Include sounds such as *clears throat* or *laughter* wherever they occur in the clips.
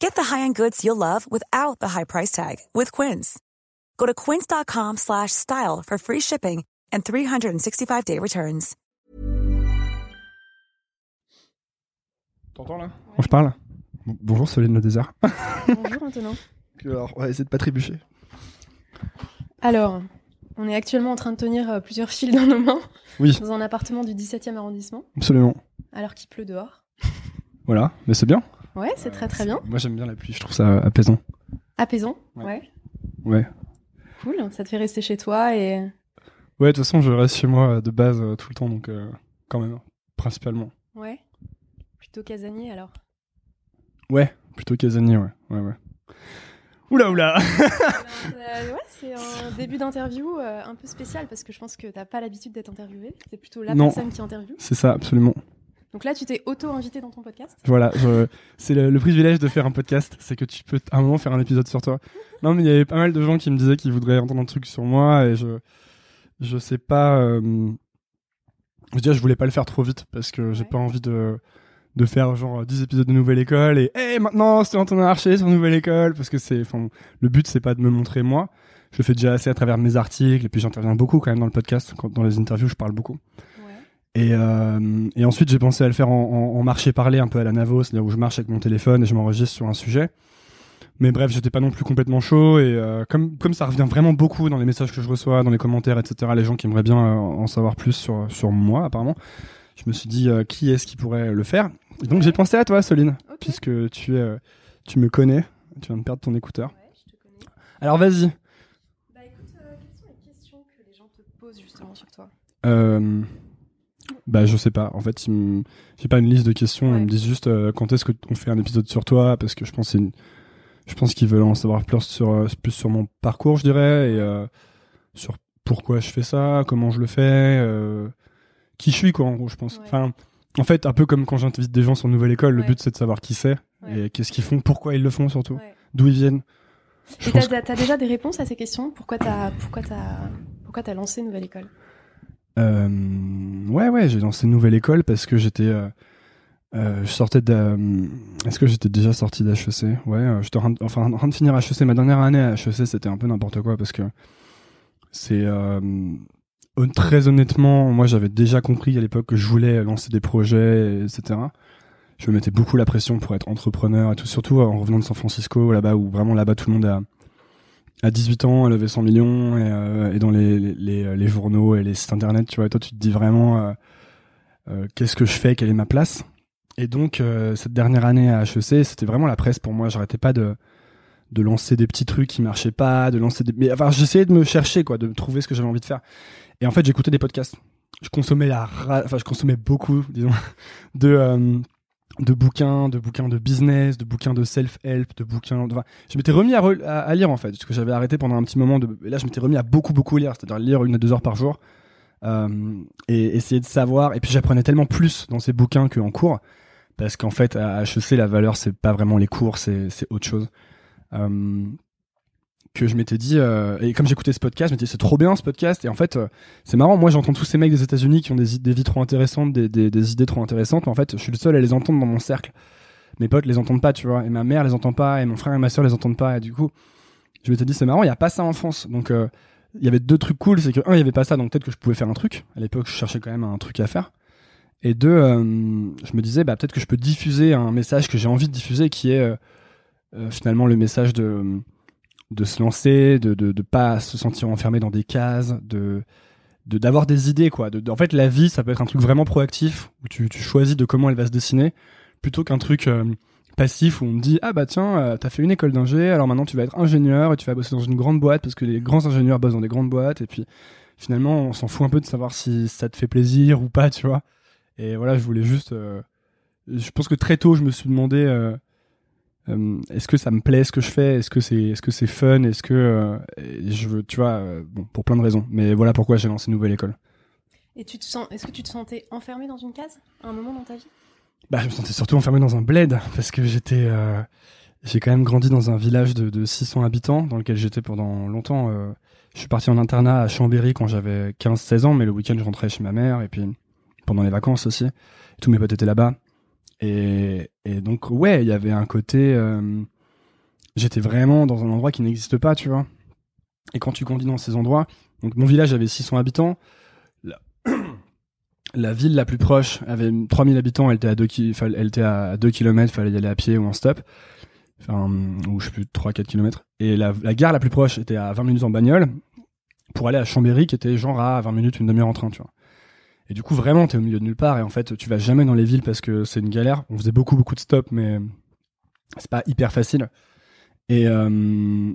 Get the high-end goods you'll love without the high price tag with Quince. Go to quince.com slash style for free shipping and 365-day returns. T'entends là? Moi je parle? Bon- bonjour Soline le désert. *laughs* Bonjour Antonin. Alors, on va essayer de pas trébucher. Alors, on est actuellement en train de tenir euh, plusieurs fils dans nos mains Oui, dans un appartement du 17e arrondissement, absolument. alors qu'il pleut dehors. Voilà, mais c'est bien. Ouais, c'est très très bien. Moi j'aime bien la pluie, je trouve ça apaisant. Apaisant. Ouais. Ouais. Cool. Ça te fait rester chez toi et. Ouais, de toute façon, je reste chez moi euh, de base euh, tout le temps, donc euh, quand même, principalement. Ouais. Plutôt casanier alors. Ouais, plutôt casanier, ouais. Ouais, ouais. Oula, oula *laughs* Euh, ouais, c'est un début d'interview euh, un peu spécial parce que je pense que t'as pas l'habitude d'être interviewé. C'est plutôt la Non. personne qui interviewe. C'est ça, absolument. Donc là, tu t'es auto-invité dans ton podcast. Voilà, c'est le, le privilège de faire un podcast, c'est que tu peux à un moment faire un épisode sur toi. Non, mais il y avait pas mal de gens qui me disaient qu'ils voudraient entendre un truc sur moi et je je sais pas. euh, je veux dire, je voulais pas le faire trop vite parce que j'ai Ouais. pas envie de de faire genre 10 épisodes de Nouvelle École et hey, maintenant c'est Antonin Archer sur Nouvelle École parce que c'est enfin le but c'est pas de me montrer moi. Je le fais déjà assez à travers mes articles et puis j'interviens beaucoup quand même dans le podcast quand dans les interviews je parle beaucoup. Et, euh, et ensuite, j'ai pensé à le faire en, en, en marché parler un peu à la Navo, c'est-à-dire où je marche avec mon téléphone et je m'enregistre sur un sujet. Mais bref, j'étais pas non plus complètement chaud et euh, comme comme ça revient vraiment beaucoup dans les messages que je reçois, dans les commentaires, etc. Les gens qui aimeraient bien euh, en savoir plus sur sur moi, apparemment. Je me suis dit euh, qui est-ce qui pourrait le faire? Et donc j'ai pensé à toi, Soline, puisque tu es, tu me connais, tu viens de perdre ton écouteur. Ouais, je te connais. Alors vas-y. Bah écoute, quelles sont les questions que les gens te posent justement sur toi? Bah je sais pas. En fait, me- j'ai pas une liste de questions. Ouais. Ils me disent juste euh, quand est-ce que on fait un épisode sur toi? Parce que je pense que une... je pense qu'ils veulent en savoir plus sur euh, plus sur mon parcours, je dirais, et euh, sur pourquoi je fais ça, comment je le fais, euh, qui je suis quoi en gros. Je pense. Ouais. Enfin, en fait, un peu comme quand j'invite des gens sur Nouvelle École, le but c'est de savoir qui c'est et qu'est-ce qu'ils font, pourquoi ils le font surtout, d'où ils viennent. Je Et t'as t'as déjà des réponses à ces questions? Pourquoi t'as pourquoi t'as pourquoi t'as lancé Nouvelle École? Ouais, ouais, j'ai lancé une nouvelle école parce que j'étais. euh, euh, je sortais de. Est-ce que j'étais déjà sorti d'HEC Ouais, euh, j'étais en, enfin, en train de finir HEC. Ma dernière année à HEC, c'était un peu n'importe quoi parce que c'est. euh, très honnêtement, moi j'avais déjà compris à l'époque que je voulais lancer des projets, etc. Je me mettais beaucoup la pression pour être entrepreneur et tout, surtout en revenant de San Francisco, là-bas où vraiment là-bas tout le monde a à 18 ans, a levé 100 millions et, euh, et dans les, les, les, journaux et les sites internet, tu vois, toi tu te dis vraiment euh, euh, qu'est-ce que je fais, quelle est ma place? Et donc euh, cette dernière année à HEC, c'était vraiment la presse pour moi. J'arrêtais pas de de lancer des petits trucs qui marchaient pas, de lancer des. Mais enfin, j'essayais de me chercher quoi, de trouver ce que j'avais envie de faire. Et en fait, j'écoutais des podcasts. Je consommais la, ra- enfin, je consommais beaucoup, disons, *laughs* de euh, de bouquins, de bouquins de business, de bouquins de self-help, de bouquins. De... enfin, je m'étais remis à, re- à, à lire en fait, parce que j'avais arrêté pendant un petit moment. De... Et là, je m'étais remis à beaucoup beaucoup lire, c'est-à-dire lire une à deux heures par jour euh, et essayer de savoir. Et puis j'apprenais tellement plus dans ces bouquins qu'en cours, parce qu'en fait à HEC la valeur c'est pas vraiment les cours, c'est c'est autre chose. Euh, que je m'étais dit euh, et comme j'écoutais ce podcast, je m'étais dit c'est trop bien ce podcast et en fait euh, c'est marrant. Moi j'entends tous ces mecs des États-Unis qui ont des, des vies trop intéressantes, des, des, idées trop intéressantes, mais en fait je suis le seul à les entendre dans mon cercle. Mes potes les entendent pas, tu vois, et ma mère les entend pas, et mon frère et ma soeur les entendent pas, et du coup je m'étais dit c'est marrant, il y a pas ça en France, donc euh, il y avait deux trucs cool, c'est que un il y avait pas ça, donc peut-être que je pouvais faire un truc. À l'époque je cherchais quand même un truc à faire. Et deux, je me disais, bah, peut-être que je peux diffuser un message que j'ai envie de diffuser, qui est finalement le message de, de se lancer, de, de, de pas se sentir enfermé dans des cases, de d'avoir des idées quoi. De- en fait, la vie, ça peut être un truc vraiment proactif où tu, tu choisis de comment elle va se dessiner, plutôt qu'un truc euh, passif où on me dit ah bah tiens, euh, t'as fait une école d'ingé, alors maintenant tu vas être ingénieur et tu vas bosser dans une grande boîte parce que les grands ingénieurs bossent dans des grandes boîtes et puis finalement on s'en fout un peu de savoir si ça te fait plaisir ou pas, tu vois. Et voilà, je voulais juste. euh, je pense que très tôt, je me suis demandé euh, est-ce que ça me plaît ce que je fais? Est-ce que c'est est-ce que c'est fun? Est-ce que euh, je veux, tu vois, euh, bon, pour plein de raisons. Mais voilà pourquoi j'ai lancé Nouvelle École. Et tu te sens, est-ce que tu te sentais enfermé dans une case à un moment dans ta vie? Bah, je me sentais surtout enfermé dans un bled parce que j'étais. j'ai quand même grandi dans un village de, de 600 habitants dans lequel j'étais pendant longtemps. je suis parti en internat à Chambéry quand j'avais 15-16 ans, mais le week-end je rentrais chez ma mère et puis pendant les vacances aussi. Tous mes potes étaient là-bas. Et, donc, ouais, il y avait un côté. euh, J'étais vraiment dans un endroit qui n'existe pas, tu vois. Et quand tu grandis dans ces endroits, donc mon village avait 600 habitants. *clears throat* La, ville la plus proche avait 3000 habitants, elle était à 2 ki- fallait- elle était à 2 km, fallait y aller à pied ou en stop. Enfin, ou je sais plus, 3-4 km. Et la gare la plus proche était à 20 minutes en bagnole pour aller à Chambéry, qui était genre à 20 minutes, une demi-heure en train, tu vois. Et du coup, vraiment, t'es au milieu de nulle part. Et en fait, tu vas jamais dans les villes parce que c'est une galère. On faisait beaucoup, beaucoup de stops, mais c'est pas hyper facile. Et, euh,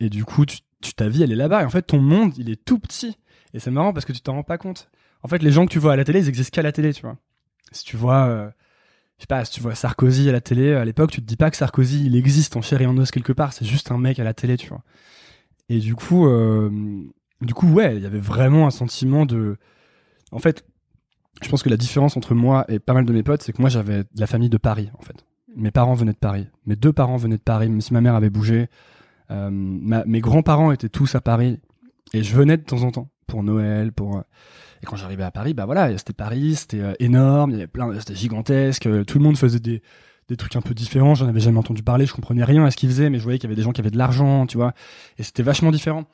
et du coup, tu, ta vie, elle est là-bas. Et en fait, ton monde, il est tout petit. Et c'est marrant parce que tu t'en rends pas compte. En fait, les gens que tu vois à la télé, ils existent qu'à la télé, tu vois. Si tu vois, euh, je sais pas, si tu vois Sarkozy à la télé, à l'époque, tu te dis pas que Sarkozy, il existe en chair et en os quelque part. C'est juste un mec à la télé, tu vois. Et du coup, euh, du coup, ouais, il y avait vraiment un sentiment de, en fait, je pense que la différence entre moi et pas mal de mes potes, c'est que moi j'avais de la famille de Paris, en fait. Mes parents venaient de Paris. Mes deux parents venaient de Paris, même si ma mère avait bougé. Euh, ma- mes grands-parents étaient tous à Paris. Et je venais de temps en temps pour Noël, pour. euh, Et quand j'arrivais à Paris, bah voilà, c'était Paris, c'était euh, énorme, il y avait plein, c'était gigantesque. tout le monde faisait des des trucs un peu différents. J'en avais jamais entendu parler, je comprenais rien à ce qu'ils faisaient, mais je voyais qu'il y avait des gens qui avaient de l'argent, tu vois. Et c'était vachement différent.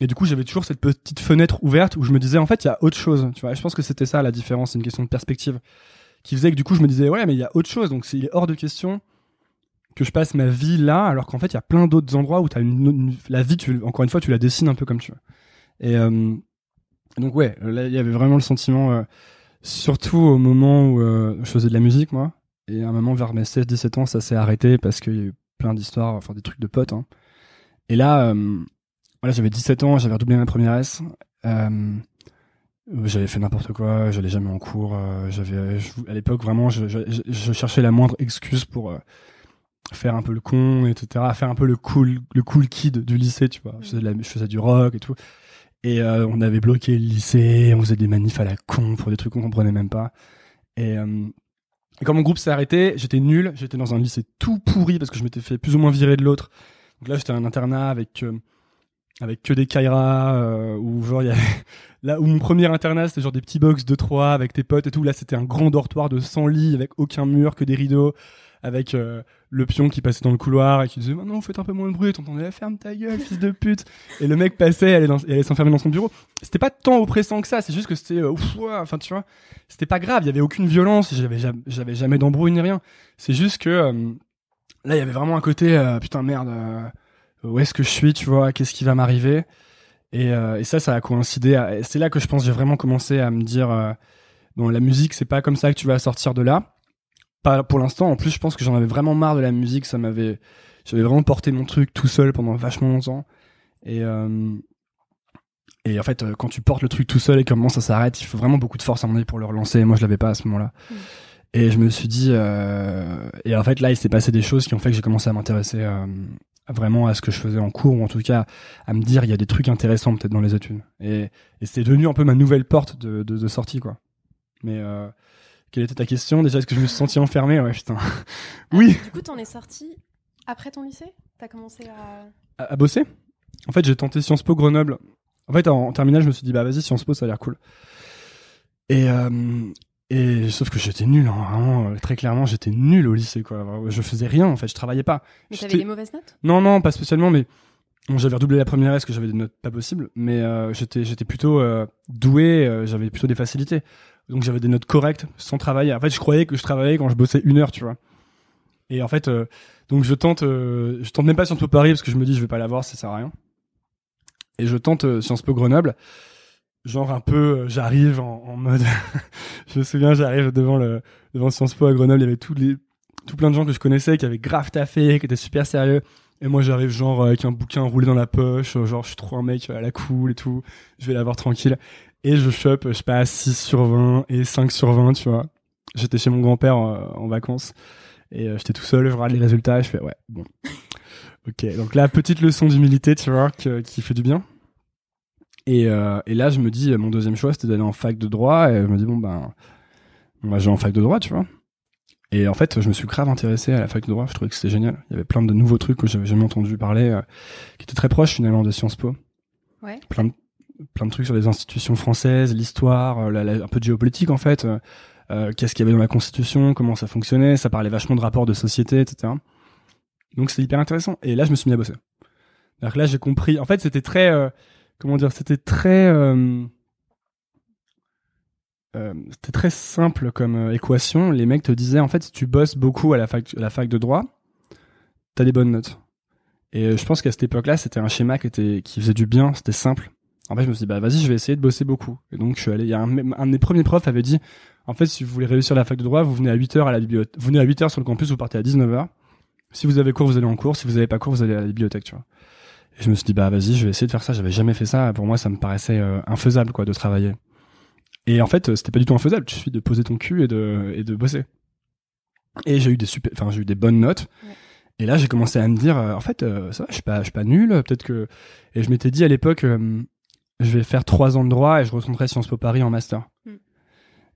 Et du coup, j'avais toujours cette petite fenêtre ouverte où je me disais, en fait, il y a autre chose, tu vois. Je pense que c'était ça la différence, c'est une question de perspective qui faisait que du coup, je me disais, ouais, mais il y a autre chose. Donc, c'est il est hors de question que je passe ma vie là, alors qu'en fait, il y a plein d'autres endroits où une- la vie, tu, encore une fois, tu la dessines un peu comme tu veux. Et euh, donc, ouais, là, il y avait vraiment le sentiment, euh, surtout au moment où euh, je faisais de la musique, moi. Et à un moment, vers mes 16-17 ans, ça s'est arrêté parce qu'il y a eu plein d'histoires, enfin des trucs de potes. hein. Et là, voilà, j'avais 17 ans, j'avais redoublé ma première S. Euh, j'avais fait n'importe quoi, j'allais jamais en cours. euh, j'avais, à l'époque, vraiment, je, cherchais la moindre excuse pour euh, faire un peu le con, etc. Faire un peu le cool, le cool kid du lycée, tu vois. Je faisais, du rock et tout. Et on avait bloqué le lycée, on faisait des manifs à la con pour des trucs qu'on comprenait même pas. Et, et quand mon groupe s'est arrêté, j'étais nul, j'étais dans un lycée tout pourri parce que je m'étais fait plus ou moins virer de l'autre. Donc là, j'étais à un internat avec avec que des Kaira, euh, où genre il y avait *laughs* là où mon premier internat c'était genre des petits box de 3 avec tes potes et tout. Là, c'était un grand dortoir de 100 lits avec aucun mur, que des rideaux, avec euh, le pion qui passait dans le couloir et qui disait maintenant vous faites un peu moins de bruit. T'entendais ferme ta gueule, fils de pute. Et le mec passait, elle allait, allait s'enfermer dans son bureau. C'était pas tant oppressant que ça. C'est juste que c'était euh, enfin tu vois, c'était pas grave. Il y avait aucune violence. J'avais j'avais jamais d'embrouille ni rien. C'est juste que euh, là, il y avait vraiment un côté euh, putain merde. Où est-ce que je suis, tu vois, qu'est-ce qui va m'arriver et, euh, et ça, ça a coïncidé. C'est là que je pense que j'ai vraiment commencé à me dire, euh, bon, la musique, c'est pas comme ça que tu vas sortir de là. Pas pour l'instant. En plus, je pense que j'en avais vraiment marre de la musique. Ça m'avait, j'avais vraiment porté mon truc tout seul pendant vachement longtemps. Et euh, et en fait, quand tu portes le truc tout seul et comment ça s'arrête, il faut vraiment beaucoup de force à mon avis pour le relancer. Moi, je l'avais pas à ce moment-là. Mm. Et je me suis dit, euh, et en fait, là, il s'est passé des choses qui ont fait que j'ai commencé à m'intéresser euh, vraiment à ce que je faisais en cours, ou en tout cas à me dire, il y a des trucs intéressants peut-être dans les études. Et, et c'est devenu un peu ma nouvelle porte de, de, de sortie, quoi. Mais euh, quelle était ta question? Déjà Est-ce que je me suis senti enfermé? Ouais, putain. oui, Du coup, t'en es sorti après ton lycée? T'as commencé à. à, à bosser? En fait, j'ai tenté Sciences Po Grenoble. En fait, en, en terminale, je me suis dit, bah vas-y, Sciences Po, ça a l'air cool. Et, euh, et sauf que j'étais nul, hein, vraiment, euh, très clairement, j'étais nul au lycée, quoi. Je faisais rien, en fait, je travaillais pas. Mais t'avais des mauvaises notes? Non, non, pas spécialement, mais bon, j'avais redoublé la première parce que j'avais des notes pas possibles, mais euh, j'étais j'étais plutôt euh, doué, euh, j'avais plutôt des facilités. Donc j'avais des notes correctes sans travailler. En fait, je croyais que je travaillais quand je bossais une heure, tu vois. Et en fait, donc je tente, je tente même pas Sciences Po Paris parce que je me dis je vais pas l'avoir, ça sert à rien. Et je tente Sciences Po Grenoble. Genre un peu, euh, j'arrive en, en mode, *laughs* je me souviens, j'arrive devant le devant Sciences Po à Grenoble, il y avait tous les tout plein de gens que je connaissais qui avaient grave taffé, qui étaient super sérieux. Et moi j'arrive genre avec un bouquin roulé dans la poche, euh, genre je suis trop un mec à la cool et tout, je vais l'avoir tranquille. Et je chope, je sais pas, 6 sur 20 et 5 sur 20, tu vois. J'étais chez mon grand-père euh, en vacances et euh, j'étais tout seul, je regarde les résultats et je fais ouais, bon. Ok, donc là, petite leçon d'humilité, tu vois, que- qui fait du bien. Et, euh, et là, je me dis, mon deuxième choix, c'était d'aller en fac de droit. Et je me dis, bon, ben, moi, je vais en fac de droit, tu vois. Et en fait, je me suis grave intéressé à la fac de droit. Je trouvais que c'était génial. Il y avait plein de nouveaux trucs que j'avais jamais entendu parler, euh, qui étaient très proches finalement de Sciences Po. Ouais. Plein de, plein de trucs sur les institutions françaises, l'histoire, euh, un peu de géopolitique en fait. euh, Qu'est-ce qu'il y avait dans la Constitution, comment ça fonctionnait. Ça parlait vachement de rapports de société, etc. Donc c'était hyper intéressant. Et là, je me suis mis à bosser. Que là, j'ai compris. En fait, c'était très, comment dire, c'était très, euh, euh, simple comme euh, équation. Les mecs te disaient, en fait, si tu bosses beaucoup à la fac, de droit, t'as des bonnes notes. Et je pense qu'à cette époque-là, c'était un schéma qui faisait du bien. C'était simple. En fait, je me suis dit, bah vas-y, je vais essayer de bosser beaucoup. Et donc, je suis allé. Il un, de mes premiers profs avait dit, en fait, si vous voulez réussir la fac de droit, vous venez à 8 heures à la bibliothèque. Vous venez à 8 heures sur le campus, vous partez à 19 heures. Si vous avez cours, vous allez en cours. Si vous avez pas cours, vous allez à la bibliothèque, tu vois. Et je me suis dit, bah vas-y, je vais essayer de faire ça. J'avais jamais fait ça. Pour moi, ça me paraissait euh, infaisable, quoi, de travailler. Et en fait, euh, c'était pas du tout infaisable. Il suffit de poser ton cul et de, et de bosser. Et j'ai eu des super, enfin, j'ai eu des bonnes notes. Ouais. Et là, j'ai commencé à me dire, euh, en fait, euh, ça va, je suis pas, je suis pas nul. Peut-être que, et je m'étais dit à l'époque, je vais faire trois ans de droit et je retournerai Sciences Po Paris en master. Mm.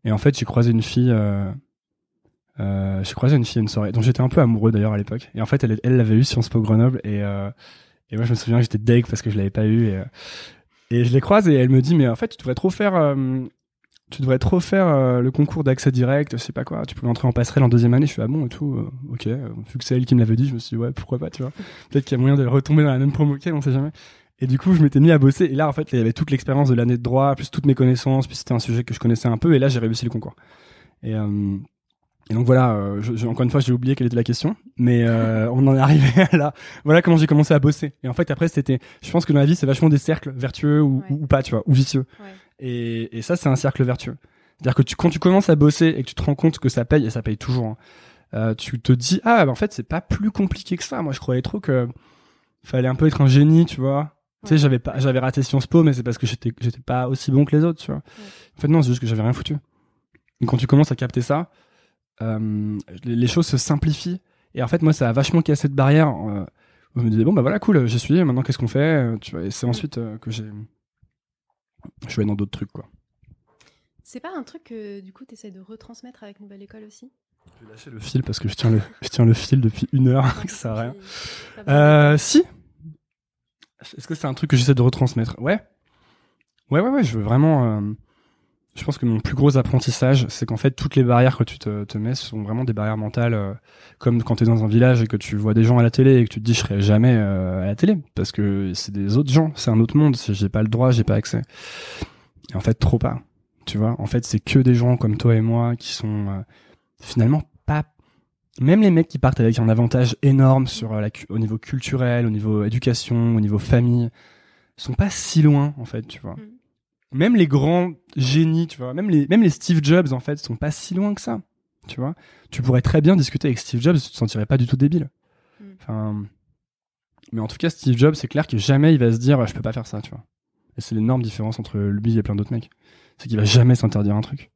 Et en fait, j'ai croisé une fille, euh, j'ai croisé une fille une soirée dont j'étais un peu amoureux d'ailleurs à l'époque. Et en fait, elle, elle l'avait eu Sciences Po Grenoble et, euh, et moi, je me souviens que j'étais deg parce que je l'avais pas eu. Et, euh, et je les croise et elle me dit, mais en fait, tu devrais trop faire, euh, tu devrais trop faire euh, le concours d'accès direct, je sais pas quoi. Tu peux entrer en passerelle en deuxième année. Je fais, ah bon et tout. euh, ok. Vu que c'est elle qui me l'avait dit, je me suis dit, ouais, pourquoi pas, tu vois. Peut-être qu'il y a moyen de retomber dans la même promo qu'elle, on sait jamais. Et du coup, je m'étais mis à bosser. Et là, en fait, il y avait toute l'expérience de l'année de droit, plus toutes mes connaissances, puis c'était un sujet que je connaissais un peu. Et là, j'ai réussi le concours. Et, euh, et donc voilà, euh, je, je- encore une fois, j'ai oublié quelle était la question, mais euh, on en est arrivé *laughs* à là. Voilà comment j'ai commencé à bosser. Et en fait, après, c'était, je pense que dans la vie, c'est vachement des cercles vertueux ou, Ouais. ou pas, tu vois, ou vicieux. Ouais. Et, et ça, c'est un cercle vertueux. C'est-à-dire que tu, quand tu commences à bosser et que tu te rends compte que ça paye, et ça paye toujours, hein, euh, tu te dis, ah, bah, en fait, c'est pas plus compliqué que ça. Moi, je croyais trop que fallait un peu être un génie, tu vois. Tu sais, j'avais pas, j'avais raté Sciences Po, mais c'est parce que j'étais, j'étais pas aussi bon que les autres, tu vois. En fait, non, c'est juste que j'avais rien foutu. Et quand tu commences à capter ça, les, les choses se simplifient. Et en fait, moi, ça a vachement cassé de barrière. Euh, je me disais, bon, bah voilà, cool, j'y suis, maintenant qu'est-ce qu'on fait Euh, tu vois, Et c'est ensuite euh, que j'ai. Je suis allé dans d'autres trucs, quoi. C'est pas un truc que du coup tu essaies de retransmettre avec Nouvelle École aussi? Je vais lâcher le fil parce que je tiens *laughs* le, je tiens le fil depuis une heure, *laughs* ça sert à rien. Euh, si. Est-ce que c'est un truc que j'essaie de retransmettre? Ouais. Ouais, ouais, ouais, je veux vraiment. euh, Je pense que mon plus gros apprentissage, c'est qu'en fait, toutes les barrières que tu te, mets sont vraiment des barrières mentales. euh, comme quand tu es dans un village et que tu vois des gens à la télé et que tu te dis, je serai jamais euh, à la télé. Parce que c'est des autres gens, c'est un autre monde. J'ai pas le droit, j'ai pas accès. Et en fait, trop pas. Tu vois, en fait, c'est que des gens comme toi et moi qui sont euh, finalement pas même les mecs qui partent avec un avantage énorme sur la, au niveau culturel, au niveau éducation, au niveau famille, sont pas si loin en fait, tu vois. Mm. Même les grands génies, tu vois, même les même les Steve Jobs en fait sont pas si loin que ça, tu vois. Tu pourrais très bien discuter avec Steve Jobs, tu te sentirais pas du tout débile. Mm. Enfin, mais en tout cas, Steve Jobs, c'est clair que jamais il va se dire, je peux pas faire ça, tu vois. Et c'est l'énorme différence entre lui et plein d'autres mecs, c'est qu'il va jamais s'interdire un truc,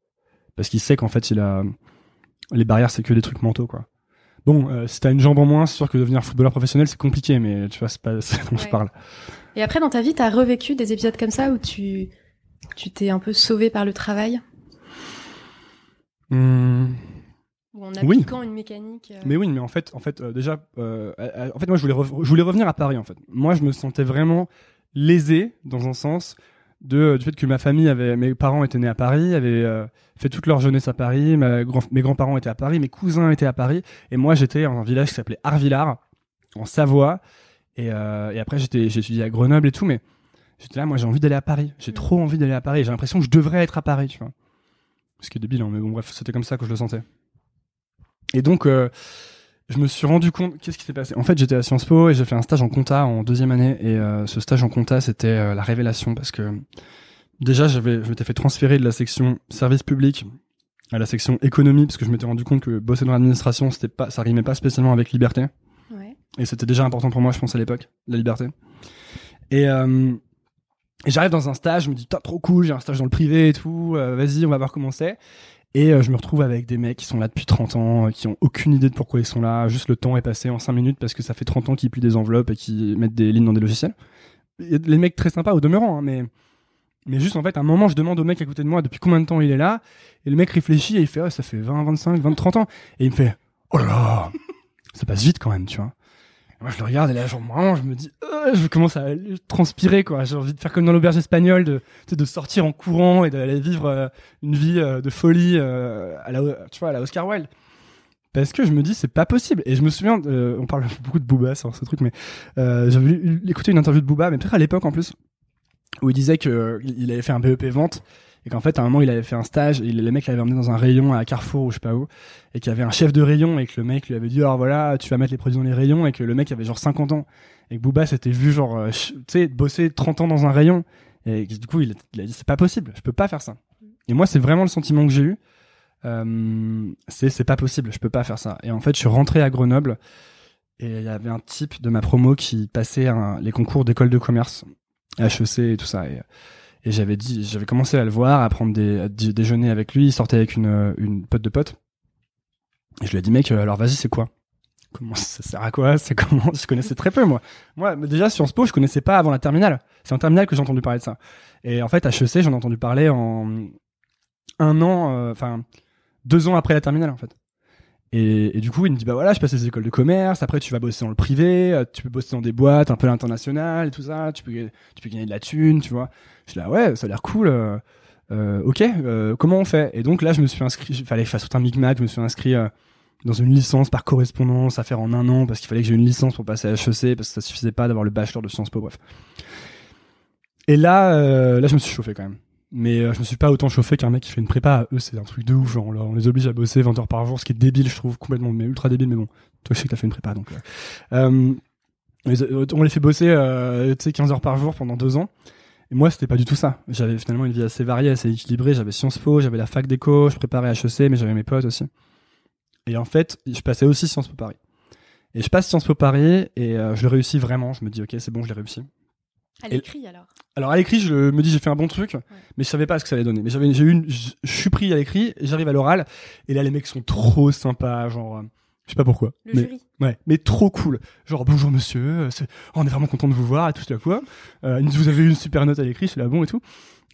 parce qu'il sait qu'en fait, il a les barrières, c'est que des trucs mentaux, quoi. Bon, euh, si t'as une jambe en moins, c'est sûr que devenir footballeur professionnel, c'est compliqué, mais tu vois, c'est pas *laughs* c'est dont je Ouais. parle. Et après, dans ta vie, t'as revécu des épisodes comme ça où tu tu t'es un peu sauvé par le travail Hum, Ou en Oui. appliquant une mécanique. euh, Mais oui, mais en fait, en fait, euh, déjà, euh, en fait, moi, je voulais, je voulais revenir à Paris. En fait, moi, je me sentais vraiment lésé dans un sens de du fait que ma famille avait, mes parents étaient nés à Paris, avaient euh, fait toute leur jeunesse à Paris, ma grand- mes grands-parents étaient à Paris, mes cousins étaient à Paris, et moi, j'étais dans un village qui s'appelait Arvillard, en Savoie, et, euh, et après, j'étais, j'ai étudié à Grenoble et tout, mais j'étais là, moi, j'ai envie d'aller à Paris, j'ai trop envie d'aller à Paris, j'ai l'impression que je devrais être à Paris, tu vois. Ce qui est débile, hein, mais bon, bref, c'était comme ça que je le sentais. Et donc, euh, je me suis rendu compte, qu'est-ce qui s'est passé? En fait, j'étais à Sciences Po et j'ai fait un stage en compta en deuxième année. Et euh, ce stage en compta, c'était euh, la révélation parce que déjà, j'avais, je m'étais fait transférer de la section service public à la section économie parce que je m'étais rendu compte que bosser dans l'administration, c'était pas, ça rimait pas spécialement avec liberté. Ouais. Et c'était déjà important pour moi, je pense, à l'époque, la liberté. Et, et j'arrive dans un stage, je me dis, putain, trop cool, j'ai un stage dans le privé et tout, euh, vas-y, on va voir comment c'est. Et euh, je me retrouve avec des mecs qui sont là depuis 30 ans, euh, qui ont aucune idée de pourquoi ils sont là, juste le temps est passé en 5 minutes parce que ça fait 30 ans qu'ils plient des enveloppes et qu'ils mettent des lignes dans des logiciels. Et les mecs très sympas au demeurant, hein, mais, mais juste en fait, à un moment, je demande au mec à côté de moi depuis combien de temps il est là, et le mec réfléchit et il fait, ça fait 20, 25, 20, 30 ans. Et il me fait, oh là là, ça passe vite quand même, tu vois. Moi, je le regarde et là, genre, vraiment, je me dis, euh, je commence à transpirer, quoi. J'ai envie de faire comme dans l'auberge espagnole, de, de sortir en courant et d'aller vivre euh, une vie euh, de folie à la, tu vois, à la Oscar Wilde. Parce que je me dis, c'est pas possible. Et je me souviens, on parle *laughs* beaucoup de Booba sur ce truc, mais j'avais écouté une interview de Booba, mais peut-être à l'époque en plus, où il disait que euh, il avait fait un BEP vente et qu'en fait à un moment il avait fait un stage et le mec l'avait emmené dans un rayon à Carrefour ou je sais pas où et qu'il y avait un chef de rayon et que le mec lui avait dit alors voilà tu vas mettre les produits dans les rayons et que le mec avait genre 50 ans. Et que Booba s'était vu genre euh, tu sais bosser 30 ans dans un rayon. Et du coup il a, dit c'est pas possible je peux pas faire ça. Et moi c'est vraiment le sentiment que j'ai eu. Euh, c'est c'est pas possible je peux pas faire ça. Et en fait je suis rentré à Grenoble et il y avait un type de ma promo qui passait les concours d'école de commerce HEC et tout ça et j'avais dit, j'avais commencé à le voir, à prendre des à dé- déjeuner avec lui. Il sortait avec une, euh, une pote de pote. Et je lui ai dit, mec, euh, alors vas-y, c'est quoi? Comment ça sert à quoi? *laughs* C'est comment? Je connaissais très peu, moi. Moi, déjà, Sciences Po, je connaissais pas avant la terminale. C'est en terminale que j'ai entendu parler de ça. Et en fait, HEC, j'en ai entendu parler en un an, euh, enfin, deux ans après la terminale, en fait. Et, du coup, il me dit, bah voilà, je passe les écoles de commerce, après tu vas bosser dans le privé, euh, tu peux bosser dans des boîtes un peu à l'international et tout ça, tu peux, tu peux gagner de la thune, tu vois. Je suis là, ouais, ça a l'air cool. euh, euh, ok, comment on fait? Et donc là, je me suis inscrit, il fallait que je fasse tout un micmac, je me suis inscrit dans une licence par correspondance à faire en un an parce qu'il fallait que j'ai une licence pour passer à HEC parce que ça suffisait pas d'avoir le bachelor de Sciences Po, bref. Et là, là, je me suis chauffé quand même. Mais euh, je me suis pas autant chauffé qu'un mec qui fait une prépa. Eux, c'est un truc de ouf. Genre, on les oblige à bosser 20 heures par jour, ce qui est débile, je trouve, complètement, mais ultra débile. Mais bon, toi, je sais que t'as fait une prépa, donc. euh, euh, euh, on les fait bosser, tu sais, 15 heures par jour pendant deux ans. Et moi, c'était pas du tout ça. J'avais finalement une vie assez variée, assez équilibrée. J'avais Sciences Po, j'avais la fac d'éco, je préparais HEC, mais j'avais mes potes aussi. Et en fait, je passais aussi Sciences Po Paris. Et je passe Sciences Po Paris et je le réussis vraiment. Je me dis, ok, c'est bon, je l'ai réussi. À l'écrit alors. Alors à l'écrit, je me dis j'ai fait un bon truc, mais je savais pas ce que ça allait donner. Mais j'avais, j'ai eu, une, je suis pris à l'écrit, j'arrive à l'oral, et là les mecs sont trop sympas, genre, euh, je sais pas pourquoi, Le mais jury. ouais, mais trop cool. Genre bonjour monsieur, euh, oh, on est vraiment content de vous voir et tout ça quoi. Euh, vous avez eu une super note à l'écrit, c'est là bon et tout.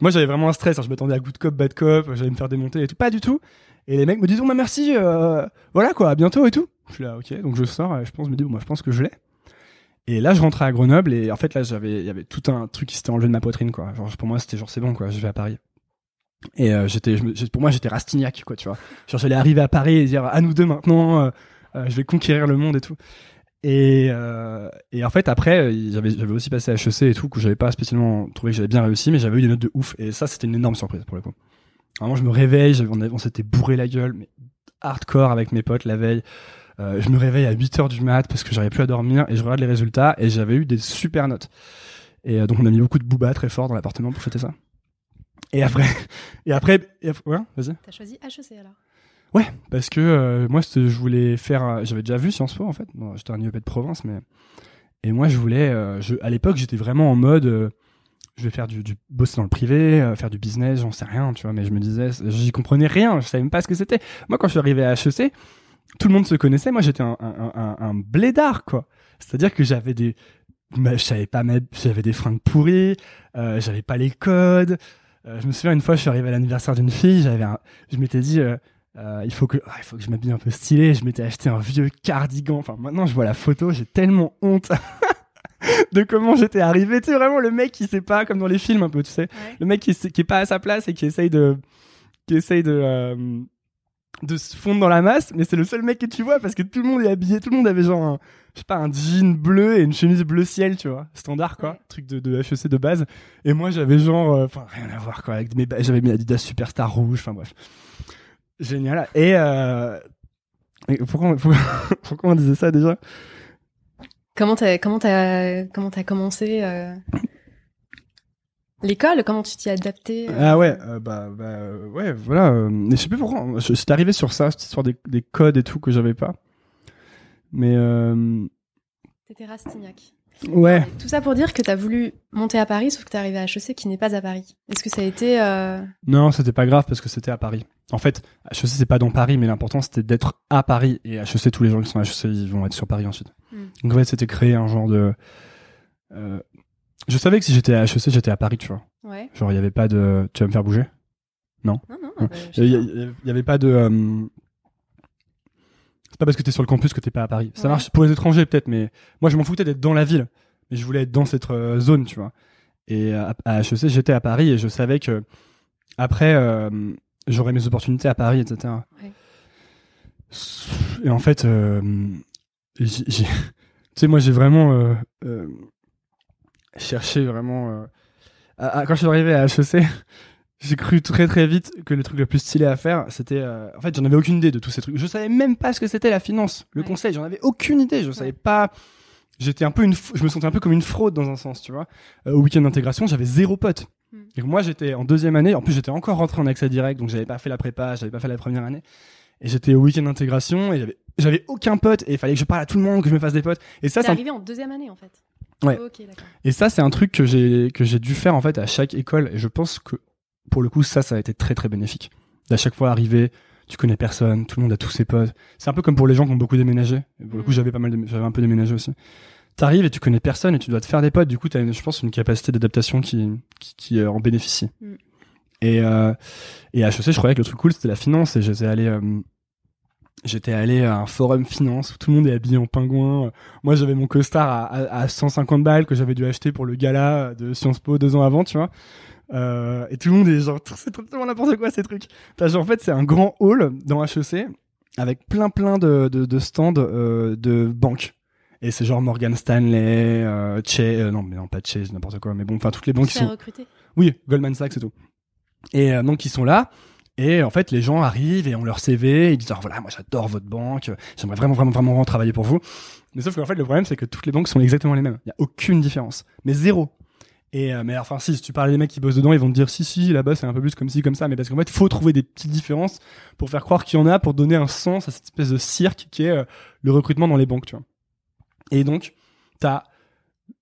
Moi j'avais vraiment un stress, hein, je m'attendais à good cop, bad cop, j'allais me faire démonter et tout, pas du tout. Et les mecs me disent, oh bah merci, euh, voilà quoi, à bientôt et tout. Je suis là, ok, donc je sors, et je pense, je me dis, bon, moi je pense que je l'ai. Et là, je rentrais à Grenoble et en fait, là, j'avais, il y avait tout un truc qui s'était enlevé de ma poitrine, quoi. Genre, pour moi, c'était genre, c'est bon, quoi, je vais à Paris. Et euh, j'étais, pour moi, j'étais Rastignac, quoi, tu vois. Genre, j'allais arriver à Paris et dire, à nous deux maintenant, euh, euh, je vais conquérir le monde et tout. Et, euh, et en fait, après, j'avais, j'avais aussi passé à HEC et tout, que j'avais pas spécialement trouvé que j'avais bien réussi, mais j'avais eu des notes de ouf. Et ça, c'était une énorme surprise pour le coup. Vraiment, je me réveille, on, on s'était bourré la gueule, mais hardcore avec mes potes la veille. Euh, je me réveille à 8 heures du mat parce que j'arrivais plus à dormir et je regarde les résultats et j'avais eu des super notes. Et euh, donc on a mis beaucoup de booba très fort dans l'appartement pour fêter ça. Et après, *laughs* et après, et après- ouais, vas-y. T'as choisi HEC alors? Ouais, parce que euh, moi je voulais faire, j'avais déjà vu Sciences Po en fait. Bon, j'étais un IEP de province, mais et moi je voulais, je, à l'époque j'étais vraiment en mode, je vais faire du, du bosser dans le privé, euh, faire du business, j'en sais rien, tu vois. Mais je me disais, j'y comprenais rien, je savais même pas ce que c'était. Moi quand je suis arrivé à HEC, tout le monde se connaissait. Moi, j'étais un, un, un, un blédard, quoi. C'est-à-dire que j'avais des, bah, je savais pas j'avais des fringues pourries, euh, j'avais pas les codes. Euh, je me souviens une fois, je suis arrivé à l'anniversaire d'une fille, j'avais, un- je m'étais dit, euh, il faut que ah, il faut que je m'habille un peu stylé. Je m'étais acheté un vieux cardigan. Enfin, maintenant, je vois la photo, j'ai tellement honte. *laughs* de comment j'étais arrivé, tu sais vraiment le mec qui sait pas comme dans les films un peu, tu sais, Ouais. le mec qui, qui est pas à sa place et qui essaye de qui essaye de de se fondre dans la masse, mais c'est le seul mec que tu vois parce que tout le monde est habillé, tout le monde avait genre un, je sais pas un jean bleu et une chemise bleu ciel, tu vois, standard quoi, Ouais. truc de, de HEC de base. Et moi j'avais genre, euh, enfin rien à voir quoi, avec mes, j'avais mes Adidas Superstar rouge, enfin bref, génial. Et, euh, et pourquoi, on- pourquoi, *laughs* pourquoi on disait ça déjà? Comment t'as comment t'as comment t'as commencé euh, l'école Comment tu t'y es adapté euh, Ah ouais, euh, bah, bah euh, ouais, voilà. euh, mais je sais plus pourquoi. J'étais arrivé sur ça, cette histoire des, des codes et tout que j'avais pas. Mais euh, T'étais Rastignac. ouais. Tout ça pour dire que t'as voulu monter à Paris, sauf que t'es arrivé à HEC qui n'est pas à Paris. Est-ce que ça a été Non, c'était pas grave parce que c'était à Paris. En fait, HEC c'est pas dans Paris, mais l'important c'était d'être à Paris. Et HEC, tous les gens qui sont à HEC, ils vont être sur Paris ensuite. Hmm. Donc en fait, c'était créé un genre de. euh, je savais que si j'étais à HEC, j'étais à Paris, tu vois. Ouais. Genre, il y avait pas de. Tu vas me faire bouger? Non, non. Ouais. bah, je sais Il y, pas. il y avait pas de. euh, C'est pas parce que t'es sur le campus que t'es pas à Paris. Ça marche pour les étrangers peut-être, mais moi je m'en foutais d'être dans la ville. Mais je voulais être dans cette euh, zone, tu vois. Et à, à HEC, j'étais à Paris et je savais que après, euh, j'aurais mes opportunités à Paris, etc. Ouais. Et en fait, euh, *laughs* tu sais, moi j'ai vraiment cherché vraiment. euh, à- à- quand je suis arrivé à HEC, *laughs* j'ai cru très très vite que le truc le plus stylé à faire, c'était. euh, en fait, j'en avais aucune idée de tous ces trucs. Je savais même pas ce que c'était la finance, le Ouais. conseil. J'en avais aucune idée. Je savais pas. J'étais un peu une. f- Je me sentais un peu comme une fraude dans un sens, tu vois. Euh, au week-end d'intégration, j'avais zéro pote. Mm. Et moi, j'étais en deuxième année. En plus, j'étais encore rentré en accès direct, donc j'avais pas fait la prépa, j'avais pas fait la première année. Et j'étais au week-end d'intégration et j'avais, j'avais aucun pote et il fallait que je parle à tout le monde, que je me fasse des potes. Et ça, c'est un arrivé en deuxième année en fait. Ouais. Et ça, c'est un truc que j'ai que j'ai dû faire en fait à chaque école. Et je pense que pour le coup, ça, ça a été très très bénéfique. D'à chaque fois arriver, tu connais personne, tout le monde a tous ses potes. C'est un peu comme pour les gens qui ont beaucoup déménagé. Et pour le coup, Mm. j'avais pas mal, j'avais un peu déménagé aussi. T'arrives et tu connais personne et tu dois te faire des potes. Du coup, t'as, je pense, une capacité d'adaptation qui qui, qui euh, en bénéficie. Mm. Et euh, et à HEC, je croyais que le truc cool c'était la finance et j'étais allé euh, J'étais allé à un forum finance où tout le monde est habillé en pingouin. Moi, j'avais mon costard à, à, à 150 balles que j'avais dû acheter pour le gala de Sciences Po deux ans avant, tu vois. Euh, et tout le monde est genre, c'est totalement n'importe quoi ces trucs. T'as genre, en fait, c'est un grand hall dans HEC avec plein plein de, de, de stands euh, de banques. Et c'est genre Morgan Stanley, euh, Chase, euh, non mais non pas Chase, n'importe quoi, mais bon, enfin toutes les banques qui sont, recruté? oui, Goldman Sachs et tout. Et donc ils sont là. Et en fait, les gens arrivent et ont leur CV, et ils disent ah, voilà, moi j'adore votre banque, j'aimerais vraiment vraiment vraiment travailler pour vous. Mais sauf qu'en fait, le problème c'est que toutes les banques sont exactement les mêmes. Il y a aucune différence, mais zéro. Et euh, mais enfin si, si tu parles des mecs qui bossent dedans, ils vont te dire si si là-bas c'est un peu plus comme ci comme ça, mais parce qu'en fait, faut trouver des petites différences pour faire croire qu'il y en a, pour donner un sens à cette espèce de cirque qui est euh, le recrutement dans les banques, tu vois. Et donc, t'as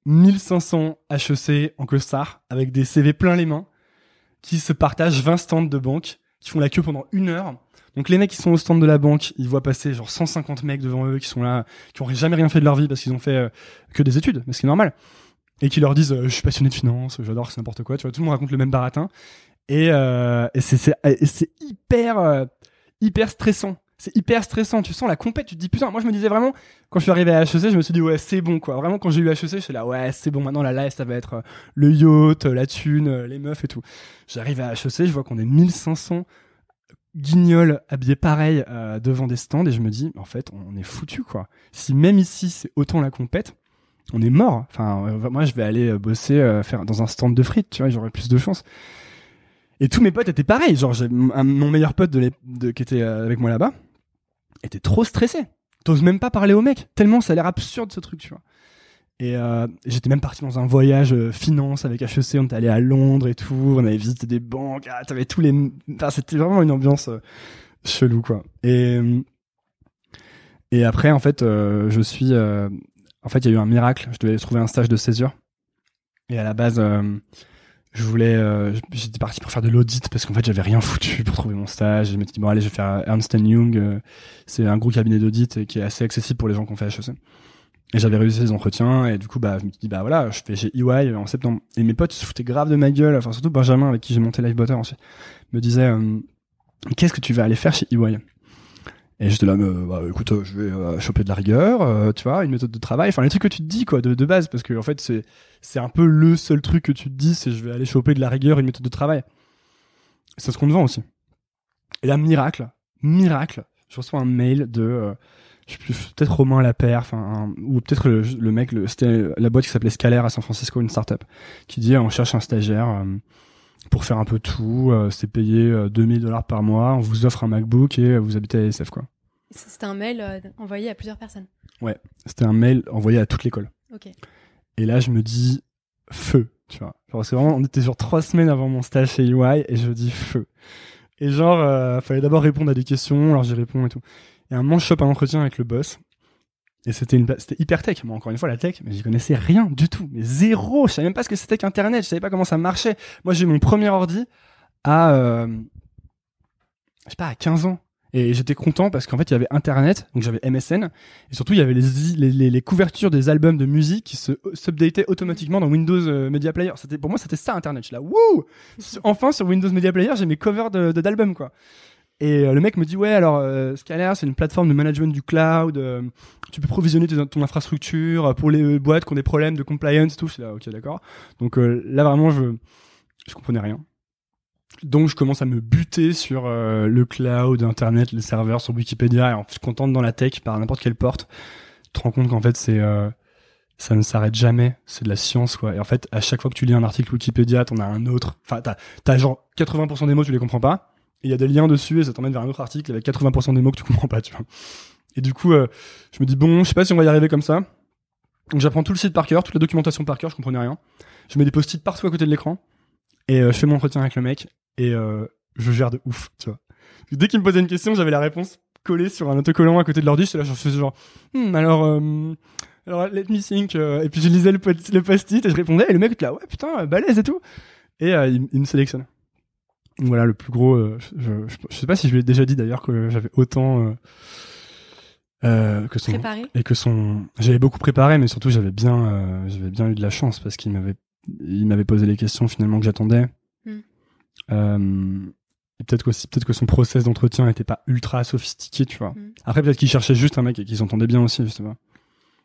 1500 HEC en costard avec des CV plein les mains qui se partagent 20 stands de banque qui font la queue pendant une heure. Donc les mecs qui sont au stand de la banque, ils voient passer genre 150 mecs devant eux qui sont là, qui ont jamais rien fait de leur vie parce qu'ils ont fait euh, que des études, mais ce qui est normal. Et qui leur disent euh, je suis passionné de finance, j'adore, c'est n'importe quoi, tu vois, tout le monde raconte le même baratin. Et, euh, et c'est hyper euh, hyper stressant. C'est hyper stressant, tu sens la compète, tu te dis putain, moi je me disais vraiment quand je suis arrivé à HEC, je me suis dit ouais, c'est bon quoi. Vraiment quand j'ai eu HEC, je suis là ouais, c'est bon maintenant la live ça va être euh, le yacht, euh, la thune, euh, les meufs et tout. J'arrive à HEC, je vois qu'on est 1500 guignols habillés pareil devant des stands et je me dis en fait, on est foutu quoi. Si même ici c'est autant la compète, on est mort. Enfin, moi je vais aller bosser faire dans un stand de frites, tu vois, j'aurais plus de chance. Et tous mes potes étaient pareils, genre mon meilleur pote qui était euh, avec moi là-bas était trop stressé. T'oses même pas parler au mec, tellement ça a l'air absurde ce truc, tu vois. Et euh, j'étais même parti dans un voyage euh, finance avec HEC, on était allé à Londres et tout, on avait visité des banques, ah, t'avais tous les... Enfin, c'était vraiment une ambiance euh, chelou, quoi. Et, et après, en fait, je suis... en fait, il y a eu un miracle, je devais trouver un stage de césure. Et à la base, je voulais... euh, J'étais parti pour faire de l'audit parce qu'en fait, j'avais rien foutu pour trouver mon stage. Je m'étais dit, bon, allez, je vais faire Ernst Young. euh, c'est un gros cabinet d'audit qui est assez accessible pour les gens qui ont fait HEC. Et j'avais réussi les entretiens et du coup bah je me suis dit bah voilà je fais chez EY en septembre et mes potes se foutaient grave de ma gueule enfin surtout Benjamin avec qui j'ai monté Livebotter ensuite me disait euh, qu'est-ce que tu vas aller faire chez EY et j'étais là, mais, bah, écoute, euh, je vais euh, choper de la rigueur, euh, tu vois, une méthode de travail, enfin les trucs que tu te dis quoi, de, de base, parce que en fait c'est c'est un peu le seul truc que tu te dis, c'est je vais aller choper de la rigueur, une méthode de travail. C'est ce qu'on te vend aussi. Et là, miracle, miracle, je reçois un mail de, euh, je sais plus, peut-être Romain Lapère, enfin, ou peut-être le, mec, c'était la boîte qui s'appelait Scalaire à San Francisco, une startup, qui dit on cherche un stagiaire euh, pour faire un peu tout, euh, c'est payé euh, 2000 dollars par mois, on vous offre un MacBook et euh, vous habitez à SF quoi. C'était un mail euh, envoyé à plusieurs personnes. C'était un mail envoyé à toute l'école. Ok. Et là, je me dis feu, tu vois. Genre, c'est vraiment, on était sur trois semaines avant mon stage chez UI et je dis feu. Et genre, euh, fallait d'abord répondre à des questions, alors j'y réponds et tout. Et un moment, je chope un entretien avec le boss. Et c'était une, pla- c'était hyper tech. Moi, encore une fois, la tech, mais j'y connaissais rien du tout. Mais zéro. Je savais même pas ce que c'était qu'Internet. Je savais pas comment ça marchait. Moi, j'ai eu mon premier ordi à, euh, je sais pas, à 15 ans. Et j'étais content parce qu'en fait, il y avait Internet, donc j'avais MSN, et surtout, il y avait les, les, les- les couvertures des albums de musique qui se s'updataient automatiquement dans Windows euh, Media Player. C'était pour moi, c'était ça Internet. Je suis là, wouh *laughs* Enfin, sur Windows Media Player, j'ai mes covers de de- d'albums, quoi. Et euh, le mec me dit, ouais, alors euh, c'est une plateforme de management du cloud. euh, tu peux provisionner ton infrastructure euh, pour les boîtes qui ont des problèmes de compliance et tout. Je là, ok, d'accord. Donc là, vraiment, je je comprenais rien. Donc je commence à me buter sur le cloud, Internet, les serveurs, sur Wikipédia, et en se contente dans la tech par n'importe quelle porte. Tu te rends compte qu'en fait c'est ça ne s'arrête jamais, c'est de la science quoi. Et en fait, à chaque fois que tu lis un article Wikipédia, t'en as un autre. Enfin, t'as as genre 80% des mots tu les comprends pas, il y a des liens dessus et ça t'emmène vers un autre article avec 80% des mots que tu comprends pas. Et du coup, euh, je me dis bon, je sais pas si on va y arriver comme ça. Donc j'apprends tout le site par cœur, toute la documentation par cœur, je comprenais rien. Je mets des post-it partout à côté de l'écran et euh, je fais mon entretien avec le mec et euh, je gère de ouf. Dès qu'il me posait une question, j'avais la réponse collée sur un autocollant à côté de l'ordi. J'étais là, je faisais genre, Hmm, alors, alors let me think. et puis je lisais le, post- le post-it et je répondais. Et le mec était là, ouais putain, balèze et tout. Et il, il me sélectionne. Voilà le plus gros. euh, je, je, sais pas si je lui ai déjà dit d'ailleurs que j'avais autant euh, euh, que son Préparé. et que son j'avais beaucoup préparé mais surtout j'avais bien j'avais bien eu de la chance parce qu'il m'avait il m'avait posé les questions finalement que j'attendais Hmm. et peut-être qu'aussi peut-être que son process d'entretien était pas ultra sophistiqué tu vois Hmm. après peut-être qu'il cherchait juste un mec et qu'ils s'entendaient bien aussi pas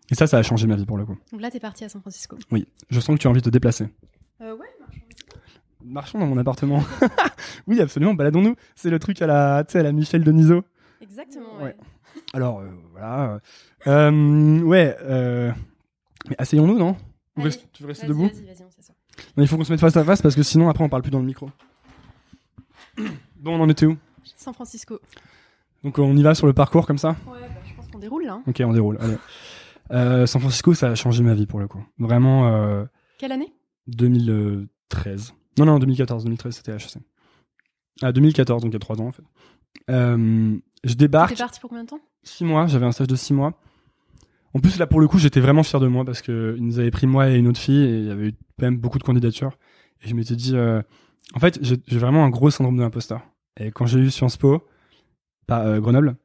et ça ça a changé ma vie pour le coup Donc là, t'es parti à San Francisco. oui je sens que tu as envie de te déplacer Euh, ouais. Marchons dans mon appartement *laughs* oui absolument baladons-nous c'est le truc à la tu sais à la Michel Denisot Exactement. Ouais. Ouais. alors euh, voilà euh, ouais euh, mais asseyons-nous non? Ou Allez, reste- tu veux rester debout? vas-y, vas-y, on s'assoit. Non, il faut qu'on se mette face à face parce que sinon après on parle plus dans le micro. Bon, on en était où? San Francisco. Donc on y va sur le parcours comme ça? Ouais, bah, je pense qu'on déroule là. hein. Ok, on déroule. Allez. Euh, San Francisco, ça a changé ma vie pour le coup. Vraiment euh, Quelle année? 2013. Non, non, 2014. 2013, c'était HEC. Ah, 2014, donc il y a trois ans en fait. Euh, je débarque. T'es parti pour combien de temps? Six mois, j'avais un stage de six mois. En plus, là, pour le coup, j'étais vraiment fier de moi parce que ils nous avaient pris moi et une autre fille et il y avait eu quand même beaucoup de candidatures. Et je m'étais dit, euh, en fait, j'ai vraiment un gros syndrome de l'imposteur. Et quand j'ai eu Sciences Po, pas euh, Grenoble,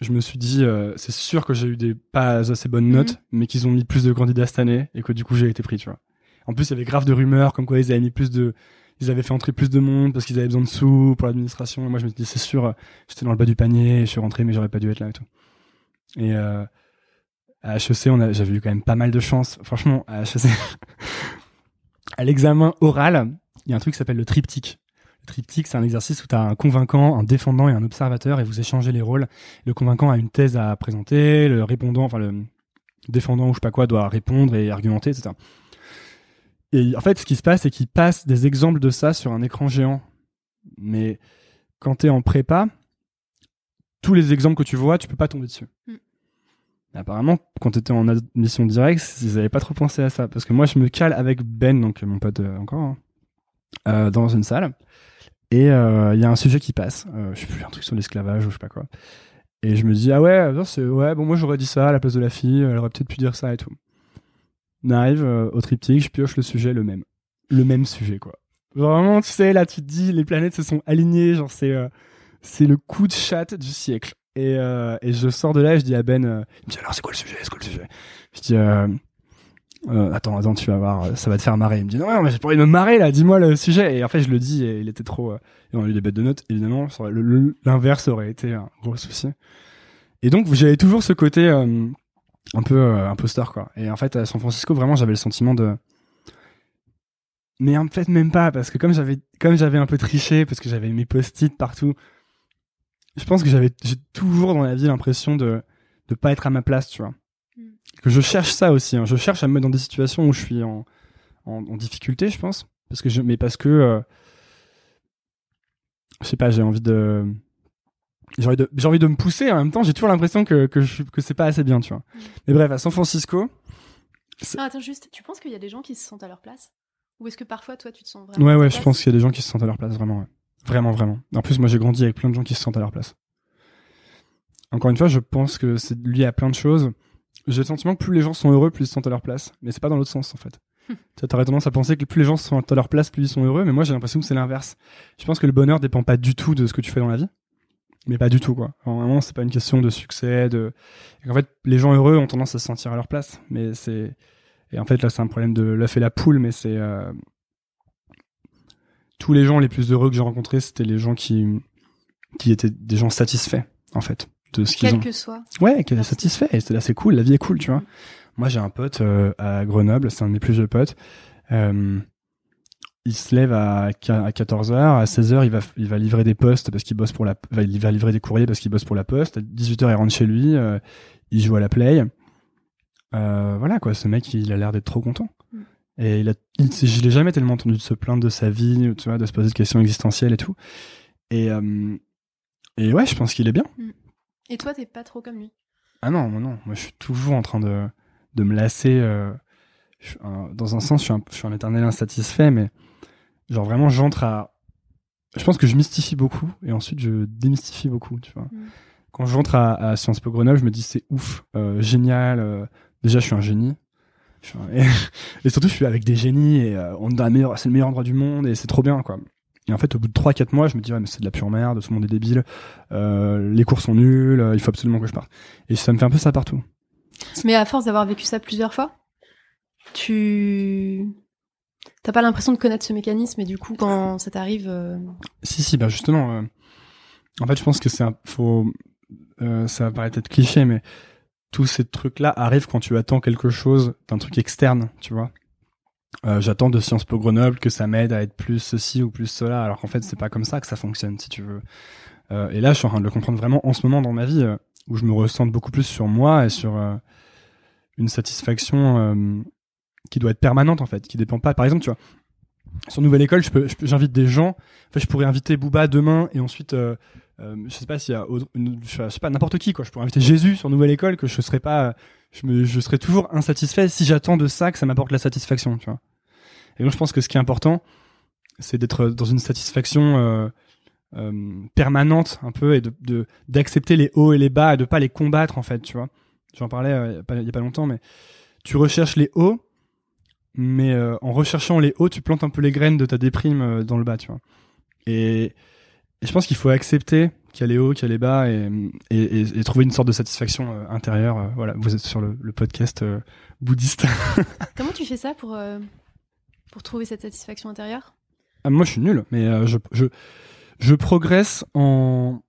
je me suis dit, c'est sûr que j'ai eu des pas assez bonnes notes, Mhm. mais qu'ils ont mis plus de candidats cette année et que du coup, j'ai été pris, tu vois. En plus, il y avait grave de rumeurs comme quoi ils avaient mis plus de, ils avaient fait entrer plus de monde parce qu'ils avaient besoin de sous pour l'administration. Moi, je me suis dit, c'est sûr, j'étais dans le bas du panier, je suis rentré, mais j'aurais pas dû être là et tout. Et euh, à HEC, j'avais eu quand même pas mal de chance. Franchement, à HEC, *laughs* à l'examen oral, il y a un truc qui s'appelle le triptyque. Le triptyque, c'est un exercice où tu as un convaincant, un défendant et un observateur et vous échangez les rôles. Le convaincant a une thèse à présenter, le répondant, enfin le défendant ou je sais pas quoi doit répondre et argumenter, etc. Et en fait, ce qui se passe, c'est qu'il passe des exemples de ça sur un écran géant. Mais quand tu es en prépa, tous les exemples que tu vois, tu peux pas tomber dessus. Mm. Apparemment, quand tu étais en admission directe, ils avaient pas trop pensé à ça. Parce que moi, je me cale avec Ben, donc mon pote euh, encore, hein, euh, dans une salle. Et euh, il y a un sujet qui passe. Je sais plus, un truc sur l'esclavage ou je sais pas quoi. Et je me dis, ah ouais, c'est, ouais, bon, moi j'aurais dit ça à la place de la fille, elle aurait peut-être pu dire ça et tout. On arrive euh, au triptyque, je pioche le sujet, le même. Le même sujet, quoi. Vraiment, tu sais, là, tu te dis, les planètes se sont alignées, genre, c'est, euh, c'est le coup de chat du siècle. Et, euh, et je sors de là je dis à Ben, euh, il me dit alors c'est quoi le sujet, c'est quoi le sujet? Je dis, attends, attends, tu vas voir, ça va te faire marrer. Il me dit, non, mais j'ai pas envie de me marrer là, dis-moi le sujet. Et en fait, je le dis et il était trop, et on a eu des bêtes de notes, évidemment. L'inverse aurait été un gros souci. Et donc, j'avais toujours ce côté un peu euh, imposteur, quoi. Et en fait, à San Francisco, vraiment, j'avais le sentiment de, mais en fait, même pas, parce que comme j'avais, comme j'avais un peu triché, parce que j'avais mes post-it partout, je pense que j'avais, j'ai toujours dans la vie l'impression de, de pas être à ma place, tu vois que je cherche ça aussi. Hein. Je cherche à me mettre dans des situations où je suis en, en, difficulté, je pense. Parce que je, mais parce que, euh, je sais pas, j'ai envie de, j'ai envie de, j'ai envie de me pousser. En même temps, j'ai toujours l'impression que que, je, que c'est pas assez bien, tu vois. Mm. Mais bref, à San Francisco. Ah, attends juste, tu penses qu'il y a des gens qui se sentent à leur place? Ou est-ce que parfois toi tu te sens vraiment Ouais, ouais, je pense qu'il y a des gens qui se sentent à leur place, vraiment, vraiment, vraiment. En plus, moi, j'ai grandi avec plein de gens qui se sentent à leur place. Encore une fois, je pense que c'est lié à plein de choses. J'ai le sentiment que plus les gens sont heureux, plus ils sont à leur place. Mais c'est pas dans l'autre sens, en fait. tu aurais tendance à penser que plus les gens sont à leur place, plus ils sont heureux. Mais moi, j'ai l'impression que c'est l'inverse. Je pense que le bonheur dépend pas du tout de ce que tu fais dans la vie. Mais pas du tout, quoi. vraiment, c'est pas une question de succès, de, en fait, les gens heureux ont tendance à se sentir à leur place. Mais c'est, et en fait, là, c'est un problème de l'œuf et la poule, mais c'est, euh... tous les gens les plus heureux que j'ai rencontrés, c'était les gens qui, qui étaient des gens satisfaits, en fait de ce qu'ils ont. que soit. Ouais, qui est satisfait. Et c'est là, c'est cool. La vie est cool, tu vois. Moi, j'ai un pote euh, à Grenoble, c'est un de mes plus vieux potes. Euh, il se lève à, 14h, à 16h, il va, il va livrer des postes parce qu'il bosse pour la, il va livrer des courriers parce qu'il bosse pour la poste. À 18h, il rentre chez lui, euh, il joue à la play. voilà, quoi. Ce mec, il a l'air d'être trop content. Mm. Et il a, il, je l'ai jamais tellement entendu de se plaindre de sa vie, tu vois, de se poser des questions existentielles et tout. Et, et ouais, je pense qu'il est bien. Mm. Et toi, t'es pas trop comme lui? Ah non, non, non. Moi, je suis toujours en train de, de me lasser. Euh, dans un sens, je suis, un, je suis un éternel insatisfait, mais genre vraiment, j'entre à. Je pense que je mystifie beaucoup et ensuite je démystifie beaucoup, tu vois. Mm. Quand j'entre à, à, Sciences Po Grenoble, je me dis c'est ouf, euh, génial. Euh, déjà, je suis un génie. *laughs* Et, surtout, je suis avec des génies et on c'est le meilleur endroit du monde et c'est trop bien, quoi. Et en fait, au bout de 3-4 mois, je me dis, ouais, mais c'est de la pure merde, tout le monde est débile, euh, les cours sont nuls, euh, il faut absolument que je parte. Et ça me fait un peu ça partout. Mais à force d'avoir vécu ça plusieurs fois, tu t'as pas l'impression de connaître ce mécanisme et du coup, quand ça t'arrive. Euh, si, si, bah justement. en fait, je pense que c'est un. Faut, ça va paraître être cliché, mais tous ces trucs-là arrivent quand tu attends quelque chose d'un truc externe, tu vois. Euh, j'attends de Sciences Po Grenoble que ça m'aide à être plus ceci ou plus cela, alors qu'en fait c'est pas comme ça que ça fonctionne si tu veux. Euh, et là je suis en train de le comprendre vraiment en ce moment dans ma vie euh, où je me ressens beaucoup plus sur moi et sur une satisfaction qui doit être permanente en fait, qui dépend pas. Par exemple tu vois sur Nouvelle École je peux j'invite des gens, enfin je pourrais inviter Booba demain et ensuite je sais pas s'il y a je sais pas n'importe qui quoi, je pourrais inviter Jésus sur Nouvelle École que je serais pas je, me, je serais toujours insatisfait si j'attends de ça que ça m'apporte la satisfaction, tu vois. Et donc je pense que ce qui est important, c'est d'être dans une satisfaction euh, euh, permanente un peu et de d'accepter les hauts et les bas et de pas les combattre en fait, tu vois. J'en parlais euh, il y a pas longtemps, mais tu recherches les hauts, mais euh, en recherchant les hauts, tu plantes un peu les graines de ta déprime euh, dans le bas, tu vois. Et, et je pense qu'il faut accepter qu'il y a les hauts, qu'il y a les bas et, et, et, trouver une sorte de satisfaction euh, intérieure. Voilà, vous êtes sur le, le podcast bouddhiste. *laughs* Comment tu fais ça pour, pour trouver cette satisfaction intérieure? Ah, Moi, je suis nul, mais je, je, je progresse en.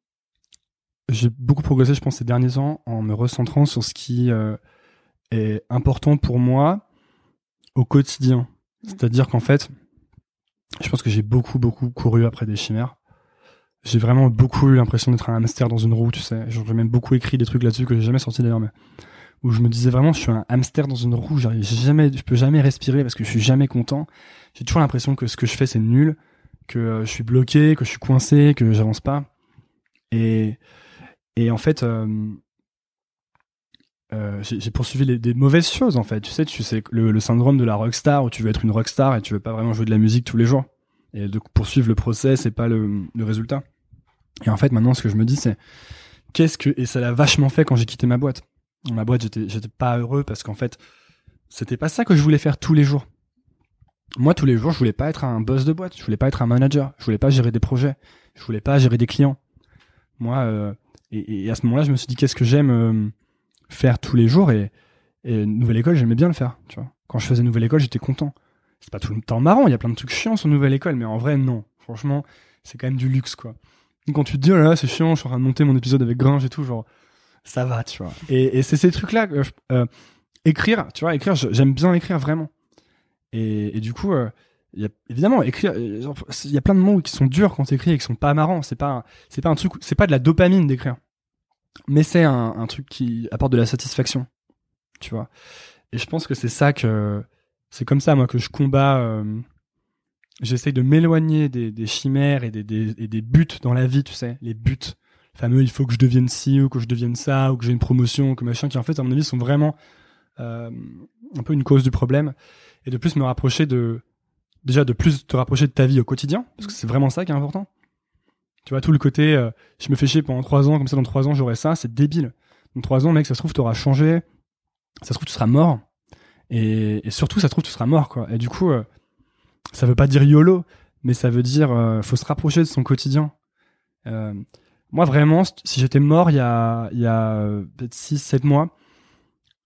J'ai beaucoup progressé, je pense, ces derniers ans en me recentrant sur ce qui est important pour moi au quotidien. C'est-à-dire qu'en fait, je pense que j'ai beaucoup, beaucoup couru après des chimères j'ai vraiment beaucoup eu l'impression d'être un hamster dans une roue, tu sais. J'ai même beaucoup écrit des trucs là-dessus que j'ai jamais sorti d'ailleurs, mais où je me disais vraiment, je suis un hamster dans une roue, j'arrive jamais, je peux jamais respirer parce que je suis jamais content. J'ai toujours l'impression que ce que je fais c'est nul, que euh, je suis bloqué, que je suis coincé, que j'avance pas. Et et en fait, euh, euh, j'ai poursuivi des mauvaises choses en fait. Tu sais, tu sais le, syndrome de la rockstar où tu veux être une rockstar et tu veux pas vraiment jouer de la musique tous les jours et de poursuivre le process et pas le, résultat. Et en fait, maintenant, ce que je me dis, c'est qu'est-ce que et ça l'a vachement fait quand j'ai quitté ma boîte. Dans ma boîte, j'étais j'étais pas heureux parce qu'en fait, c'était pas ça que je voulais faire tous les jours. Moi, tous les jours, je voulais pas être un boss de boîte, je voulais pas être un manager, je voulais pas gérer des projets, je voulais pas gérer des clients. Moi, euh, et, et, à ce moment-là, je me suis dit qu'est-ce que j'aime euh, faire tous les jours et, nouvelle école, j'aimais bien le faire, tu vois. Quand je faisais nouvelle école, j'étais content. C'est pas tout le temps marrant, il y a plein de trucs chiants sur nouvelle école, mais en vrai, non. Franchement, c'est quand même du luxe, quoi. quand tu te dis, oh là là, c'est chiant, je suis en train de monter mon épisode avec Gringe et tout, genre, ça va, tu vois. Et, c'est ces trucs-là, euh, écrire, tu vois, écrire, j'aime bien écrire vraiment. Et, du coup, euh, y a, évidemment, écrire, il y a plein de mots qui sont durs quand tu écris et qui sont pas marrants. C'est pas, c'est pas un truc, c'est pas de la dopamine d'écrire. Mais c'est un, truc qui apporte de la satisfaction, tu vois. Et je pense que c'est ça que, c'est comme ça, moi, que je combats, euh, j'essaye de m'éloigner des, chimères et des, des, des buts dans la vie, tu sais, les buts fameux, il faut que je devienne ci ou que je devienne ça ou que j'ai une promotion ou que machin, qui en fait, à mon avis, sont vraiment euh, un peu une cause du problème, et de plus me rapprocher de déjà de plus te rapprocher de ta vie au quotidien, parce que c'est vraiment ça qui est important. Tu vois tout le côté, euh, je me fais chier pendant trois ans, comme ça dans trois ans j'aurai ça, c'est débile. Dans trois ans, mec, ça se trouve t'auras changé, ça se trouve tu seras mort, et, surtout ça se trouve tu seras mort quoi. Et du coup, euh, ça veut pas dire yolo, mais ça veut dire faut se rapprocher de son quotidien. moi vraiment, si j'étais mort il y a il y a peut-être six sept mois,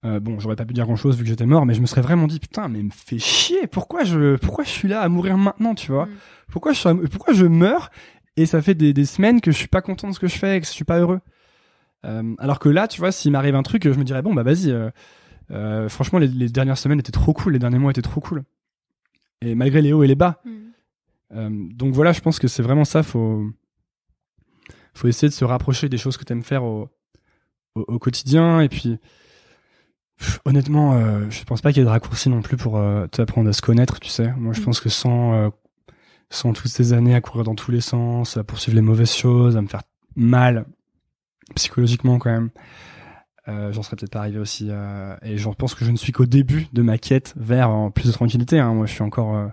euh, bon, j'aurais pas pu dire grand chose vu que j'étais mort, mais je me serais vraiment dit putain, mais me fait chier. Pourquoi je, pourquoi je suis là à mourir maintenant, tu vois? Mm. Pourquoi je, pourquoi je meurs et ça fait des, des, semaines que je suis pas content de ce que je fais et que je suis pas heureux. Euh, alors que là, tu vois, s'il m'arrive un truc, je me dirais bon bah vas-y. Euh, euh franchement, les, les, dernières semaines étaient trop cool, les derniers mois étaient trop cool. Et malgré les hauts et les bas. Mm. Donc voilà, je pense que c'est vraiment ça. Faut, faut essayer de se rapprocher des choses que t'aimes faire au, au, au quotidien et puis honnêtement, euh, je pense pas qu'il y ait de raccourcis non plus pour euh, t'apprendre à se connaître, tu sais. Moi, je mm. pense que sans, euh, sans toutes ces années à courir dans tous les sens, à poursuivre les mauvaises choses, à me faire mal psychologiquement quand même, euh, j'en serais peut-être pas arrivé aussi. et je pense que je ne suis qu'au début de ma quête vers plus de tranquillité. Hein. Moi, je suis encore,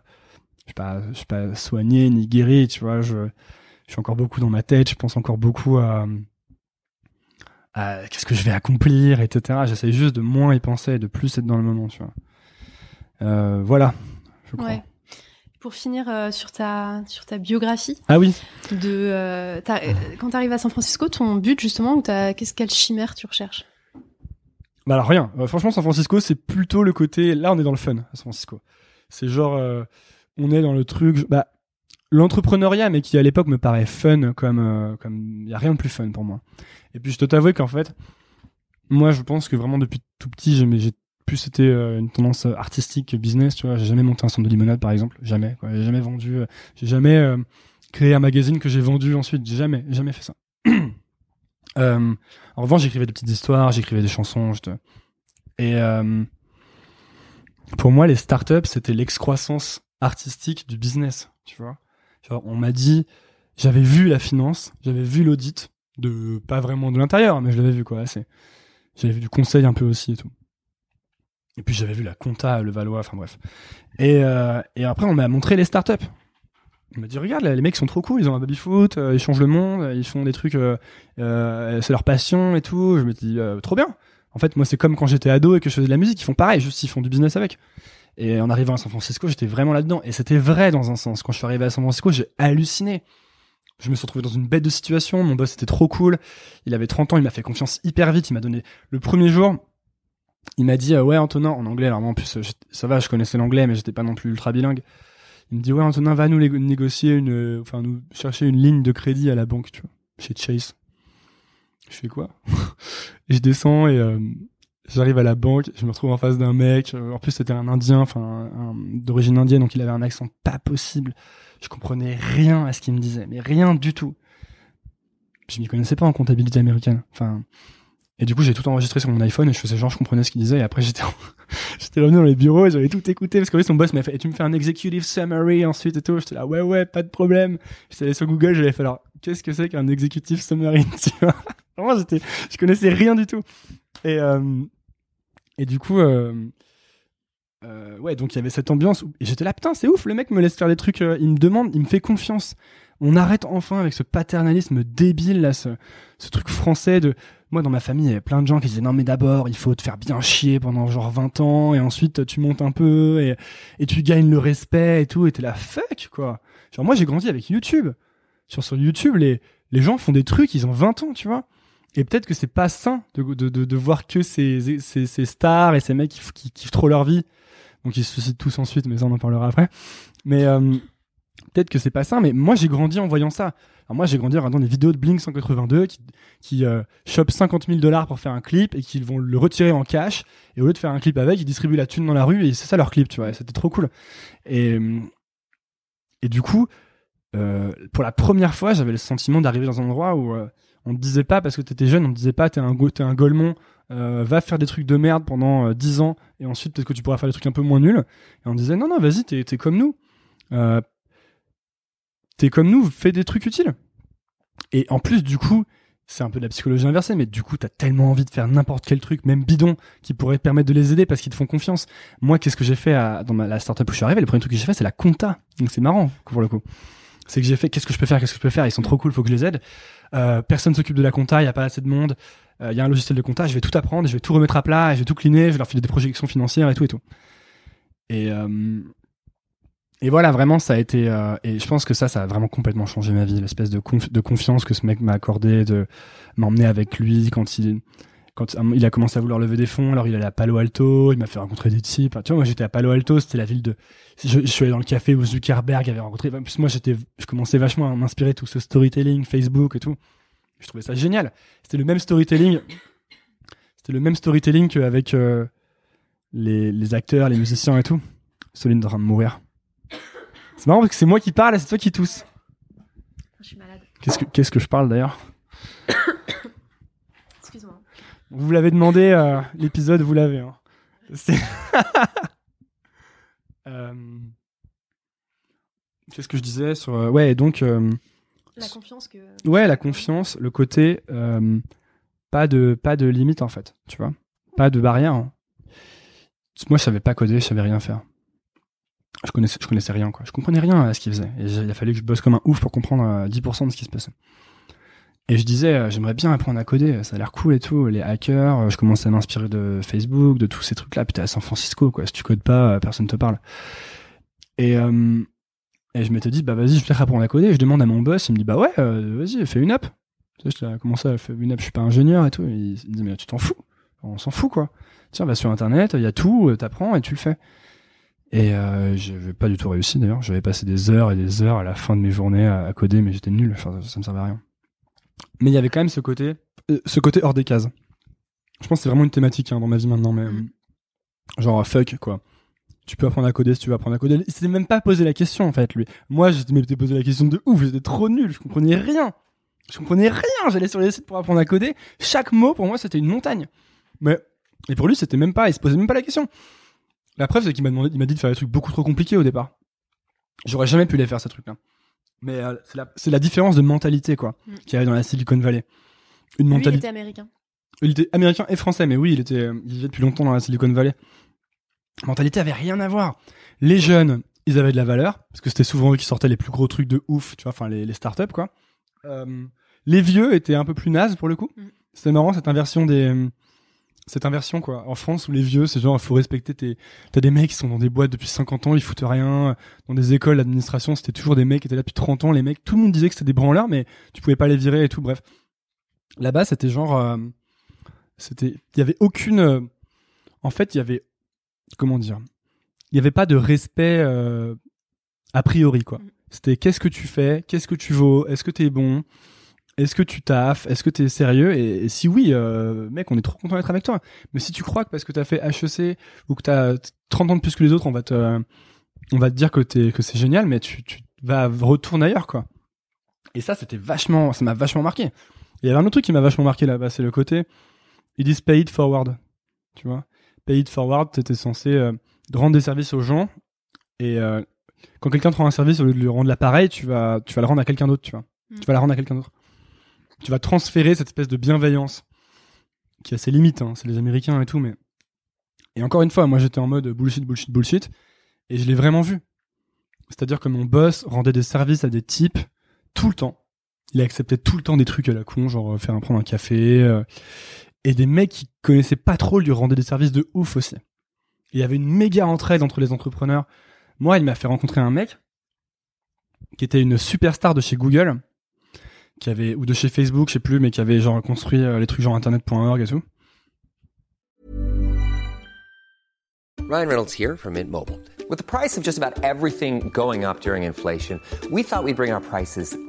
je suis pas, suis pas soigné ni guéri, tu vois. Je, suis encore beaucoup dans ma tête. Je pense encore beaucoup à qu'est-ce que je vais accomplir, etc. J'essaie juste de moins y penser, de plus être dans le moment, tu vois. Euh, voilà, je crois. Pour finir euh, sur ta sur ta biographie. Ah oui. De euh, quand tu arrives à San Francisco, ton but justement, ou qu'est-ce quelle chimère tu recherches? Bah alors rien. franchement, San Francisco, c'est plutôt le côté. Là, on est dans le fun à San Francisco. C'est genre, on est dans le truc. Bah, l'entrepreneuriat, mais qui à l'époque me paraît fun, comme comme il y a rien de plus fun pour moi. Et puis je dois t'avouer qu'en fait, moi je pense que vraiment depuis tout petit, j'ai plus été euh, une tendance artistique que business, tu vois. J'ai jamais monté un centre de limonade par exemple, jamais. J'ai jamais vendu, euh, j'ai jamais euh, créé un magazine que j'ai vendu ensuite, jamais, jamais fait ça. *clears throat* en revanche, j'écrivais des petites histoires, j'écrivais des chansons, et pour moi, les startups, c'était l'excroissance artistique du business, tu vois. On m'a dit, j'avais vu la finance, j'avais vu l'audit, de pas vraiment de l'intérieur, mais je l'avais vu quoi. assez j'avais vu du conseil un peu aussi et tout. Et puis j'avais vu la compta, le Valois, enfin bref. Et, euh, et après on m'a montré les startups. Il m'a dit regarde les mecs sont trop cool, ils ont un baby foot, euh, ils changent le monde, ils font des trucs, euh, c'est leur passion et tout. Je me dis trop bien. En fait moi c'est comme quand j'étais ado et que je faisais de la musique, ils font pareil, juste ils font du business avec. Et en arrivant à San Francisco, j'étais vraiment là-dedans. Et c'était vrai dans un sens. Quand je suis arrivé à San Francisco, j'ai halluciné. Je me suis retrouvé dans une bête de situation. Mon boss était trop cool. Il avait 30 ans. Il m'a fait confiance hyper vite. Il m'a donné le premier jour. Il m'a dit, euh, ouais, Antonin, en anglais. Alors, moi, en plus, ça va, je connaissais l'anglais, mais j'étais pas non plus ultra bilingue. Il me dit, ouais, Antonin, va nous négocier une, euh, enfin, nous chercher une ligne de crédit à la banque, tu vois, chez Chase. Je fais quoi? *laughs* et je descends et, euh, j'arrive à la banque, je me retrouve en face d'un mec. En plus, c'était un Indien, enfin, d'origine indienne, donc il avait un accent pas possible. Je comprenais rien à ce qu'il me disait, mais rien du tout. Je m'y connaissais pas en comptabilité américaine. Enfin, et du coup, j'ai tout enregistré sur mon iPhone et je faisais genre, je comprenais ce qu'il disait. Et après, *laughs* j'étais, j'étais revenu dans les bureaux et j'avais tout écouté parce qu'en fait, son boss m'a fait, et tu me fais un executive summary ensuite et tout. J'étais là, ouais, ouais, pas de problème. J'étais allé sur Google, j'avais fait alors, qu'est-ce que c'est qu'un executive summary, *laughs* tu vois? Vraiment, j'étais, je connaissais rien du tout. Et, euh, et du coup, euh, euh, ouais, donc il y avait cette ambiance. et j'étais là, putain, c'est ouf, le mec me laisse faire des trucs, il me demande, il me fait confiance. On arrête enfin avec ce paternalisme débile, là, ce, ce truc français de. Moi, dans ma famille, il y avait plein de gens qui disaient non, mais d'abord, il faut te faire bien chier pendant genre 20 ans, et ensuite tu montes un peu, et, et tu gagnes le respect et tout, et t'es là, fuck, quoi. Genre, moi, j'ai grandi avec YouTube. Sur, sur YouTube, les, les gens font des trucs, ils ont 20 ans, tu vois. Et peut-être que c'est pas sain de, de, de, voir que ces, ces, ces, stars et ces mecs qui, qui kiffent trop leur vie Donc ils se suicident tous ensuite, mais ça on en parlera après. Mais euh, peut-être que c'est pas ça, mais moi j'ai grandi en voyant ça. Alors moi j'ai grandi en regardant des vidéos de Blink 182 qui, qui euh, chopent 50 000 dollars pour faire un clip et qu'ils vont le retirer en cash et au lieu de faire un clip avec, ils distribuent la thune dans la rue et c'est ça leur clip, tu vois. C'était trop cool. Et et du coup, euh, pour la première fois, j'avais le sentiment d'arriver dans un endroit où euh, on te disait pas parce que t'étais jeune, on te disait pas t'es un un golemon, euh, va faire des trucs de merde pendant euh, 10 ans et ensuite peut-être que tu pourras faire des trucs un peu moins nuls. Et on disait non non vas-y t'es t'es comme nous, euh, t'es comme nous, fais des trucs utiles. Et en plus du coup c'est un peu de la psychologie inversée, mais du coup, t'as tellement envie de faire n'importe quel truc, même bidon, qui pourrait te permettre de les aider parce qu'ils te font confiance. Moi, qu'est-ce que j'ai fait dans ma, la startup où je suis arrivé Le premier truc que j'ai fait, c'est la compta. Donc c'est marrant, pour le coup. C'est que j'ai fait, qu'est-ce que je peux faire Qu'est-ce que je peux faire? Ils sont trop cool, faut que je les aide. Euh, personne s'occupe de la compta, il y a pas assez de monde. Euh, Il y a un logiciel de compta, je vais tout apprendre, je vais tout remettre à plat, je vais tout cleaner, je vais leur filer des projections financières et tout et tout. Et euh, et voilà, vraiment, ça a été. euh, et je pense que ça, ça a vraiment complètement changé ma vie. L'espèce de, conf- de confiance que ce mec m'a accordé, de m'emmener avec lui quand il, a commencé à vouloir lever des fonds. Alors, il allait à Palo Alto, il m'a fait rencontrer des types. Tu vois, moi, j'étais à Palo Alto, c'était la ville de. Je, suis allé dans le café où Zuckerberg avait rencontré. En plus, moi, j'étais, je commençais vachement à m'inspirer tout ce storytelling, Facebook et tout. Je trouvais ça génial. C'était le même storytelling. C'était le même storytelling qu'avec euh, les, les acteurs, les musiciens et tout. Soline est en train de mourir. C'est marrant parce que c'est moi qui parle et c'est toi qui tousse. Je suis malade. Qu'est-ce que, qu'est-ce que je parle d'ailleurs *coughs* Excuse-moi. Vous l'avez demandé, euh, l'épisode, vous l'avez. hein. C'est- *laughs* Euh, Qu'est-ce que je disais sur. euh, ouais, donc. euh, La confiance que. ouais, la confiance, le côté. pas, de, pas de limite en fait, tu vois. Pas de barrière. hein. Moi, je savais pas coder, je savais rien faire. Je connaissais, connaissais rien, quoi. Je comprenais rien à ce qu'il faisait. Et j'ai- il a fallu que je bosse comme un ouf pour comprendre euh, 10% de ce qui se passait. Et je disais, euh, j'aimerais bien apprendre à coder, ça a l'air cool et tout. Les hackers, euh, je commençais à m'inspirer de Facebook, de tous ces trucs-là. T'es à San Francisco, quoi. Si tu codes pas, euh, personne te parle. Et, euh, et je m'étais dit, bah vas-y, je vais peut-être apprendre à coder. Je demande à mon boss, il me dit, bah ouais, euh, vas-y, fais une app. Tu sais, je comment ça, fais une app, je suis pas ingénieur et tout. Il, me dit, mais tu t'en fous. On s'en fout, quoi. Tiens, va sur Internet, il y a tout, euh, t'apprends et tu le fais. Et euh, j'avais pas du tout réussi d'ailleurs. J'avais passé des heures et des heures à la fin de mes journées à, à coder, mais j'étais nul. Enfin, ça, ça me servait à rien. Mais il y avait quand même ce côté, euh, ce côté hors des cases. Je pense que c'est vraiment une thématique hein, dans ma vie maintenant, mais Mm. euh, genre fuck quoi. Tu peux apprendre à coder si tu veux apprendre à coder. Il s'était même pas posé la question en fait lui. Moi, je m'étais posé la question de ouf. J'étais trop nul. Je comprenais rien. Je comprenais rien. J'allais sur les sites pour apprendre à coder. Chaque mot pour moi c'était une montagne. Mais et pour lui c'était même pas. Il se posait même pas la question. La preuve c'est qu'il m'a demandé, il m'a dit de faire des trucs beaucoup trop compliqués au départ. J'aurais jamais pu les faire ces trucs-là. Mais euh, c'est la, c'est la différence de mentalité quoi Mm. qu'il y avait dans la Silicon Valley. Une il était américain. Il était américain et français, mais oui, il était, euh, il vivait depuis longtemps dans la Silicon Valley. Mentalité avait rien à voir. Les jeunes, ils avaient de la valeur parce que c'était souvent eux qui sortaient les plus gros trucs de ouf, tu vois, enfin les, les startups quoi. Euh, les vieux étaient un peu plus nazes pour le coup. Mm. C'était marrant cette inversion des, cette inversion quoi. En France où les vieux, c'est genre il faut respecter tes, t'as des mecs qui sont dans des boîtes depuis 50 ans, ils foutent rien. Dans des écoles d'administration, c'était toujours des mecs qui étaient là depuis 30 ans. Les mecs, tout le monde disait que c'était des branleurs, mais tu pouvais pas les virer et tout. Bref, là-bas c'était genre euh, c'était il y avait aucune euh, en fait il y avait comment dire il y avait pas de respect euh, a priori quoi Mm. c'était qu'est-ce que tu fais? Qu'est-ce que tu vaux? Est-ce que t'es bon? Est-ce que tu taffes? Est-ce que t'es sérieux? Et, et si oui euh, mec on est trop content d'être avec toi mais si tu crois que parce que t'as fait HEC ou que t'as 30 ans de plus que les autres on va te on va te dire que c'est génial mais tu, tu vas retourner ailleurs quoi et ça c'était vachement ça m'a vachement marqué il y avait un autre truc qui m'a vachement marqué là-bas, c'est le côté, ils disent pay it forward. Tu vois? Pay it forward, t'étais censé euh, rendre des services aux gens, et euh, quand quelqu'un te rend un service, au lieu de lui rendre l'appareil, tu vas, tu vas le rendre à quelqu'un d'autre, tu vois. Mm. Tu vas la rendre à quelqu'un d'autre. Tu vas transférer cette espèce de bienveillance, qui a ses limites, hein, c'est les Américains et tout, mais. Et encore une fois, moi j'étais en mode bullshit, bullshit, bullshit, et je l'ai vraiment vu. C'est-à-dire que mon boss rendait des services à des types tout le temps il acceptait tout le temps des trucs à la con, genre euh, faire un prendre un café. euh, et des mecs qui connaissaient pas trop lui rendaient des services de ouf aussi. Il y avait une méga entraide entre les entrepreneurs. Moi, il m'a fait rencontrer un mec qui était une superstar de chez Google, qui avait ou de chez Facebook, je sais plus, mais qui avait genre construit euh, les trucs genre internet.org et tout. Ryan Reynolds here from Mint Mobile. With the price of just about everything going up during inflation, we thought we'd bring our prices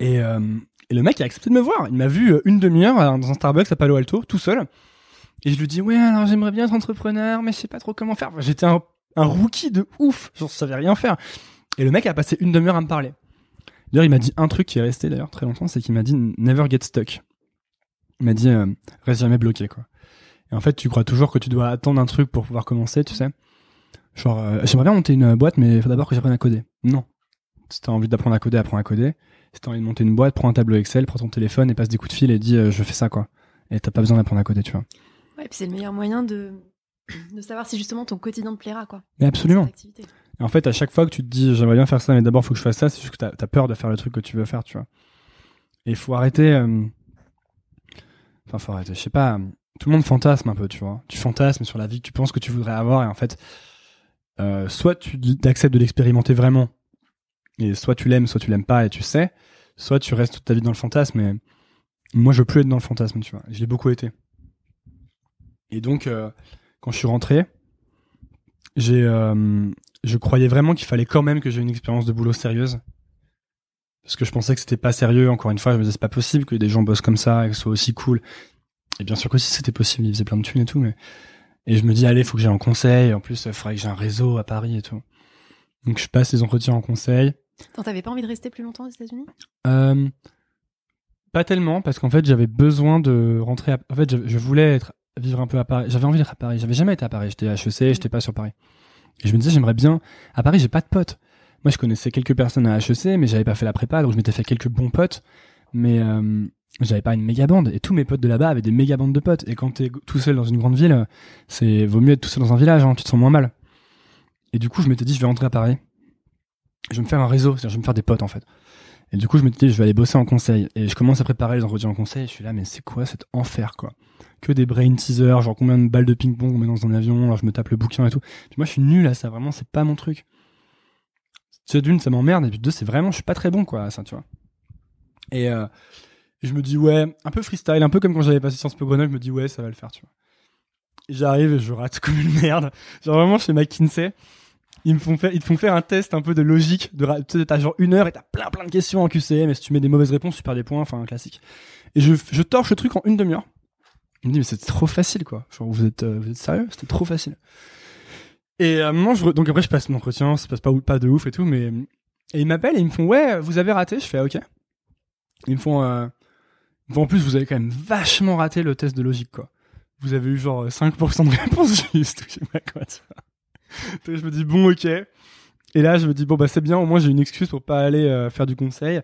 Et, euh, et le mec a accepté de me voir. Il m'a vu euh, une demi-heure euh, dans un Starbucks à Palo Alto, tout seul. Et je lui dis, ouais, alors j'aimerais bien être entrepreneur, mais je sais pas trop comment faire. J'étais un, rookie de ouf. Je savais rien faire. Et le mec a passé une demi-heure à me parler. D'ailleurs, il m'a dit un truc qui est resté d'ailleurs très longtemps, c'est qu'il m'a dit never get stuck. Il m'a dit euh, reste jamais bloqué quoi. Et en fait, tu crois toujours que tu dois attendre un truc pour pouvoir commencer, tu sais. Genre, euh, j'aimerais bien monter une boîte, mais il faut d'abord que j'apprenne à coder. Non. Si t'as envie d'apprendre à coder, apprends à coder. Si t'as envie de monter une boîte, prends un tableau Excel, prends ton téléphone et passe des coups de fil et dis euh, je fais ça quoi. Et t'as pas besoin d'apprendre à coder, tu vois. Ouais, puis c'est le meilleur moyen de, de savoir si justement ton quotidien te plaira, quoi. Mais absolument. Et en fait, à chaque fois que tu te dis j'aimerais bien faire ça, mais d'abord faut que je fasse ça, c'est juste que t'as as peur de faire le truc que tu veux faire, tu vois. Et il faut arrêter. euh, Enfin, faut arrêter. Je sais pas. Tout le monde fantasme un peu, tu vois. Tu fantasmes sur la vie que tu penses que tu voudrais avoir, et en fait, euh, soit tu acceptes de l'expérimenter vraiment, et soit tu l'aimes, soit tu l'aimes pas, et tu sais. Soit tu restes toute ta vie dans le fantasme, et moi je veux plus être dans le fantasme, tu vois. Je l'ai beaucoup été. Et donc, euh, quand je suis rentré, j'ai, euh, je croyais vraiment qu'il fallait quand même que j'ai une expérience de boulot sérieuse. Parce que je pensais que c'était pas sérieux. Encore une fois, je me disais c'est pas possible que des gens bossent comme ça et que ce soit aussi cool. Et bien sûr que si c'était possible, ils faisaient plein de thunes et tout, mais et je me dis allez, faut que j'aille en conseil. En plus, il faudrait que j'ai un réseau à Paris et tout. Donc je passe les entretiens en conseil. T'avais pas envie de rester plus longtemps aux États-Unis? Euh, pas tellement parce qu'en fait j'avais besoin de rentrer. À... En fait, je, je voulais être vivre un peu à Paris. J'avais envie d'être à Paris. J'avais jamais été à Paris. J'étais à HEC, j'étais pas sur Paris. Et je me disais j'aimerais bien. À Paris, j'ai pas de potes. Moi, je connaissais quelques personnes à HEC, mais j'avais pas fait la prépa, donc je m'étais fait quelques bons potes. Mais euh, j'avais pas une méga bande. Et tous mes potes de là-bas avaient des méga bandes de potes. Et quand t'es tout seul dans une grande ville, c'est vaut mieux être tout seul dans un village. Hein, tu te sens moins mal. Et du coup, je m'étais dit je vais rentrer à Paris. Je vais me faire un réseau, c'est-à-dire je vais me faire des potes en fait. Et du coup, je me dis, je vais aller bosser en conseil. Et je commence à préparer les entretiens en conseil. Et je suis là, mais c'est quoi cet enfer, quoi? Que des brain teasers, genre combien de balles de ping-pong on met dans un avion, alors je me tape le bouquin et tout. Puis moi, je suis nul à ça, vraiment, c'est pas mon truc. C'est d'une, ça m'emmerde. Et puis deux, c'est vraiment, je suis pas très bon, quoi, à ça, tu vois. Et euh, je me dis, ouais, un peu freestyle, un peu comme quand j'avais passé Sciences Po Grenoble, je me dis, ouais, ça va le faire, tu vois. J'arrive et je rate comme une merde. Genre vraiment, chez McKinsey, ils me font faire, te font faire un test un peu de logique. De, tu sais, t'as genre une heure et t'as plein plein de questions en QCM. Et si tu mets des mauvaises réponses, tu perds des points. Enfin, un classique. Et je, torche le truc en une demi-heure. Il me dit, mais c'est trop facile, quoi. Genre, vous êtes, euh, vous êtes sérieux? C'était trop facile. Et à un moment, je, donc après, je passe mon entretien, ça passe pas, pas de ouf et tout, mais, et ils m'appellent et ils me font, ouais, vous avez raté? Je fais, ah, ok. Ils me font, euh, en plus, vous avez quand même vachement raté le test de logique, quoi. Vous avez eu genre 5% de réponses *laughs* justes. Je sais pas quoi. *laughs* Donc, je me dis, bon, ok. Et là, je me dis, bon, bah, c'est bien, au moins, j'ai une excuse pour pas aller euh, faire du conseil.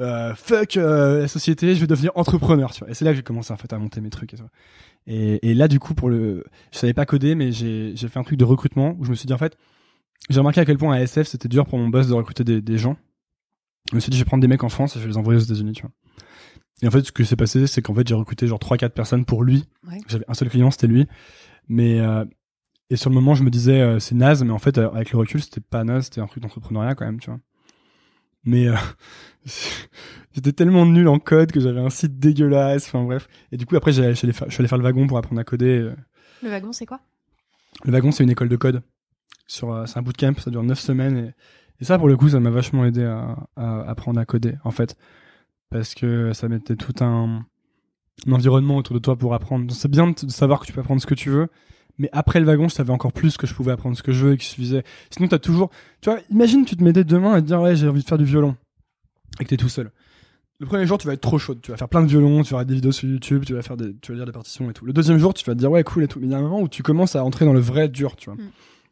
Euh, fuck euh, la société, je vais devenir entrepreneur, tu vois. Et c'est là que j'ai commencé, en fait, à monter mes trucs et tout. Et, et là, du coup, pour le, je savais pas coder, mais j'ai, j'ai fait un truc de recrutement où je me suis dit, en fait, j'ai remarqué à quel point à SF, c'était dur pour mon boss de recruter des, des gens. Je me suis dit, je vais prendre des mecs en France et je vais les envoyer aux États-Unis, tu vois. Et en fait, ce que s'est passé, c'est qu'en fait, j'ai recruté genre 3-4 personnes pour lui. Ouais. J'avais un seul client, c'était lui. Mais, euh, et sur le moment, je me disais, euh, c'est naze, mais en fait, euh, avec le recul, c'était pas naze, c'était un truc d'entrepreneuriat quand même, tu vois. Mais euh, *laughs* j'étais tellement nul en code que j'avais un site dégueulasse, enfin bref. Et du coup, après, j'ai- je suis allé faire- je suis allé faire le wagon pour apprendre à coder. Le wagon, c'est quoi? Le wagon, c'est une école de code. Sur, c'est un bootcamp, ça dure 9 semaines. Et, et ça, pour le coup, ça m'a vachement aidé à, à apprendre à coder, en fait. Parce que ça mettait tout un, un environnement autour de toi pour apprendre. Donc, C'est bien de savoir que tu peux apprendre ce que tu veux, Mais après le wagon, je savais encore plus que je pouvais apprendre ce que je veux et qu'il suffisait. Sinon, t'as toujours, tu vois, imagine, tu te mettais demain à te dire, ouais, j'ai envie de faire du violon. Et que t'es tout seul. Le premier jour, tu vas être trop chaud. Tu vas faire plein de violons, tu vas regarder des vidéos sur YouTube, tu vas faire des, tu vas lire des partitions et tout. Le deuxième jour, tu vas te dire, ouais, cool et tout. Mais il y a un moment où tu commences à entrer dans le vrai dur, tu vois. Mm.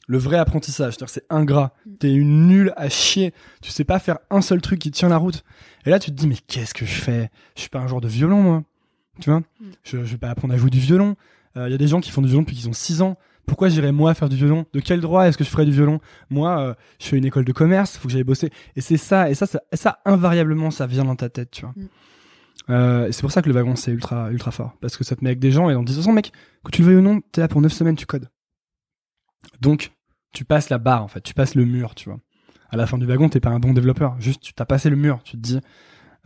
Le vrai apprentissage. C'est-à-dire, c'est ingrat. Mm. T'es une nulle à chier. Tu sais pas faire un seul truc qui tient la route. Et là, tu te dis, mais qu'est-ce que je fais? Je suis pas un joueur de violon, moi. Tu vois? Mm. Je, je vais pas apprendre à jouer du violon. Il y a des gens qui font du violon depuis qu'ils ont 6 ans. Pourquoi j'irais moi faire du violon? De quel droit est-ce que je ferais du violon? Moi, euh, je fais une école de commerce, faut que j'aille bosser. Et c'est ça, et ça, ça, et ça, invariablement, ça vient dans ta tête, tu vois. Mm. Euh, et c'est pour ça que le wagon, c'est ultra, ultra fort. Parce que ça te met avec des gens, et 10 façon, mec, que tu le veuilles ou non, t'es là pour 9 semaines, tu codes. Donc, tu passes la barre, en fait, tu passes le mur, tu vois. À la fin du wagon, t'es pas un bon développeur. Juste, tu t'as passé le mur. Tu te dis,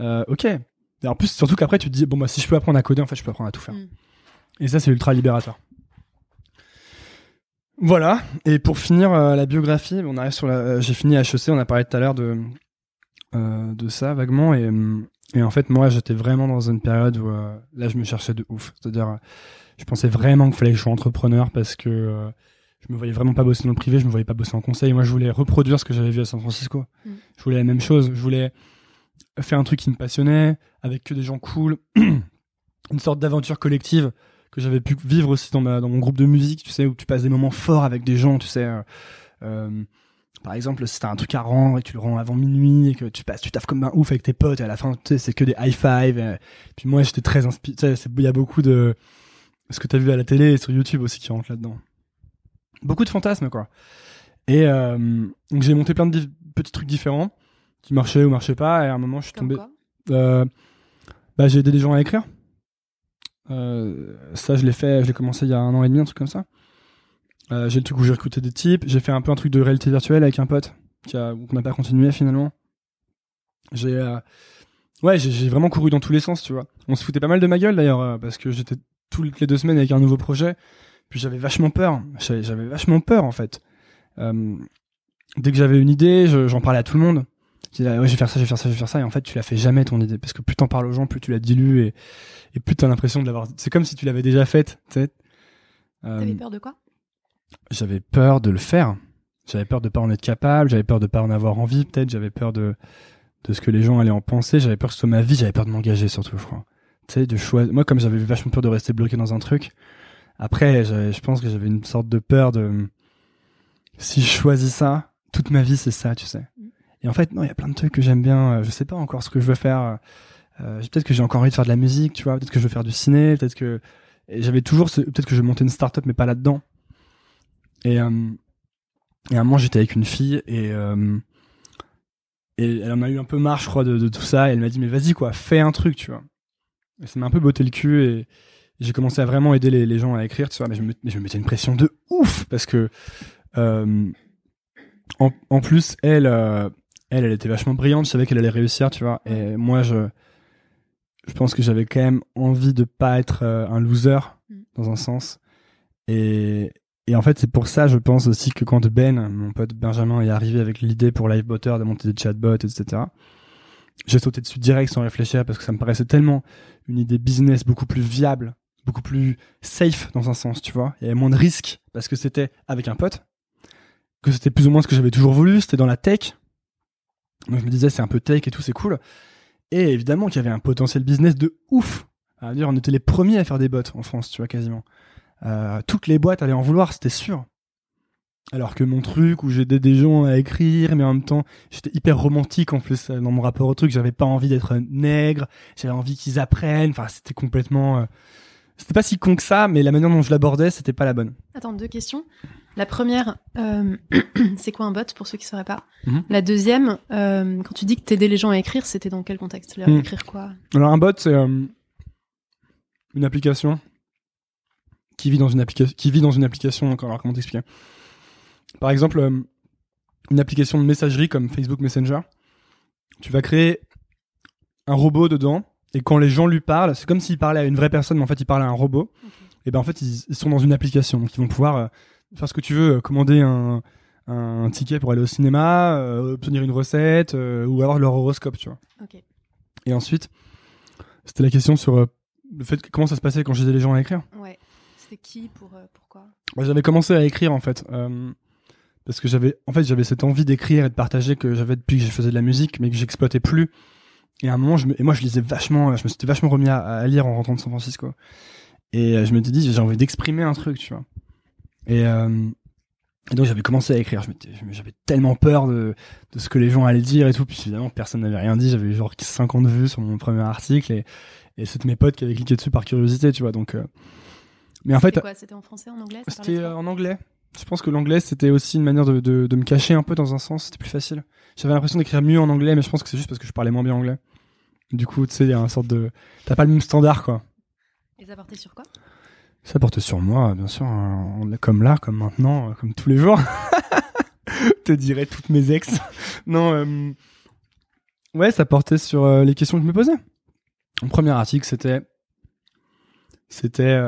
euh, ok. Et en plus, surtout qu'après, tu te dis, bon, bah, si je peux apprendre à coder, en fait, je peux apprendre à tout faire. Mm. Et ça, c'est ultra libérateur. Voilà. Et pour finir euh, la biographie, on arrive sur la. euh, J'ai fini HEC. On a parlé tout à l'heure de euh, de ça vaguement. Et, et en fait, moi, j'étais vraiment dans une période où euh, là, je me cherchais de ouf. C'est-à-dire, je pensais vraiment qu'il fallait que je sois entrepreneur parce que je me voyais vraiment pas bosser dans le privé. Je me voyais pas bosser en conseil. Moi, je voulais reproduire ce que j'avais vu à San Francisco. Mm. Je voulais la même chose. Je voulais faire un truc qui me passionnait avec que des gens cool, *clears throat* une sorte d'aventure collective que j'avais pu vivre aussi dans, ma, dans mon groupe de musique, tu sais, où tu passes des moments forts avec des gens, tu sais. euh, euh, par exemple, si t'as un truc à rendre et que tu le rends avant minuit et que tu passes, tu taffes comme un ouf avec tes potes et à la fin, tu sais, c'est que des high five. et- puis moi, j'étais très inspiré. Tu sais, il y a beaucoup de ce que t'as vu à la télé et sur YouTube aussi qui rentre là-dedans. Beaucoup de fantasmes, quoi. Et euh, donc j'ai monté plein de petits trucs différents qui marchaient ou marchaient pas. Et à un moment, je suis tombé. quoi? Euh, bah, j'ai aidé des gens à écrire. Euh, ça, je l'ai fait, je l'ai commencé il y a un an et demi, un truc comme ça. Euh, j'ai le truc où j'ai recruté des types. J'ai fait un peu un truc de réalité virtuelle avec un pote qui a, qu'on n'a pas continué finalement. J'ai, euh, ouais, j'ai, vraiment couru dans tous les sens, tu vois. On se foutait pas mal de ma gueule d'ailleurs euh, parce que j'étais toutes les deux semaines avec un nouveau projet. Puis j'avais vachement peur. J'avais, vachement peur en fait. Euh, dès que j'avais une idée, je- j'en parlais à tout le monde. Je disais, ouais, je vais faire ça, je vais faire ça, je vais faire ça. Et en fait, tu la fais jamais ton idée. Parce que plus t'en parles aux gens, plus tu la dilues et, et plus t'as l'impression de l'avoir. C'est comme si tu l'avais déjà faite, tu sais. Euh, T'avais peur de quoi? j'avais peur de le faire. J'avais peur de pas en être capable. J'avais peur de pas en avoir envie, peut-être. J'avais peur de, de ce que les gens allaient en penser. J'avais peur que ce soit ma vie. J'avais peur de m'engager, surtout, je crois. Tu sais, de choisir. Moi, comme j'avais vachement peur de rester bloqué dans un truc, après, je pense que j'avais une sorte de peur de. Si je choisis ça, toute ma vie, c'est ça, tu sais. Et en fait, non, il y a plein de trucs que j'aime bien. Euh, Je sais pas encore ce que je veux faire. Euh, peut-être que j'ai encore envie de faire de la musique, tu vois. Peut-être que je veux faire du ciné. Peut-être que. J'avais toujours. Peut-être que je vais monter une start-up, mais pas là-dedans. Et, euh, et à un moment, j'étais avec une fille et, euh, elle en a eu un peu marre, je crois, de, tout ça. Et elle m'a dit, mais vas-y, quoi, fais un truc, tu vois. Et ça m'a un peu botté le cul et j'ai commencé à vraiment aider les, gens à écrire, tu vois. Mais je me, je me mettais une pression de ouf parce que, euh, en, en plus, elle, euh, elle, elle était vachement brillante. Je savais qu'elle allait réussir, tu vois. Et moi, je, je pense que j'avais quand même envie de pas être euh, un loser Mm. dans un sens. Et, et en fait, c'est pour ça, je pense aussi que quand Ben, mon pote Benjamin, est arrivé avec l'idée pour Livebotter de monter des chatbots, etc., j'ai sauté dessus direct sans réfléchir parce que ça me paraissait tellement une idée business beaucoup plus viable, beaucoup plus safe dans un sens, tu vois. Il y avait moins de risques parce que c'était avec un pote, que c'était plus ou moins ce que j'avais toujours voulu, c'était dans la tech. Donc je me disais, c'est un peu tech et tout, c'est cool. Et évidemment qu'il y avait un potentiel business de ouf. À dire, on était les premiers à faire des bots en France, tu vois, quasiment. Euh, toutes les boîtes allaient en vouloir, c'était sûr. Alors que mon truc où j'aidais des gens à écrire, mais en même temps, j'étais hyper romantique en plus dans mon rapport au truc. J'avais pas envie d'être nègre, j'avais envie qu'ils apprennent. Enfin, c'était complètement. euh, C'était pas si con que ça, mais la manière dont je l'abordais, c'était pas la bonne. Attends, deux questions. La première, euh, *clears throat* c'est quoi un bot pour ceux qui ne sauraient pas? Mhm. La deuxième, euh, quand tu dis que t'aidais les gens à écrire, c'était dans quel contexte? Leur Mhm. écrire quoi? Alors un bot, c'est euh, une application qui vit dans une application, qui vit dans une application. encore. Alors comment t'expliquer? Par exemple, une application de messagerie comme Facebook Messenger. Tu vas créer un robot dedans, et quand les gens lui parlent, c'est comme s'il parlait à une vraie personne, mais en fait il parle à un robot. Et ben en fait ils, ils sont dans une application, donc ils vont pouvoir faire ce que tu veux, euh, commander un, un ticket pour aller au cinéma, euh, obtenir une recette, euh, ou avoir leur horoscope, tu vois. Et ensuite, c'était la question sur euh, le fait que comment ça se passait quand j'aidais les gens à écrire. Ouais. C'était qui pour pourquoi? Moi, j'avais commencé à écrire en fait. parce que j'avais en fait j'avais cette envie d'écrire et de partager que j'avais depuis que je faisais de la musique mais que j'exploitais plus et à un moment je me, et moi je lisais vachement je me suis vachement remis à, à lire en rentrant de San Francisco et je me suis dit j'ai envie d'exprimer un truc tu vois et, euh, et donc j'avais commencé à écrire j'avais tellement peur de, de ce que les gens allaient dire et tout puis évidemment personne n'avait rien dit j'avais genre 50 vues sur mon premier article et, et c'était mes potes qui avaient cliqué dessus par curiosité tu vois donc euh, mais en fait C'était en français, en anglais c'était euh, en anglais. Je pense que l'anglais c'était aussi une manière de, de, de me cacher un peu dans un sens, c'était plus facile. J'avais l'impression d'écrire mieux en anglais, mais je pense que c'est juste parce que je parlais moins bien anglais. Du coup, tu sais, il y a un sorte de. T'as pas le même standard, quoi. Et ça portait sur quoi? Ça porte sur moi, bien sûr, hein, comme là, comme maintenant, euh, comme tous les jours. *laughs* Te dirais toutes mes ex. *laughs* non, euh, ouais, ça portait sur euh, les questions que je me posais. Mon premier article, c'était, c'était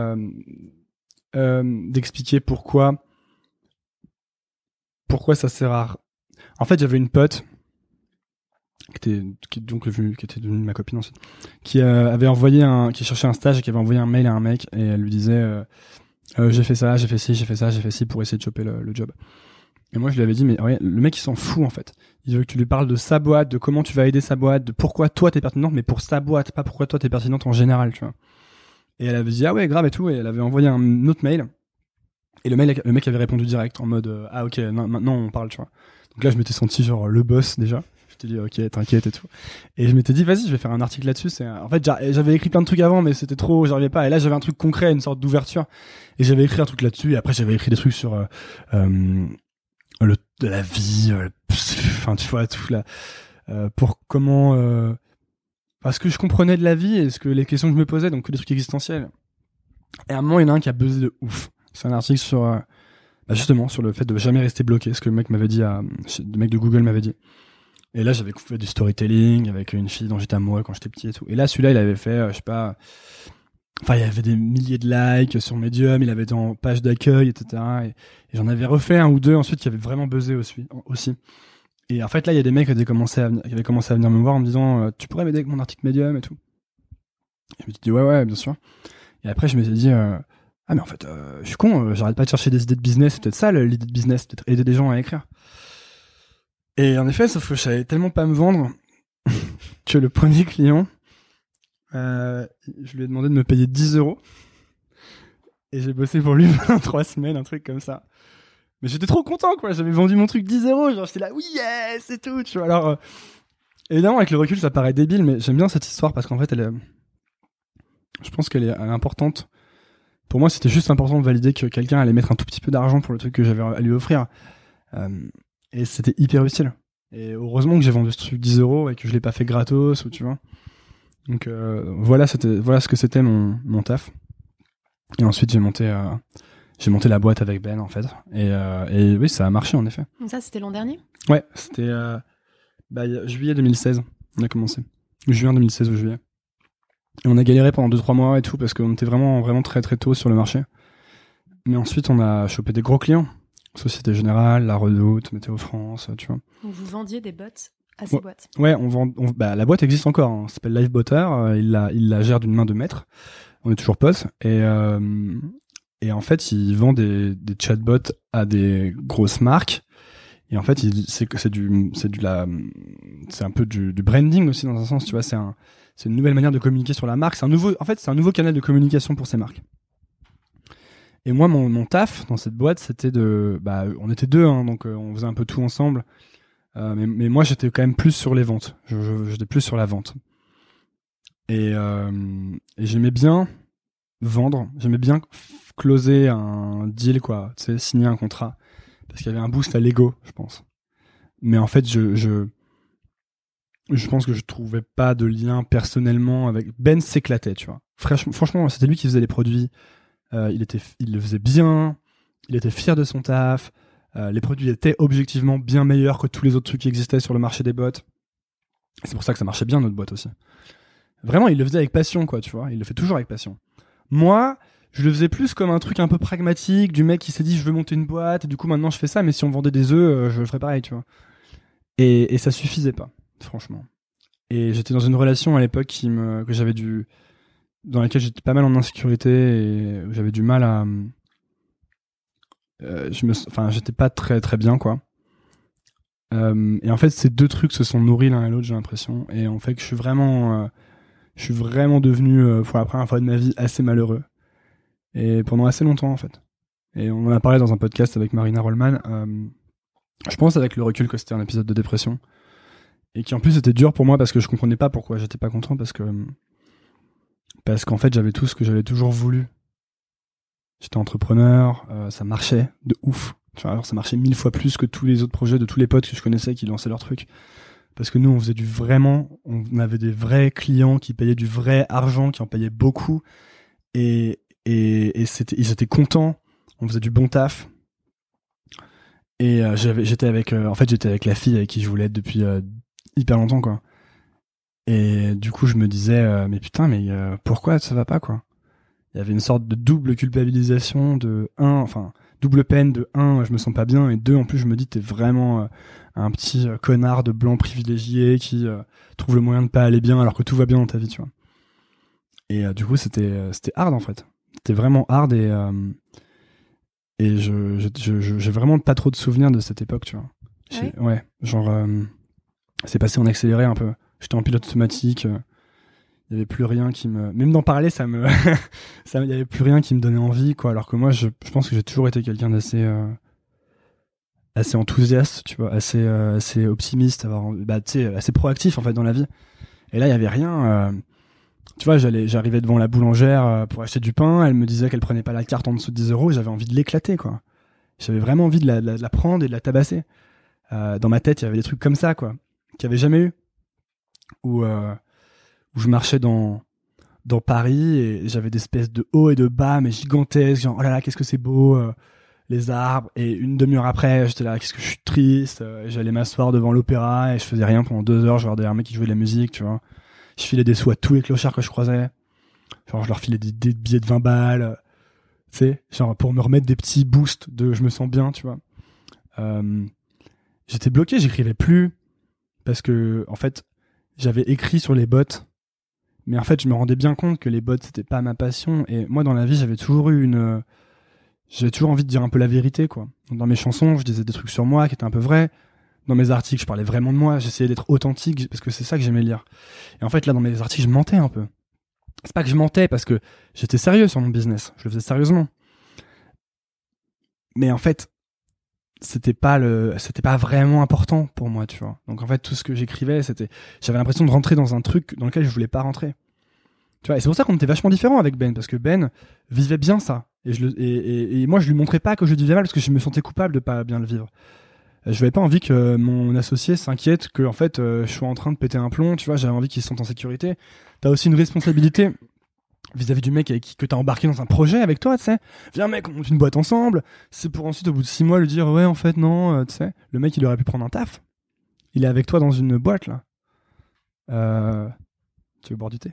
d'expliquer pourquoi, pourquoi ça sert à. En fait, j'avais une pote qui était, qui, donc qui était devenue ma copine ensuite, qui euh, avait envoyé un, qui cherchait un stage et qui avait envoyé un mail à un mec et elle lui disait euh, euh, j'ai fait ça, j'ai fait ci, j'ai fait ça, j'ai fait ci pour essayer de choper le, job. Et moi je lui avais dit mais regarde, le mec il s'en fout en fait. Il veut que tu lui parles de sa boîte, de comment tu vas aider sa boîte, de pourquoi toi t'es pertinente, mais pour sa boîte, pas pourquoi toi t'es pertinente en général, tu vois. Et elle avait dit ah ouais grave et tout et elle avait envoyé un autre mail. Et le mec, le mec avait répondu direct en mode ah ok maintenant on parle tu vois. Donc là je m'étais senti genre le boss déjà. Je t'ai dit ok t'inquiète et tout. Et je m'étais dit vas-y je vais faire un article là-dessus. En fait j'a- j'avais écrit plein de trucs avant mais c'était trop j'arrivais pas. Et là j'avais un truc concret une sorte d'ouverture et j'avais écrit un truc là-dessus. Et après j'avais écrit des trucs sur euh, euh, le de la vie, euh, enfin tu vois tout là pour comment parce que je comprenais de la vie et que les questions que je me posais donc des trucs existentiels. Et à un moment il y en a un qui a buzzé de ouf. C'est un article sur bah, justement sur le fait de jamais rester bloqué, ce que le mec m'avait dit à le mec de Google m'avait dit. Et là j'avais fait du storytelling avec une fille dont j'étais amoureux quand j'étais petit et tout. Et là celui-là il avait fait euh, je sais pas Enfin, il avait des milliers de likes sur Medium, il avait été en page d'accueil, etc. Et, j'en avais refait un ou deux ensuite qui avaient vraiment buzzé aussi. Et en fait, là, il y a des mecs qui avaient commencé à, venir- me voir en me disant euh, Tu pourrais m'aider avec mon article Medium et tout? Je me suis dit Ouais, ouais, bien sûr. Et après, je me suis dit euh, Ah, mais en fait, je suis con, j'arrête pas de chercher des idées de business. C'est peut-être ça l'idée de business, peut-être aider des gens à écrire. Et en effet, sauf que je savais tellement pas me vendre *laughs* que le premier client, euh, je lui ai demandé de me payer 10 euros. Et j'ai bossé pour lui *laughs* pendant 3 semaines, un truc comme ça. Mais j'étais trop content, quoi. J'avais vendu mon truc 10 euros. Genre, j'étais là, oui, yes, c'est tout, tu vois. Alors, euh, évidemment, avec le recul, ça paraît débile, mais j'aime bien cette histoire parce qu'en fait, elle je pense qu'elle est, est importante. Pour moi, c'était juste important de valider que quelqu'un allait mettre un tout petit peu d'argent pour le truc que j'avais à lui offrir. Euh, et c'était hyper utile. Et heureusement que j'ai vendu ce truc 10 euros et que je l'ai pas fait gratos, ou tu vois. Donc euh, voilà, c'était voilà ce que c'était mon, mon taf. Et ensuite j'ai monté euh, j'ai monté la boîte avec Ben en fait. Et, euh, et oui, ça a marché en effet. Ça, c'était l'an dernier? Ouais, c'était bah, juillet 2016. On a commencé. Juin 2016 ou juillet. Et on a galéré pendant 2-3 mois et tout parce qu'on était vraiment vraiment très très tôt sur le marché. Mais ensuite on a chopé des gros clients. Société Générale, La Redoute, Météo France, tu vois. Donc vous vendiez des bots à ces Ouais. boîtes. Ouais, on vend. on- bah, la boîte existe encore. hein. Ça s'appelle Livebotter. euh, il la, il la gère d'une main de maître. On est toujours potes. Et euh, et en fait, il vend des, des chatbots à des grosses marques. Et en fait, c'est c'est du, c'est du la, c'est un peu du, du branding aussi dans un sens. Tu vois, c'est un, c'est une nouvelle manière de communiquer sur la marque. C'est un nouveau, en fait, c'est un nouveau canal de communication pour ces marques. Et moi, mon, taf dans cette boîte, c'était de, bah, on était deux, hein, donc euh, on faisait un peu tout ensemble. Euh, mais, moi, j'étais quand même plus sur les ventes. J'étais plus sur la vente. Et, euh, et j'aimais bien vendre. J'aimais bien closer un deal, quoi. Tu sais, signer un contrat. Parce qu'il y avait un boost à l'ego, je pense. Mais en fait, je, je, je pense que je trouvais pas de lien personnellement avec. Ben s'éclatait, tu vois. Franchement c'était lui qui faisait les produits. Euh, il, était, il le faisait bien. Il était fier de son taf. Euh, les produits étaient objectivement bien meilleurs que tous les autres trucs qui existaient sur le marché des bots. Et C'est pour ça que ça marchait bien notre boîte aussi. Vraiment, il le faisait avec passion, quoi, tu vois. Il le fait toujours avec passion. Moi, je le faisais plus comme un truc un peu pragmatique, du mec qui s'est dit je veux monter une boîte, du coup maintenant je fais ça, mais si on vendait des œufs, euh, je ferais pareil, tu vois. Et, et ça suffisait pas, franchement. Et j'étais dans une relation à l'époque que j'avais dû, dans laquelle j'étais pas mal en insécurité et j'avais du mal à. euh, je me, enfin, j'étais pas très très bien quoi. Euh, et en fait, ces deux trucs se sont nourris l'un et l'autre, j'ai l'impression. Et en fait, je suis vraiment, euh, je suis vraiment devenu pour la première fois de ma vie assez malheureux. Et pendant assez longtemps en fait. Et on en a parlé dans un podcast avec Marina Rollman. je pense avec le recul que c'était un épisode de dépression et qui en plus était dur pour moi parce que je comprenais pas pourquoi j'étais pas content parce que parce qu'en fait j'avais tout ce que j'avais toujours voulu. J'étais entrepreneur euh, ça marchait de ouf. Ça marchait mille fois plus que tous les autres projets de tous les potes que je connaissais qui lançaient leurs trucs. Parce que nous on faisait du vraiment on avait des vrais clients qui payaient du vrai argent qui en payaient beaucoup. Et ils étaient contents. On faisait du bon taf. Et euh, j'étais avec euh, en fait j'étais avec la fille avec qui je voulais être depuis hyper longtemps quoi et du coup je me disais euh, mais putain mais euh, pourquoi ça va pas quoi? Il y avait une sorte de double culpabilisation de un enfin double peine de un je me sens pas bien et deux en plus je me dis t'es vraiment euh, un petit connard de blanc privilégié qui trouve le moyen de pas aller bien alors que tout va bien dans ta vie tu vois. Et du coup c'était c'était hard en fait. C'était vraiment hard et et je je- je- je- j'ai vraiment pas trop de souvenirs de cette époque tu vois. J'ai- ouais. genre c'est passé en accéléré un peu j'étais en pilote automatique euh, il y avait plus rien qui me même d'en parler ça me *laughs* il y avait plus rien qui me donnait envie quoi. Alors que moi je, je pense que j'ai toujours été quelqu'un d'assez euh, assez enthousiaste tu vois assez euh, assez optimiste avoir bah assez proactif en fait dans la vie. Et là il y avait rien tu vois j'arrivais devant la boulangère pour acheter du pain. Elle me disait qu'elle prenait pas la carte en dessous de 10 euros. J'avais envie de l'éclater quoi. J'avais vraiment envie de la, prendre et de la tabasser. Dans ma tête il y avait des trucs comme ça quoi qu'il y avait jamais eu où euh, où je marchais dans dans Paris et j'avais des espèces de hauts et de bas mais gigantesques genre oh là là qu'est-ce que c'est beau euh, les arbres. Et une demi-heure après j'étais là qu'est-ce que je suis triste euh, j'allais m'asseoir devant l'opéra et je faisais rien pendant deux heures je regardais un mec qui jouait de la musique tu vois. Je filais des sous à tous les clochards que je croisais. Genre je leur filais des, billets de 20 balles tu sais genre pour me remettre des petits boosts de je me sens bien tu vois. J'étais bloqué j'écrivais plus parce que en fait j'avais écrit sur les bots mais en fait je me rendais bien compte que les bots c'était pas ma passion. Et moi dans la vie j'avais toujours eu une j'avais toujours envie de dire un peu la vérité quoi. Dans mes chansons je disais des trucs sur moi qui étaient un peu vrais. Dans mes articles je parlais vraiment de moi. J'essayais d'être authentique parce que c'est ça que j'aimais lire. Et en fait là dans mes articles je mentais un peu. C'est pas que je mentais parce que j'étais sérieux sur mon business. Je le faisais sérieusement. Mais en fait c'était pas le c'était pas vraiment important pour moi tu vois. Donc en fait tout ce que j'écrivais c'était j'avais l'impression de rentrer dans un truc dans lequel je voulais pas rentrer. Tu vois et c'est pour ça qu'on était vachement différents avec Ben parce que Ben vivait bien ça. Et je le, et, et, moi je lui montrais pas que je vivais mal parce que je me sentais coupable de pas bien le vivre. Euh, je n'avais pas envie que mon associé s'inquiète que en fait euh, je sois en train de péter un plomb tu vois j'avais envie qu'il se sente en sécurité. T'as aussi une responsabilité vis-à-vis du mec avec qui que t'as embarqué dans un projet avec toi tu sais. Viens mec on monte une boîte ensemble. C'est pour ensuite au bout de six mois lui dire ouais en fait non euh, tu sais. Le mec il aurait pu prendre un taf. Il est avec toi dans une boîte là. Euh... tu veux boire du thé.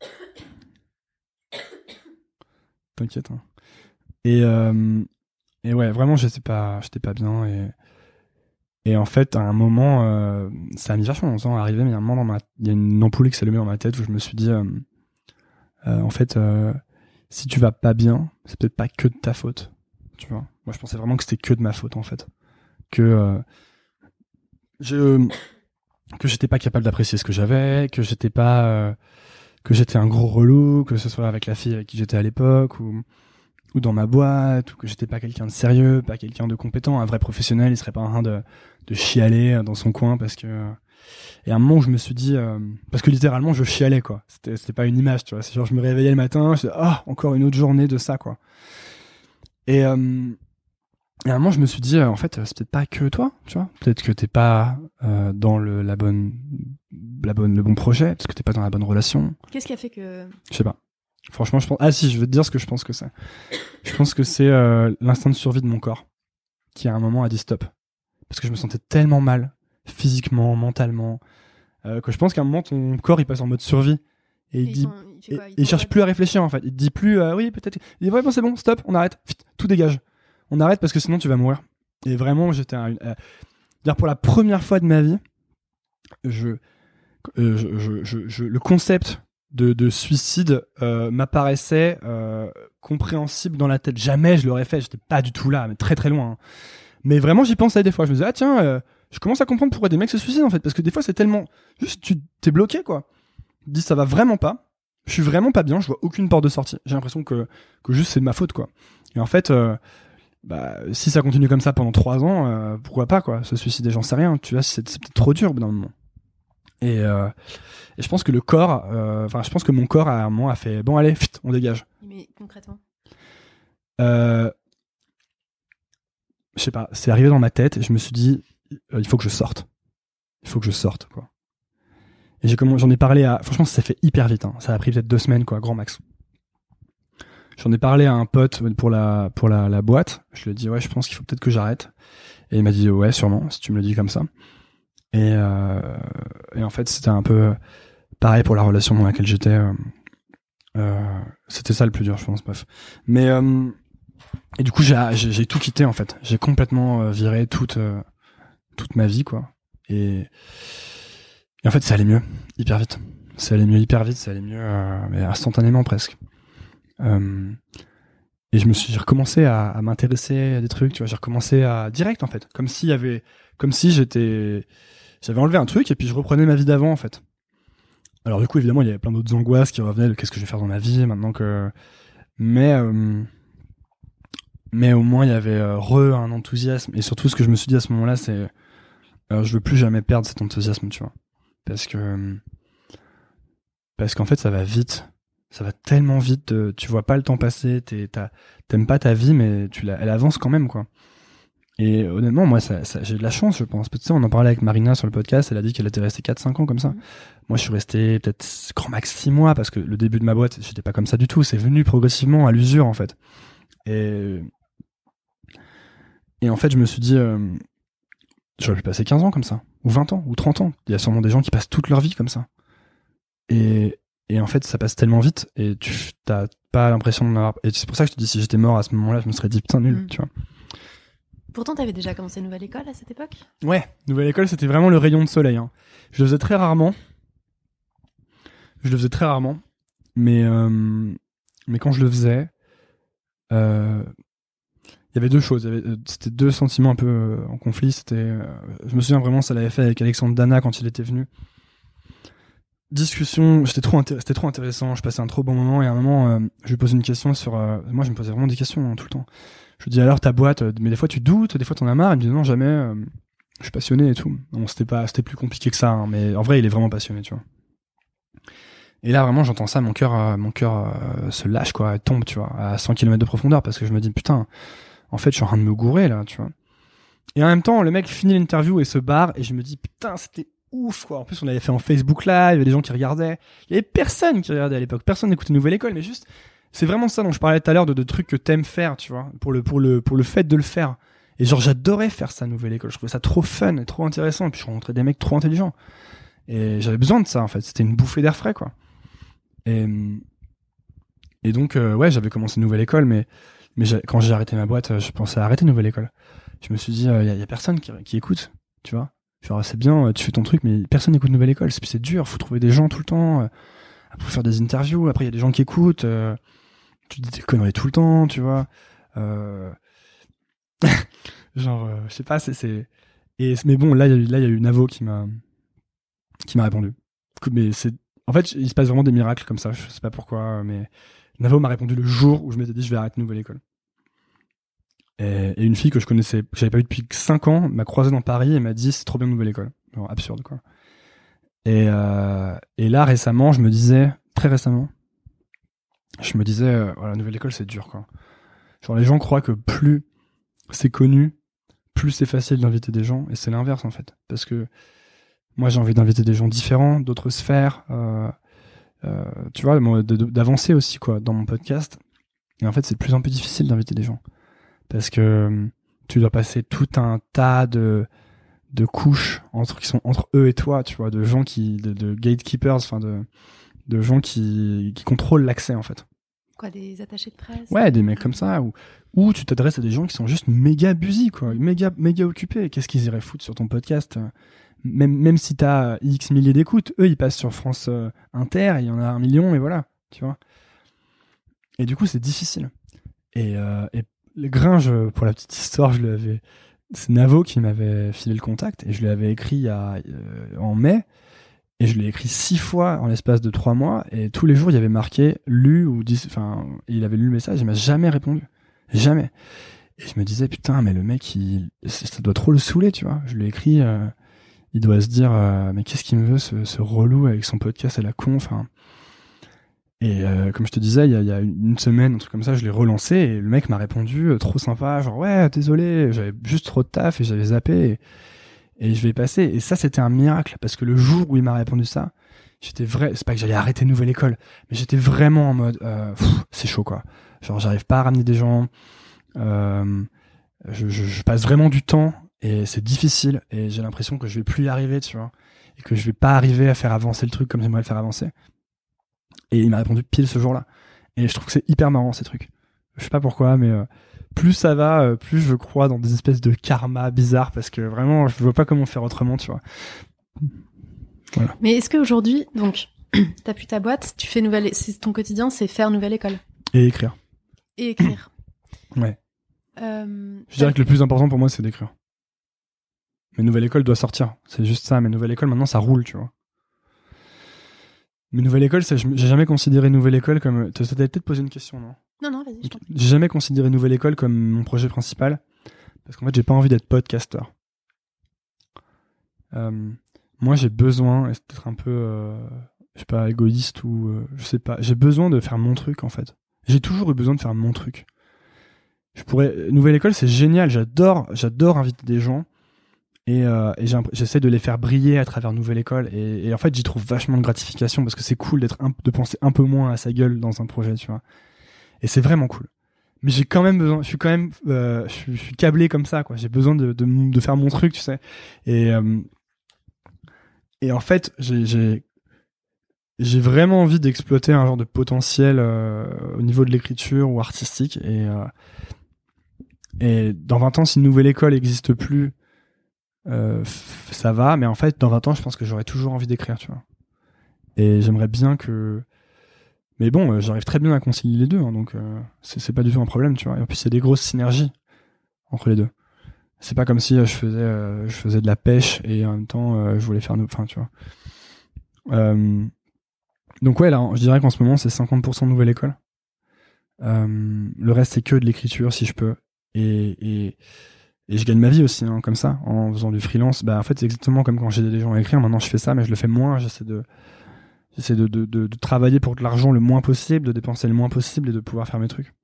*coughs* T'inquiète hein. et euh... et ouais vraiment j'étais pas j'étais pas bien. Et et en fait à un moment ça a mis vachement longtemps à arriver mais a un moment il y a une ampoule qui s'est allumée dans ma tête où je me suis dit en fait euh, si tu vas pas bien c'est peut-être pas que de ta faute tu vois. Moi je pensais vraiment que c'était que de ma faute en fait. Que euh, je que j'étais pas capable d'apprécier ce que j'avais que j'étais pas euh, que j'étais un gros relou que ce soit avec la fille avec qui j'étais à l'époque ou ou dans ma boîte ou que j'étais pas quelqu'un de sérieux pas quelqu'un de compétent. Un vrai professionnel il serait pas en train de de chialer dans son coin parce que et à un moment je me suis dit euh, parce que littéralement je chialais quoi. C'était c'était pas une image tu vois. C'est genre je me réveillais le matin je disais ah encore une autre journée de ça quoi. Et, euh, et à un moment je me suis dit euh, en fait c'est peut-être pas que toi tu vois. Peut-être que t'es pas euh, dans le la bonne la bonne le bon projet parce que t'es pas dans la bonne relation. Qu'est-ce qui a fait que. je sais pas. Franchement je pense ah si je vais te dire ce que je pense que c'est. Je pense que c'est l'instinct de survie de mon corps qui à un moment a dit stop. Parce que je me sentais tellement mal physiquement mentalement euh, que je pense qu'à un moment ton corps il passe en mode survie et il dit il et il cherche plus à réfléchir en fait il te dit plus euh, oui peut-être il dit ouais bon c'est bon stop on arrête tout dégage on arrête parce que sinon tu vas mourir et vraiment j'étais euh, dire pour la première fois de ma vie je, je, je, je- je- le concept de, de suicide euh, m'apparaissait euh, compréhensible dans la tête. Jamais je l'aurais fait, j'étais pas du tout là, mais très très loin. hein. Mais vraiment, j'y pensais des fois. Je me disais, ah tiens, euh, je commence à comprendre pourquoi des mecs se suicident en fait. Parce que des fois, c'est tellement. Juste, tu t'es bloqué quoi. Tu te dis, ça va vraiment pas. Je suis vraiment pas bien, je vois aucune porte de sortie. J'ai l'impression que, que juste c'est de ma faute quoi. Et en fait, euh, bah, si ça continue comme ça pendant trois ans, euh, pourquoi pas quoi Se suicider, j'en sais rien. Tu vois, c'est peut-être trop dur d'un moment. Et, euh, et je pense que le corps, enfin, je pense que mon corps à un moment a fait bon, allez, on dégage. Mais concrètement? Euh, je sais pas, c'est arrivé dans ma tête et je me suis dit, il faut que je sorte. Il faut que je sorte, quoi. Et j'en ai parlé à, franchement, ça s'est fait hyper vite, hein. Ça a pris peut-être deux semaines, quoi, grand max. J'en ai parlé à un pote pour la, pour la, la boîte. Je lui ai dit, ouais, je pense qu'il faut peut-être que j'arrête. Et il m'a dit, ouais, sûrement, si tu me le dis comme ça. Et, euh, et en fait, c'était un peu pareil pour la relation dans laquelle j'étais. euh, euh, c'était ça le plus dur, je pense, bref. Mais, euh, et du coup, j'ai, tout quitté, en fait. J'ai complètement euh, viré toute, euh, toute ma vie, quoi. Et, en fait, ça allait mieux, hyper vite. Ça allait mieux hyper vite, ça allait mieux, euh, mais instantanément presque. Euh, et je me suis recommencé à, m'intéresser à des trucs, tu vois, j'ai recommencé à direct en fait, comme s'il y avait, comme si j'étais, j'avais enlevé un truc et puis je reprenais ma vie d'avant en fait. Alors du coup évidemment il y avait plein d'autres angoisses qui revenaient, de qu'est-ce que je vais faire dans ma vie maintenant que, mais euh, mais au moins il y avait re un enthousiasme et surtout ce que je me suis dit à ce moment-là c'est, je veux plus jamais perdre cet enthousiasme, tu vois, parce que parce qu'en fait ça va vite ça va tellement vite, tu vois pas le temps passer, t'aimes pas ta vie, mais tu la, elle avance quand même, quoi. Et honnêtement, moi, ça, ça- j'ai de la chance, je pense. Tu sais, on en parlait avec Marina sur le podcast, elle a dit qu'elle était restée 4-5 ans comme ça. Moi, je suis resté peut-être grand max 6 mois, parce que le début de ma boîte, j'étais pas comme ça du tout. C'est venu progressivement à l'usure, en fait. Et, et en fait, je me suis dit, euh, j'aurais pu passer 15 ans comme ça, ou 20 ans, ou 30 ans. Il y a sûrement des gens qui passent toute leur vie comme ça. Et, et en fait, ça passe tellement vite et tu t'as pas l'impression d'en avoir. Et c'est pour ça que je te dis, si j'étais mort à ce moment-là, je me serais dit putain nul, Mm. tu vois. Pourtant, t'avais déjà commencé une nouvelle école à cette époque? Ouais, nouvelle école, c'était vraiment le rayon de soleil. Hein. Je le faisais très rarement. Je le faisais très rarement, mais euh, mais quand je le faisais, euh, il y avait deux choses. Euh, C'était deux sentiments un peu euh, en conflit. C'était, euh, je me souviens vraiment, ça l'avait fait avec Alexandre Dana quand il était venu. Discussion, j'étais trop, c'était trop intéressant. Je passais un trop bon moment et à un moment, je lui pose une question sur. moi, je me posais vraiment des questions hein, tout le temps. Je lui dis alors ta boîte, mais des fois tu doutes, des fois t'en as marre. Il me dit non jamais. je suis passionné et tout. Bon, c'était pas, c'était plus compliqué que ça, hein, mais en vrai, il est vraiment passionné, tu vois. Et là, vraiment, j'entends ça, mon cœur, mon cœur se lâche, quoi, tombe, tu vois, à 100 km de profondeur, parce que je me dis, putain, en fait, je suis en train de me gourer, là, tu vois. Et en même temps, le mec finit l'interview et se barre, et je me dis, putain, c'était ouf, quoi. En plus, on avait fait en Facebook Live, il y avait des gens qui regardaient. Il y avait personne qui regardait à l'époque, personne n'écoutait Nouvelle École, mais juste, c'est vraiment ça dont je parlais tout à l'heure, de, trucs que t'aimes faire, tu vois, pour le, pour le, pour le fait de le faire. Et genre, j'adorais faire ça, Nouvelle École. Je trouvais ça trop fun et trop intéressant. Et puis, je rencontrais des mecs trop intelligents. Et j'avais besoin de ça, en fait. C'était une bouffée d'air frais, quoi. Et, et donc, euh, ouais, j'avais commencé Nouvelle École, mais, mais quand j'ai arrêté ma boîte, euh, je pensais arrêter Nouvelle École. Je me suis dit, il a- y a personne qui, écoute, tu vois. C'est bien, euh, tu fais ton truc, mais personne n'écoute Nouvelle École. C'est dur, faut trouver des gens tout le temps. euh, faut faire des interviews. Après, il y a des gens qui écoutent. euh, tu dis des conneries tout le temps, tu vois. Euh... *laughs* Genre, euh, je sais pas, c'est. Et mais bon, là, il y a eu, là, il y a eu Navo qui m'a, qui m'a répondu. Mais c'est, en fait, il se passe vraiment des miracles comme ça. Je sais pas pourquoi, mais Navo m'a répondu le jour où je m'étais dit je vais arrêter nouvelle école. Et, une fille que je connaissais, que j'avais pas vu depuis 5 ans, m'a croisé dans Paris et m'a dit c'est trop bien nouvelle école. Absurde quoi. Et, euh, et là récemment, je me disais très récemment, je me disais euh, voilà nouvelle école c'est dur quoi. Genre les gens croient que plus c'est connu, plus c'est facile d'inviter des gens et c'est l'inverse en fait parce que moi j'ai envie d'inviter des gens différents d'autres sphères euh, tu vois d'avancer aussi quoi dans mon podcast. Et en fait c'est de plus en plus difficile d'inviter des gens. Parce que euh, tu dois passer tout un tas de de couches entre qui sont entre eux et toi tu vois de gens qui de, de gatekeepers enfin de de gens qui qui contrôlent l'accès en fait. Quoi, des attachés de presse? Ouais, des mecs comme ça, ou, ou tu t'adresses à des gens qui sont juste méga busy, quoi, méga, méga occupés. Qu'est-ce qu'ils iraient foutre sur ton podcast euh, même, même si t'as X milliers d'écoutes, eux, ils passent sur France euh, Inter, il y en a un million, et voilà, tu vois. Et du coup, c'est difficile. Et, euh, le Gringe, pour la petite histoire, je l'avais. C'est Navo qui m'avait filé le contact, et je l'avais écrit à, euh, en mai, et je l'ai écrit six fois en l'espace de trois mois, et tous les jours, il y avait marqué lu ou dis, enfin, il avait lu le message, il m'a jamais répondu. Jamais. Et je me disais, putain, mais le mec, il, ça doit trop le saouler, tu vois. Je lui ai écrit, euh, il doit se dire, euh, mais qu'est-ce qu'il me veut, ce, relou avec son podcast à la con, enfin. Et euh, comme je te disais, il y a, une semaine, un truc comme ça, je l'ai relancé et le mec m'a répondu, euh, trop sympa, genre, ouais, désolé, j'avais juste trop de taf et j'avais zappé et, je vais passer. Et ça, c'était un miracle parce que le jour où il m'a répondu ça, j'étais vrai, c'est pas que j'allais arrêter Nouvelle École, mais j'étais vraiment en mode, c'est chaud quoi. Genre, j'arrive pas à ramener des gens. Je, passe vraiment du temps et c'est difficile et j'ai l'impression que je vais plus y arriver, tu vois, et que je vais pas arriver à faire avancer le truc comme j'aimerais le faire avancer. Et il m'a répondu pile ce jour-là. Et je trouve que c'est hyper marrant ces trucs. Je sais pas pourquoi, mais euh, plus ça va, euh, plus je crois dans des espèces de karma bizarres parce que vraiment, je vois pas comment faire autrement, tu vois. Voilà. Mais est-ce qu'aujourd'hui, donc, *clears throat* t'as plus ta boîte, tu fais nouvelle, ton quotidien, c'est faire nouvelle école? Et écrire. Et écrire. Ouais. Euh, je dirais que le plus important pour moi, c'est d'écrire. Mais Nouvelle École doit sortir. C'est juste ça. Mais Nouvelle École, maintenant, ça roule, tu vois. Mais Nouvelle École, j'ai jamais considéré Nouvelle École comme. Tu t'avais peut-être posé une question, non? Non, non, vas-y. J'ai jamais considéré Nouvelle École comme mon projet principal. Parce qu'en fait, j'ai pas envie d'être podcaster. Euh, moi, j'ai besoin, et c'est peut-être un peu, euh, je sais pas, égoïste ou euh, je sais pas, j'ai besoin de faire mon truc, en fait. J'ai toujours eu besoin de faire mon truc. Je pourrais nouvelle école, c'est génial. J'adore, j'adore inviter des gens et, euh, j'essaie de les faire briller à travers nouvelle école. Et, en fait, j'y trouve vachement de gratification parce que c'est cool d'être de penser un peu moins à sa gueule dans un projet, tu vois. Et c'est vraiment cool. Mais j'ai quand même besoin. Je suis quand même, euh, je, câblé comme ça, quoi. J'ai besoin de, faire mon truc, tu sais. Et euh, et en fait, j'ai j'ai vraiment envie d'exploiter un genre de potentiel au niveau de l'écriture ou artistique et et dans 20 ans si nouvelle école n'existe plus euh, ça va mais en fait dans 20 ans je pense que j'aurais toujours envie d'écrire tu vois et j'aimerais bien que mais bon euh, j'arrive très bien à concilier les deux hein, donc euh, c'est pas du tout un problème tu vois et en plus il y a des grosses synergies entre les deux c'est pas comme si je faisais je faisais de la pêche et en même temps je voulais faire enfin tu vois donc ouais, là, je dirais qu'en ce moment, c'est 50% de nouvelle école. Euh, le reste, c'est que de l'écriture, si je peux. Et, et, et je gagne ma vie aussi, hein, comme ça, en faisant du freelance. Bah, en fait, c'est exactement comme quand j'ai des gens à écrire. Maintenant, je fais ça, mais je le fais moins. J'essaie de, j'essaie de, de, de, travailler pour de l'argent le moins possible, de dépenser le moins possible et de pouvoir faire mes trucs.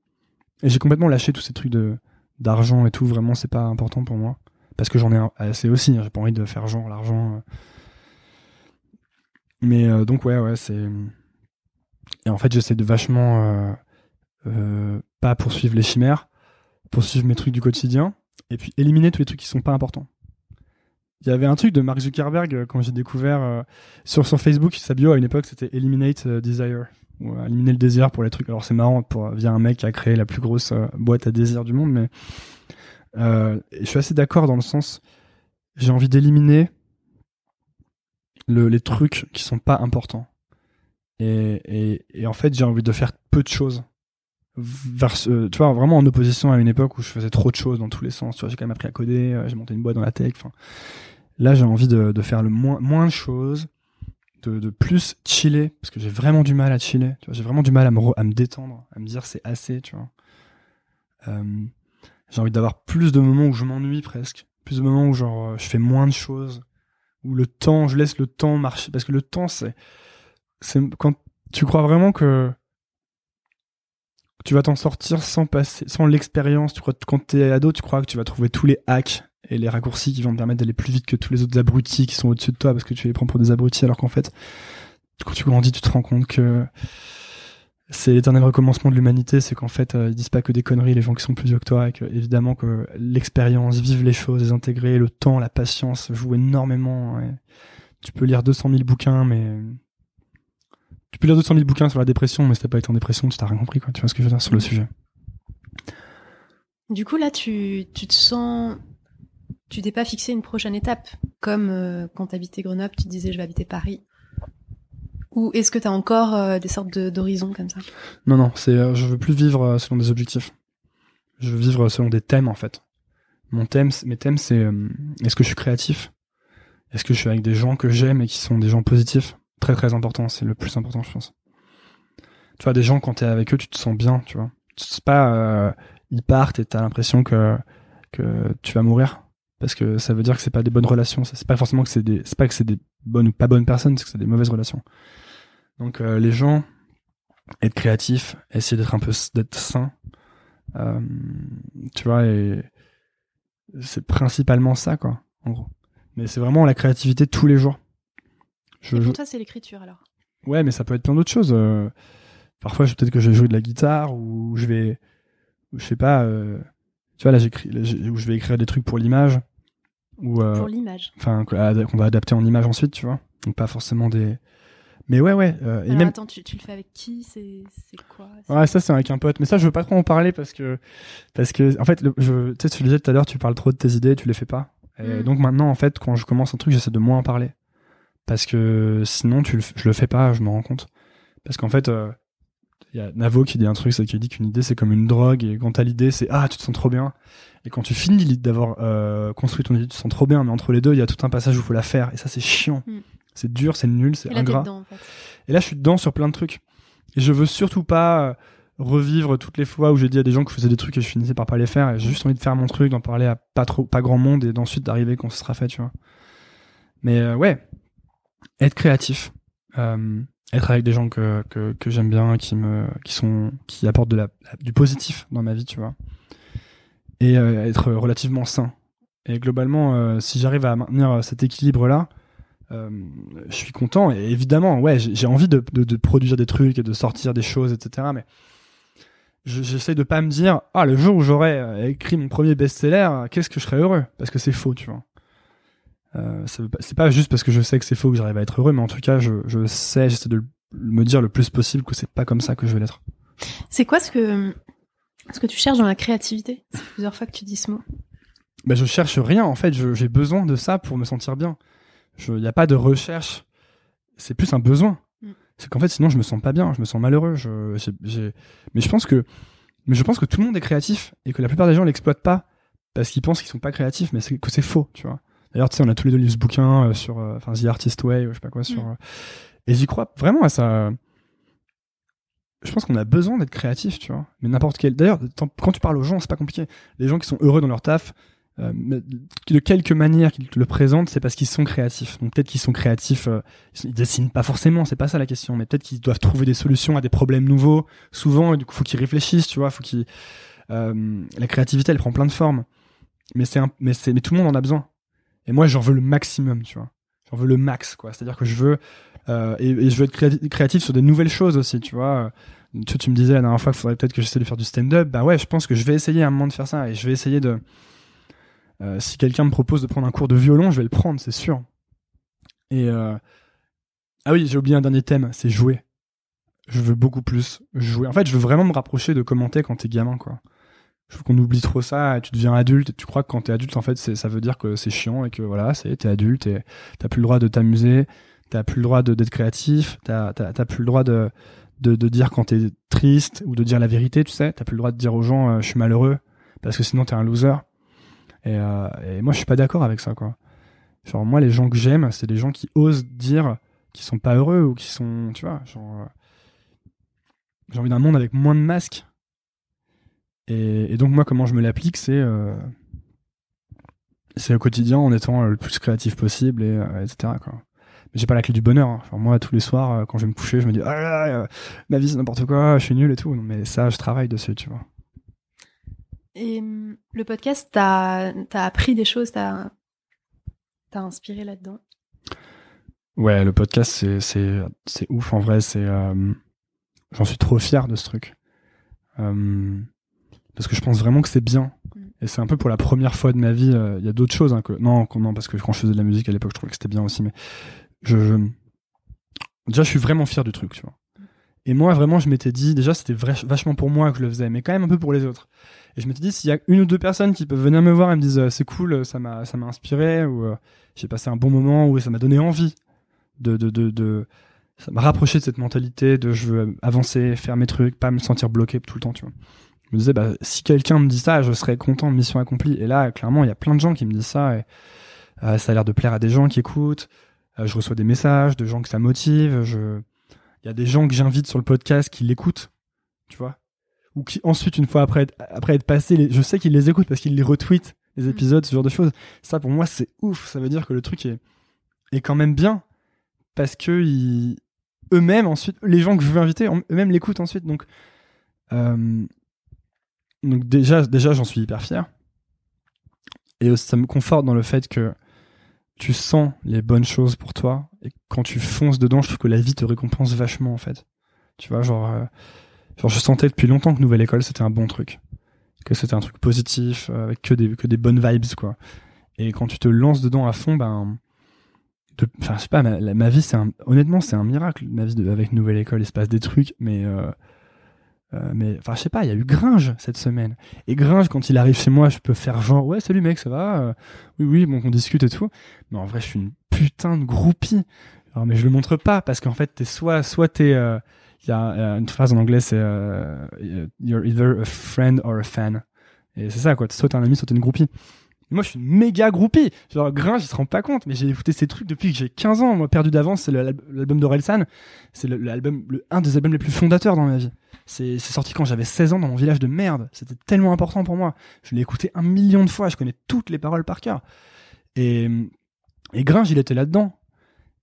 Et j'ai complètement lâché tous ces trucs de, d'argent et tout. Vraiment, c'est pas important pour moi. Parce que j'en ai assez aussi. Hein, j'ai pas envie de faire genre l'argent. Euh, mais euh, donc ouais, ouais, c'est. Et en fait, j'essaie de vachement euh, pas poursuivre les chimères, poursuivre mes trucs du quotidien, et puis éliminer tous les trucs qui sont pas importants. Il y avait un truc de Mark Zuckerberg euh, quand j'ai découvert euh, sur son Facebook, sa bio à une époque, c'était Eliminate Desire, ou éliminer le désir pour les trucs. Alors c'est marrant pour via un mec qui a créé la plus grosse boîte à désir du monde, mais je suis assez d'accord dans le sens, j'ai envie d'éliminer le, les trucs qui sont pas importants. Et, et en fait, j'ai envie de faire peu de choses. Vers, euh, tu vois, vraiment en opposition à une époque où je faisais trop de choses dans tous les sens. Tu vois, j'ai quand même appris à coder, euh, j'ai monté une boîte dans la tech. Enfin, là, j'ai envie de, de, faire le moins, moins de choses, de, de plus chiller, parce que j'ai vraiment du mal à chiller. Tu vois, j'ai vraiment du mal à me, à me détendre, à me dire c'est assez, tu vois. Euh, j'ai envie d'avoir plus de moments où je m'ennuie presque, plus de moments où genre je fais moins de choses, où le temps, je laisse le temps marcher, parce que le temps, c'est, c'est quand tu crois vraiment que tu vas t'en sortir sans passer, sans l'expérience. Tu crois, quand t'es ado, tu crois que tu vas trouver tous les hacks et les raccourcis qui vont te permettre d'aller plus vite que tous les autres abrutis qui sont au-dessus de toi parce que tu les prends pour des abrutis alors qu'en fait, quand tu grandis, tu te rends compte que c'est l'éternel recommencement de l'humanité, c'est qu'en fait, euh, ils disent pas que des conneries les gens qui sont plus vieux que toi, et que évidemment que l'expérience, vivre les choses, les intégrer, le temps, la patience jouent énormément. Tu peux lire 200 000 bouquins, mais tu peux lire 200 000 bouquins sur la dépression, mais si t'as pas été en dépression, tu t'as rien compris, quoi. Tu vois ce que je veux dire sur le sujet. Du coup, là, tu, tu te sens, tu t'es pas fixé une prochaine étape. comme euh, quand t'habitais Grenoble, tu te disais je vais habiter Paris Ou est-ce que t'as encore euh, des sortes de- d'horizons comme ça? Non, non, c'est, euh, je veux plus vivre selon des objectifs. Je veux vivre selon des thèmes, en fait. Mon thème, mes thèmes, c'est est-ce que je suis créatif? Est-ce que je suis avec des gens que j'aime et qui sont des gens positifs? Très, très important. C'est le plus important, je pense. Tu vois, des gens, quand t'es avec eux, tu te sens bien, tu vois. C'est pas, euh, ils partent et t'as l'impression que, que tu vas mourir. Parce que ça veut dire que c'est pas des bonnes relations. C'est pas forcément que c'est des, c'est pas que c'est des bonnes ou pas bonnes personnes, c'est que c'est des mauvaises relations. Donc, euh, les gens, être créatif, essayer d'être un peu d'être sain. Euh, tu vois, et c'est principalement ça, quoi, en gros. Mais c'est vraiment la créativité tous les jours. Je, Et je- pour toi, c'est l'écriture alors Ouais, mais ça peut être plein d'autres choses. euh. parfois, peut-être que je vais jouer de la guitare ou je vais, je sais pas. euh, tu vois, là, j'écris, où je vais écrire des trucs pour l'image ou euh, Pour l'image. enfin qu'on va adapter en image ensuite, tu vois. Donc pas forcément des. Mais ouais, ouais. euh, et Alors même attends, tu, tu le fais avec qui? C'est quoi? Ouais, ça c'est avec un pote. Mais ça, je veux pas trop en parler parce que, parce que, en fait, le, je, tu sais, tu le disais tout à l'heure, tu parles trop de tes idées, tu les fais pas. Et Mm. donc maintenant, en fait, quand je commence un truc, j'essaie de moins en parler. Parce que sinon, tu le, je le fais pas, je me rends compte. Parce qu'en fait, euh, il y a Navo qui dit un truc, c'est qu'il dit qu'une idée c'est comme une drogue et quand t'as l'idée, c'est ah, tu te sens trop bien. Et quand tu finis d'avoir euh, construit ton idée, tu te sens trop bien. Mais entre les deux, il y a tout un passage où il faut la faire. Et ça, c'est chiant. Mm. C'est dur, c'est nul, c'est ingrat. dedans en fait. Et là, je suis dedans sur plein de trucs. Et je veux surtout pas euh, revivre toutes les fois où j'ai dit à des gens que je faisais des trucs et je finissais par pas les faire. Et j'ai juste envie de faire mon truc, d'en parler à pas trop, pas grand monde et d'ensuite d'arriver quand ce sera fait, tu vois. Mais euh, ouais, être créatif, euh, être avec des gens que, que, que j'aime bien, qui me, qui sont, qui apportent du positif dans ma vie, tu vois. Et euh, être relativement sain. Et globalement, euh, si j'arrive à maintenir cet équilibre-là, je suis content. Et évidemment, ouais, j'ai envie de, de, produire des trucs et de sortir des choses, etc. Mais je- j'essaie de pas me dire, ah, le jour où j'aurai écrit mon premier best-seller, qu'est-ce que je serais heureux? Parce que c'est faux, tu vois. Euh, c'est pas juste parce que je sais que c'est faux que j'arrive à être heureux, mais en tout cas, je, je sais, j'essaie de me dire le plus possible que c'est pas comme ça que je vais l'être. C'est quoi ce que, ce que tu cherches dans la créativité? C'est plusieurs fois que tu dis ce mot. Ben, je cherche rien, en fait, j'ai besoin de ça pour me sentir bien. Il n'y a pas de recherche, c'est plus un besoin. Mm. C'est qu'en fait, sinon, je me sens pas bien, je me sens malheureux. Je, Mais je pense que, mais je pense que tout le monde est créatif et que la plupart des gens l'exploitent pas parce qu'ils pensent qu'ils sont pas créatifs, mais que c'est faux, tu vois. D'ailleurs, tu sais, on a tous les deux lu ce bouquin euh, sur, euh, enfin, The Artist Way, ou je sais pas quoi, sur. Mm. euh, Et j'y crois vraiment à ça. Je pense qu'on a besoin d'être créatif, tu vois. Mais n'importe quel. D'ailleurs, quand tu parles aux gens, c'est pas compliqué. Les gens qui sont heureux dans leur taf, euh, de quelque manière qu'ils te le présentent, c'est parce qu'ils sont créatifs. Donc peut-être qu'ils sont créatifs, euh, ils ils dessinent pas forcément, c'est pas ça la question, mais peut-être qu'ils doivent trouver des solutions à des problèmes nouveaux. Souvent, et du coup, faut qu'ils réfléchissent, tu vois, faut qu'ils. euh, la créativité, elle prend plein de formes, mais c'est un... mais c'est mais tout le monde en a besoin. Et moi, j'en veux le maximum, tu vois. J'en veux le max, quoi. C'est-à-dire que je veux euh, et, je veux être créati- créatif sur des nouvelles choses aussi, tu vois. Tu, tu me disais la dernière fois qu'il faudrait peut-être que j'essaie de faire du stand-up. Bah ouais, je pense que je vais essayer à un moment de faire ça et je vais essayer de. euh, si quelqu'un me propose de prendre un cours de violon, je vais le prendre, c'est sûr. Et euh, ah oui, j'ai oublié un dernier thème, c'est jouer. Je veux beaucoup plus jouer. En fait, je veux vraiment me rapprocher de commenter quand t'es gamin, quoi. Je trouve qu'on oublie trop ça. Tu deviens adulte tu crois que quand t'es adulte, en fait, ça veut dire que c'est chiant et que voilà, c'est t'es adulte et t'as plus le droit de t'amuser, t'as plus le droit d'être créatif, t'as plus le droit de, dire quand t'es triste ou de dire la vérité, tu sais. T'as plus le droit de dire aux gens euh, je suis malheureux parce que sinon t'es un loser. Et, euh, et moi, je suis pas d'accord avec ça, quoi. Genre moi, les gens que j'aime, c'est des gens qui osent dire qu'ils sont pas heureux ou qui sont, tu vois, genre. euh, j'ai envie d'un monde avec moins de masques. Et, et donc moi, comment je me l'applique, c'est euh, c'est au quotidien en étant euh, le plus créatif possible et euh, etc. Quoi. Mais j'ai pas la clé du bonheur. hein. Moi, tous les soirs, quand je vais me coucher, je me dis ah là là, ma vie c'est n'importe quoi, je suis nul et tout. Non, mais ça, je travaille dessus, tu vois. Et hum, le podcast, t'as as appris des choses, t'as t'as inspiré là-dedans? Ouais, le podcast, c'est ouf en vrai. C'est euh, j'en suis trop fier de ce truc Euh, parce que je pense vraiment que c'est bien. Mm. Et c'est un peu pour la première fois de ma vie. euh, Il y a d'autres choses hein, que non, non, parce que quand je faisais de la musique à l'époque, je trouvais que c'était bien aussi. Mais je, je- déjà, je suis vraiment fier du truc, tu vois. Et moi, vraiment, je m'étais dit, déjà, c'était vachement pour moi que je le faisais, mais quand même un peu pour les autres. Et je m'étais dit, s'il y a une ou deux personnes qui peuvent venir me voir et me disent, euh, c'est cool, ça m'a, ça m'a inspiré, ou euh, j'ai passé un bon moment, ou ça m'a donné envie de, de, de, de ça m'a rapproché de cette mentalité de je veux avancer, faire mes trucs, pas me sentir bloqué tout le temps, tu vois. Je me disais, bah, si quelqu'un me dit ça, je serais content, mission accomplie. Et là, clairement, il y a plein de gens qui me disent ça, et euh, ça a l'air de plaire à des gens qui écoutent. Euh, je reçois des messages de gens que ça motive. Je, il y a des gens que j'invite sur le podcast qui l'écoutent, tu vois, ou qui ensuite, une fois après, après être passé, je sais qu'ils les écoutent parce qu'ils les retweetent les mm. épisodes, ce genre de choses. Ça, pour moi, c'est ouf. Ça veut dire que le truc est, est quand même bien parce que ils, eux-mêmes ensuite, les gens que je veux inviter, eux-mêmes l'écoutent ensuite. Donc, euh, donc déjà, déjà, j'en suis hyper fier. Et ça me conforte dans le fait que tu sens les bonnes choses pour toi. Et quand tu fonces dedans, je trouve que la vie te récompense vachement, en fait. Tu vois, genre, euh, genre je sentais depuis longtemps que Nouvelle École, c'était un bon truc. Que c'était un truc positif, euh, avec que des, que des bonnes vibes, quoi. Et quand tu te lances dedans à fond, ben, enfin, je sais pas, ma, ma vie, c'est honnêtement, c'est un miracle, ma vie avec Nouvelle École. Il se passe des trucs, mais, euh, euh, mais, enfin, je sais pas, il y a eu Gringe cette semaine. Et Gringe, quand il arrive chez moi, je peux faire genre, ouais, salut mec, ça va? Euh, oui, oui, bon, on discute et tout. Mais en vrai, je suis une putain de groupie. Alors, mais je le montre pas parce qu'en fait, t'es soit, soit t'es, euh, il y a une phrase en anglais, c'est You're either a friend or a fan. Et c'est ça, quoi. Soit t'es un ami, soit t'es une groupie moi, je suis une méga groupie. Genre, Gringe, il se rend pas compte, mais j'ai écouté ces trucs depuis que j'ai 15 ans. Moi, Perdu d'avance, c'est l'album d'Orelsan. C'est l'album, un des albums les plus fondateurs dans ma vie. C'est sorti quand j'avais 16 ans dans mon village de merde. C'était tellement important pour moi. Je l'ai écouté un million de fois. Je connais toutes les paroles par cœur. Et, Gringe, il était là-dedans.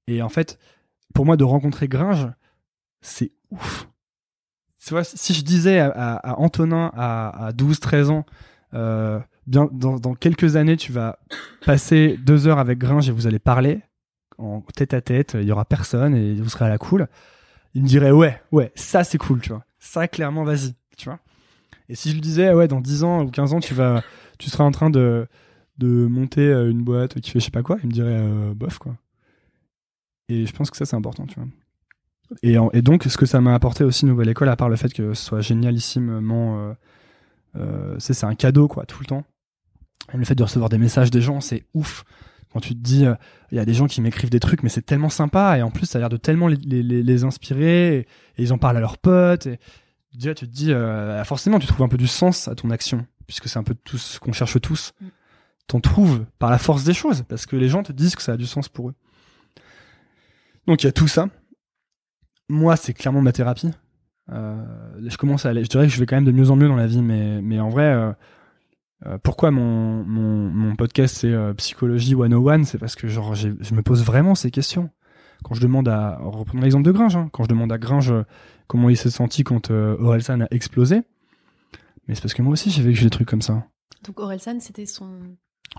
Et en fait, pour moi, de rencontrer Gringe, c'est ouf. Tu vois, si je disais à, Antonin à, à 12, 13 ans, euh, bien, dans, dans, quelques années, tu vas passer deux heures avec Gringe et vous allez parler en tête à tête. Il y aura personne et vous serez à la cool. Il me dirait ouais, ouais, ça c'est cool, tu vois. Ça clairement, vas-y, tu vois. Et si je lui disais ouais, dans 10 ans ou 15 ans, tu vas, tu seras en train de de monter euh, une boîte qui fait je sais pas quoi, il me dirait euh, bof quoi. Et je pense que ça c'est important, tu vois. Et, et, donc, ce que ça m'a apporté aussi Nouvelle École, à part le fait que ce soit génialissimement, euh, c'est un cadeau quoi, tout le temps le fait de recevoir des messages des gens, c'est ouf. Quand tu te dis, euh, il y a des gens qui m'écrivent des trucs, mais c'est tellement sympa, et en plus, ça a l'air de tellement les, les, les inspirer, et, ils en parlent à leurs potes, et déjà, tu te dis, euh, forcément, tu trouves un peu du sens à ton action, puisque c'est un peu tout ce qu'on cherche tous. Mm. T'en trouves par la force des choses, parce que les gens te disent que ça a du sens pour eux. Donc, il y a tout ça. Moi, c'est clairement ma thérapie. Euh, je commence à aller, je dirais que je vais quand même de mieux en mieux dans la vie, mais, mais en vrai, euh, euh, pourquoi mon, mon, mon podcast c'est euh, Psychologie 101 C'est parce que genre je me pose vraiment ces questions. Quand je demande à, reprendre l'exemple de Gringe, hein, quand je demande à Gringe euh, comment il s'est senti quand Orelsan a explosé, mais c'est parce que moi aussi j'ai vécu des trucs comme ça. Donc Orelsan c'était son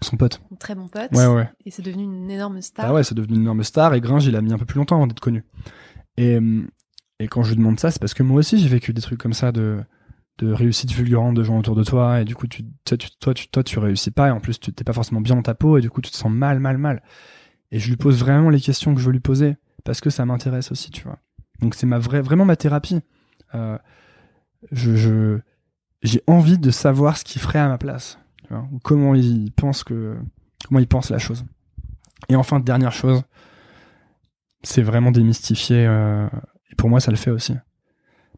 son pote. Très bon pote. Ouais, ouais. Et c'est devenu une énorme star. Ah ouais, c'est devenu une énorme star et Gringe, il a mis un peu plus longtemps avant d'être connu. Et, et quand je lui demande ça, c'est parce que moi aussi j'ai vécu des trucs comme ça de de réussite fulgurante de gens autour de toi et du coup tu, tu, toi, tu, toi tu réussis pas et en plus tu t'es pas forcément bien dans ta peau et du coup tu te sens mal mal mal. Et je lui pose vraiment les questions que je veux lui poser parce que ça m'intéresse aussi tu vois. Donc c'est ma vraie vraiment ma thérapie. Euh, je, je j'ai envie de savoir ce qu'il ferait à ma place tu vois, ou comment il pense que comment il pense la chose. Et enfin dernière chose c'est vraiment démystifier euh, et pour moi ça le fait aussi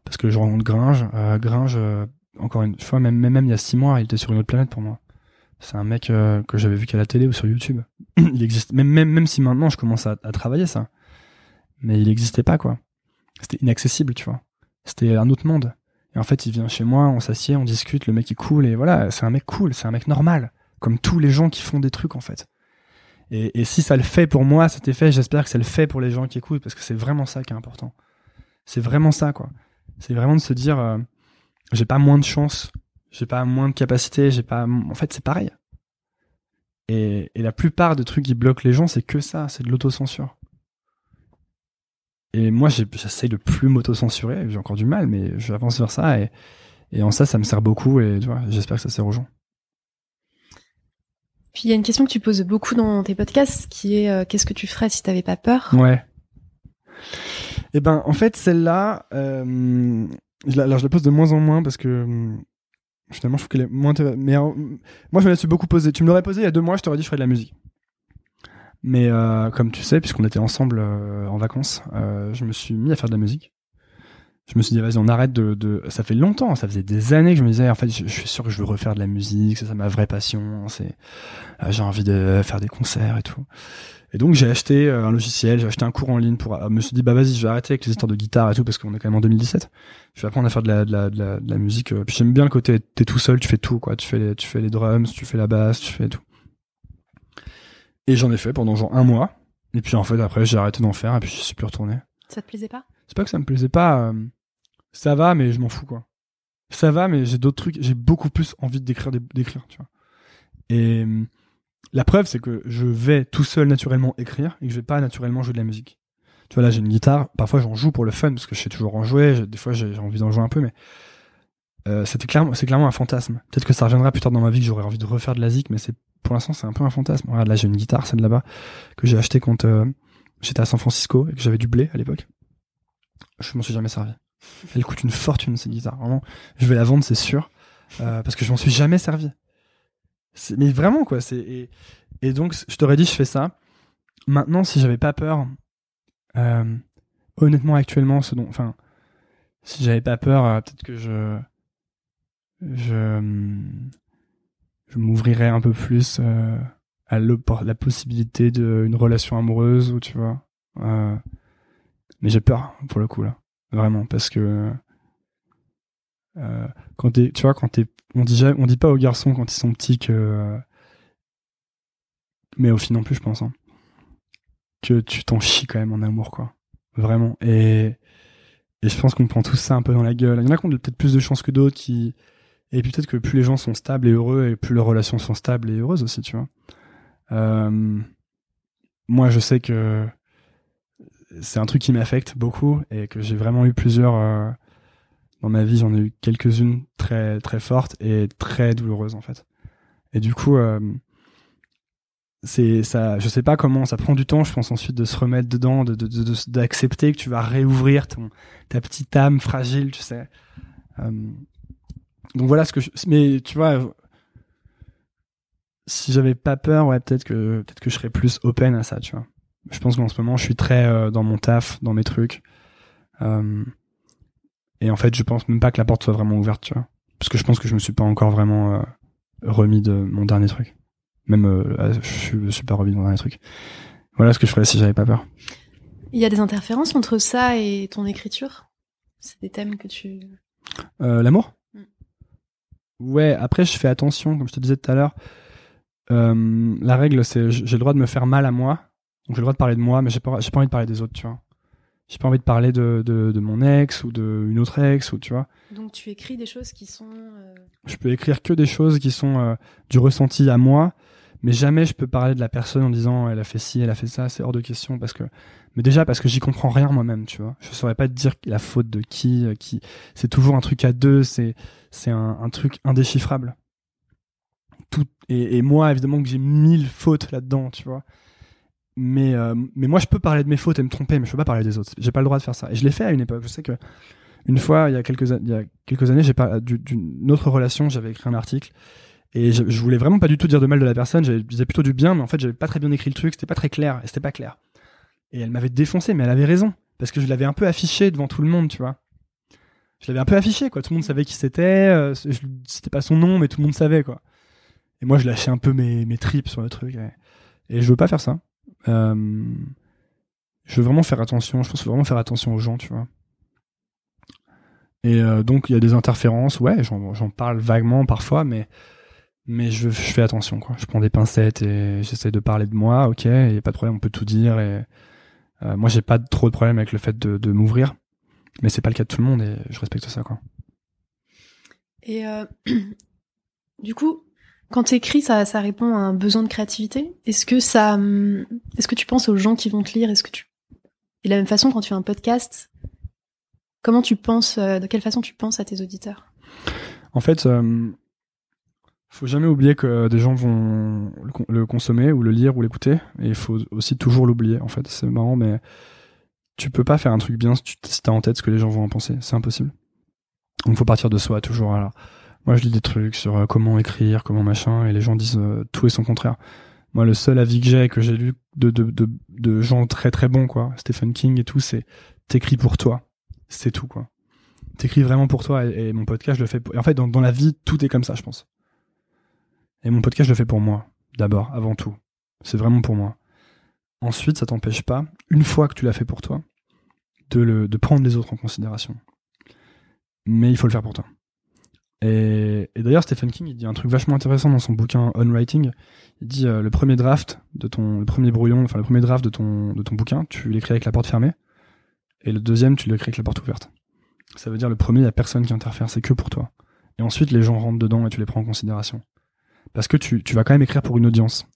parce que je rencontre Gringe. Euh, Gringe, euh, encore une fois, même, même, il y a six mois, il était sur une autre planète pour moi. C'est un mec euh, que j'avais vu qu'à la télé ou sur YouTube. *clears throat* il existe, même, même, même si maintenant je commence à, à travailler ça. Mais il n'existait pas, quoi. C'était inaccessible, tu vois. C'était un autre monde. Et en fait, il vient chez moi, on s'assied, on discute, le mec est cool, et voilà, c'est un mec cool, c'est un mec normal. Comme tous les gens qui font des trucs, en fait. Et, et si ça le fait pour moi, cet effet, j'espère que ça le fait pour les gens qui écoutent, parce que c'est vraiment ça qui est important. C'est vraiment ça, quoi. C'est vraiment de se dire, euh, j'ai pas moins de chance, j'ai pas moins de capacité, j'ai pas. En fait, c'est pareil. Et, la plupart des trucs qui bloquent les gens, c'est que ça, c'est de l'autocensure. Et moi, j'essaye de plus m'autocensurer. J'ai encore du mal, mais j'avance vers ça. Et, et en ça, ça me sert beaucoup. Et j'espère que ça sert aux gens. Puis il y a une question que tu poses beaucoup dans tes podcasts, qui est euh, qu'est-ce que tu ferais si t'avais pas peur? Ouais. Et ben, en fait, celle-là, euh, je la, alors je la pose de moins en moins parce que euh, finalement, je trouve qu'elle est moins. Mais euh, moi, je me la suis beaucoup posée. Tu me l'aurais posée il y a deux mois, je t'aurais dit je ferais de la musique. Mais euh, comme tu sais, puisqu'on était ensemble en vacances, je me suis mis à faire de la musique. Je me suis dit, vas-y, on arrête de, de... Ça fait longtemps, ça faisait des années que je me disais, en fait, je, suis sûr que je veux refaire de la musique, c'est ça ma vraie passion, c'est j'ai envie de faire des concerts et tout. Et donc j'ai acheté euh, un logiciel, j'ai acheté un cours en ligne pour. euh, me suis dit bah vas-y, je vais arrêter avec les histoires de guitare et tout parce qu'on est quand même en 2017. Je vais apprendre à faire de la de la de la, de la musique. euh, Puis j'aime bien le côté t'es tout seul, tu fais tout quoi. Tu fais les tu fais les drums, tu fais la basse, tu fais tout. Et j'en ai fait pendant genre un mois. Et puis en fait après j'ai arrêté d'en faire et puis je suis plus retourné. Ça te plaisait pas? C'est pas que ça me plaisait pas. euh, ça va, mais je m'en fous, quoi. Ça va, mais j'ai d'autres trucs. J'ai beaucoup plus envie d'écrire, d'écrire, tu vois. Et la preuve, c'est que je vais tout seul naturellement écrire et que je vais pas naturellement jouer de la musique. Tu vois, là, j'ai une guitare. Parfois, j'en joue pour le fun parce que je sais toujours en jouer. Des fois, j'ai envie d'en jouer un peu, mais euh, c'était clairement, c'est clairement un fantasme. Peut-être que ça reviendra plus tard dans ma vie que j'aurais envie de refaire de la zik, mais c'est pour l'instant, c'est un peu un fantasme. Regarde, là, j'ai une guitare, celle là-bas, que j'ai acheté quand euh, j'étais à San Francisco et que j'avais du blé à l'époque. Je m'en suis jamais servi. Elle coûte une fortune cette guitare. Vraiment, je vais la vendre, c'est sûr, euh, parce que je m'en suis jamais servi. Mais vraiment quoi. C'est et, donc je t'aurais dit je fais ça. Maintenant, si j'avais pas peur, euh, honnêtement actuellement, ce dont, enfin, si j'avais pas peur, euh, peut-être que je je je m'ouvrirais un peu plus euh, à la possibilité d'une relation amoureuse ou tu vois. Mais j'ai peur pour le coup là, vraiment parce que euh, quand t'es, tu vois, quand on dit dit pas aux garçons quand ils sont petits que, mais aux filles non plus, je pense, hein, que tu t'en chies quand même en amour quoi, vraiment. Et je pense qu'on prend tous ça un peu dans la gueule. Il y en a qui ont peut-être plus de chance que d'autres et puis peut-être que plus les gens sont stables et heureux et plus leurs relations sont stables et heureuses aussi, tu vois. Euh, moi, je sais que c'est un truc qui m'affecte beaucoup et que j'ai vraiment eu plusieurs euh, dans ma vie. J'en ai eu quelques-unes très très fortes et très douloureuses en fait. Et du coup, euh, c'est ça. Je sais pas comment. Ça prend du temps, je pense ensuite de se remettre dedans, de d'accepter que tu vas réouvrir ton ta petite âme fragile, tu sais. Euh, donc voilà ce que je, mais tu vois si j'avais pas peur ouais peut-être que peut-être que je serais plus open à ça tu vois je pense qu'en ce moment je suis très euh, dans mon taf dans mes trucs Euh, et en fait je pense même pas que la porte soit vraiment ouverte tu vois parce que je pense que je me suis pas encore vraiment euh, remis de mon dernier truc même euh, ah, je je suis pas remis de mon dernier truc voilà ce que je ferais si j'avais pas peur Il y a des interférences entre ça et ton écriture? C'est des thèmes que tu. Euh, l'amour? Mm. Ouais, après je fais attention, comme je te disais tout à l'heure. La règle, c'est j'ai le droit de me faire mal à moi, donc j'ai le droit de parler de moi, mais j'ai pas, j'ai pas envie de parler des autres, tu vois. J'ai pas envie de parler de, de, de mon ex ou de une autre ex, ou tu vois. Donc tu écris des choses qui sont. euh, Je peux écrire que des choses qui sont euh, du ressenti à moi, mais jamais je peux parler de la personne en disant elle a fait ci, elle a fait ça, c'est hors de question parce que mais déjà parce que j'y comprends rien moi-même, tu vois. Je saurais pas te dire la faute de qui euh, qui c'est toujours un truc à deux, c'est c'est un, un truc indéchiffrable. Tout et, et moi évidemment que j'ai mille fautes là-dedans, tu vois. Mais euh, mais moi je peux parler de mes fautes et me tromper, mais je peux pas parler des autres. J'ai pas le droit de faire ça. Et je l'ai fait à une époque. Je sais que une fois il y a quelques il y a quelques années, j'ai pas du- d'une autre relation, j'avais écrit un article et je, je voulais vraiment pas du tout dire de mal de la personne, je disais plutôt du bien, mais en fait j'avais pas très bien écrit le truc, c'était pas très clair, et c'était pas clair. Et elle m'avait défoncé, mais elle avait raison, parce que je l'avais un peu affiché devant tout le monde, tu vois. Je l'avais un peu affiché, quoi. Tout le monde savait qui c'était, euh, c'était pas son nom, mais tout le monde savait, quoi. Et moi je lâchais un peu mes, mes tripes sur le truc, et je veux pas faire ça. Euh, je veux vraiment faire attention, je pense vraiment faire attention aux gens, tu vois. Et euh, donc il y a des interférences, ouais, j'en parle vaguement parfois, mais mais je, fais attention quoi. Je prends des pincettes et j'essaie de parler de moi, ok, y a pas de problème, on peut tout dire et euh, moi j'ai pas trop de problème avec le fait de, de m'ouvrir, mais c'est pas le cas de tout le monde et je respecte ça quoi. Et euh, *clears throat* du coup, quand tu écris, ça, ça répond à un besoin de créativité. Est-ce que ça, hum, est-ce que tu penses aux gens qui vont te lire? Est-ce que tu, et de la même façon, quand tu fais un podcast, comment tu penses, euh, de quelle façon tu penses à tes auditeurs? En fait, euh, faut jamais oublier que des gens vont le, con- le consommer ou le lire ou l'écouter et il faut aussi toujours l'oublier en fait. C'est marrant mais tu peux pas faire un truc bien si tu t'as en tête ce que les gens vont en penser. C'est impossible. Donc faut partir de soi toujours. Alors, moi je lis des trucs sur euh, comment écrire, comment machin, et les gens disent euh, tout et son contraire. Moi le seul avis que j'ai que j'ai lu de, de, de, gens très très bons quoi, Stephen King et tout, c'est t'écris pour toi. C'est tout quoi. T'écris vraiment pour toi et, et mon podcast je le fais. Pour... et en fait dans, dans la vie tout est comme ça je pense. Et mon podcast je le fais pour moi d'abord, avant tout. C'est vraiment pour moi. Ensuite, ça t'empêche pas, une fois que tu l'as fait pour toi, de, le, de prendre les autres en considération. Mais il faut le faire pour toi. Et, d'ailleurs, Stephen King, il dit un truc vachement intéressant dans son bouquin On Writing. Il dit euh, le premier draft de ton, le premier brouillon, enfin le premier draft de ton, de ton bouquin, tu l'écris avec la porte fermée, et le deuxième, tu l'écris avec la porte ouverte. Ça veut dire le premier, il y a personne qui interfère, c'est que pour toi. Et ensuite, les gens rentrent dedans et tu les prends en considération. Parce que tu, vas quand même écrire pour une audience.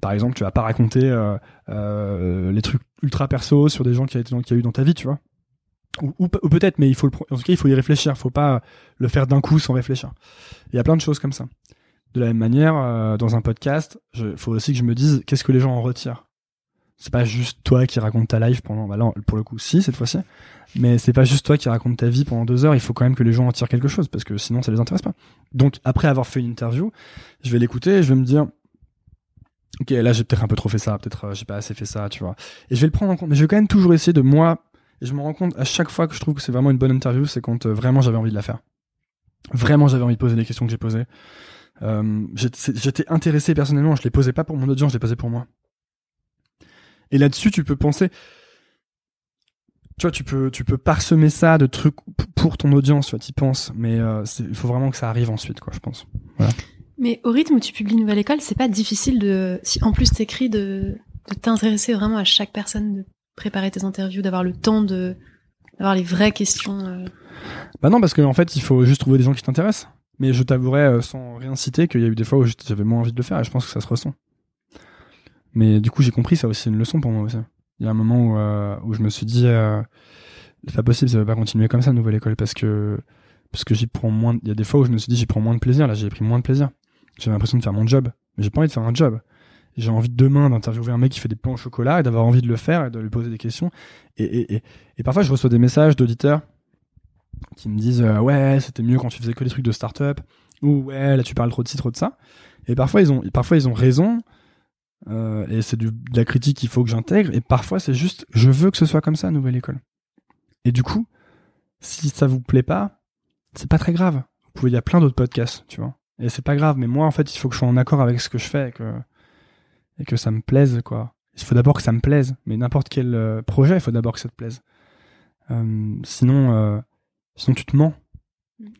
Par exemple, tu vas pas raconter euh, euh, les trucs ultra perso sur des gens qui a, qui a eu dans ta vie, tu vois. Ou, peut-être, mais il faut en tout cas, il faut y réfléchir. Faut pas le faire d'un coup sans réfléchir. Il y a plein de choses comme ça. De la même manière, euh, dans un podcast, il faut aussi que je me dise qu'est-ce que les gens en retirent. C'est pas juste toi qui raconte ta life pendant, bah pour le coup, si cette fois-ci, mais c'est pas juste toi qui raconte ta vie pendant deux heures. Il faut quand même que les gens en tirent quelque chose parce que sinon ça les intéresse pas. Donc après avoir fait une interview, je vais l'écouter et je vais me dire ok là j'ai peut-être un peu trop fait ça peut-être euh, j'ai pas assez fait ça tu vois et je vais le prendre en compte mais je vais quand même toujours essayer de moi et je me rends compte à chaque fois que je trouve que c'est vraiment une bonne interview c'est quand euh, vraiment j'avais envie de la faire. Vraiment j'avais envie de poser les questions que j'ai posées. Euh, j'étais intéressé personnellement je les posais pas pour mon audience je les posais pour moi. Et là-dessus tu peux penser tu vois tu peux tu peux parsemer ça de trucs pour ton audience tu tu penses mais euh, il faut vraiment que ça arrive ensuite quoi je pense. Mais au rythme où tu publies Nouvelle École, c'est pas difficile de, en plus t'écris, de, de t'intéresser vraiment à chaque personne, préparer tes interviews, d'avoir le temps de, d'avoir les vraies questions. Euh... Bah non, parce qu'en en fait, il faut juste trouver des gens qui t'intéressent. Mais je t'avouerai, euh, sans rien citer, qu'il y a eu des fois où j'avais moins envie de le faire et je pense que ça se ressent. Mais du coup, j'ai compris, ça aussi, c'est une leçon pour moi aussi. Il y a un moment où, euh, où je me suis dit, c'est pas possible, ça va pas continuer comme ça, Nouvelle École, parce que, parce que j'y prends moins, il y a des fois où je me suis dit, j'y prends moins de plaisir, là, j'ai pris moins de plaisir. J'ai l'impression de faire mon job, mais j'ai pas envie de faire un job. J'ai envie demain d'interviewer un mec qui fait des plans au chocolat et d'avoir envie de le faire et de lui poser des questions. Et, et, et, parfois, je reçois des messages d'auditeurs qui me disent euh, ouais, c'était mieux quand tu faisais que des trucs de start-up ou ouais, là tu parles trop de ci, trop de ça. Et parfois ils ont, parfois ils ont raison. Euh, et c'est de la critique qu'il faut que j'intègre. Et parfois c'est juste, je veux que ce soit comme ça, nouvelle école. Et du coup, si ça vous plaît pas, c'est pas très grave. Il y a plein d'autres podcasts, tu vois. Et c'est pas grave, mais moi, en fait, il faut que je sois en accord avec ce que je fais que, et que ça me plaise, quoi. Il faut d'abord que ça me plaise. Mais n'importe quel euh, projet, il faut d'abord que ça te plaise. Euh, sinon, euh, sinon, tu te mens.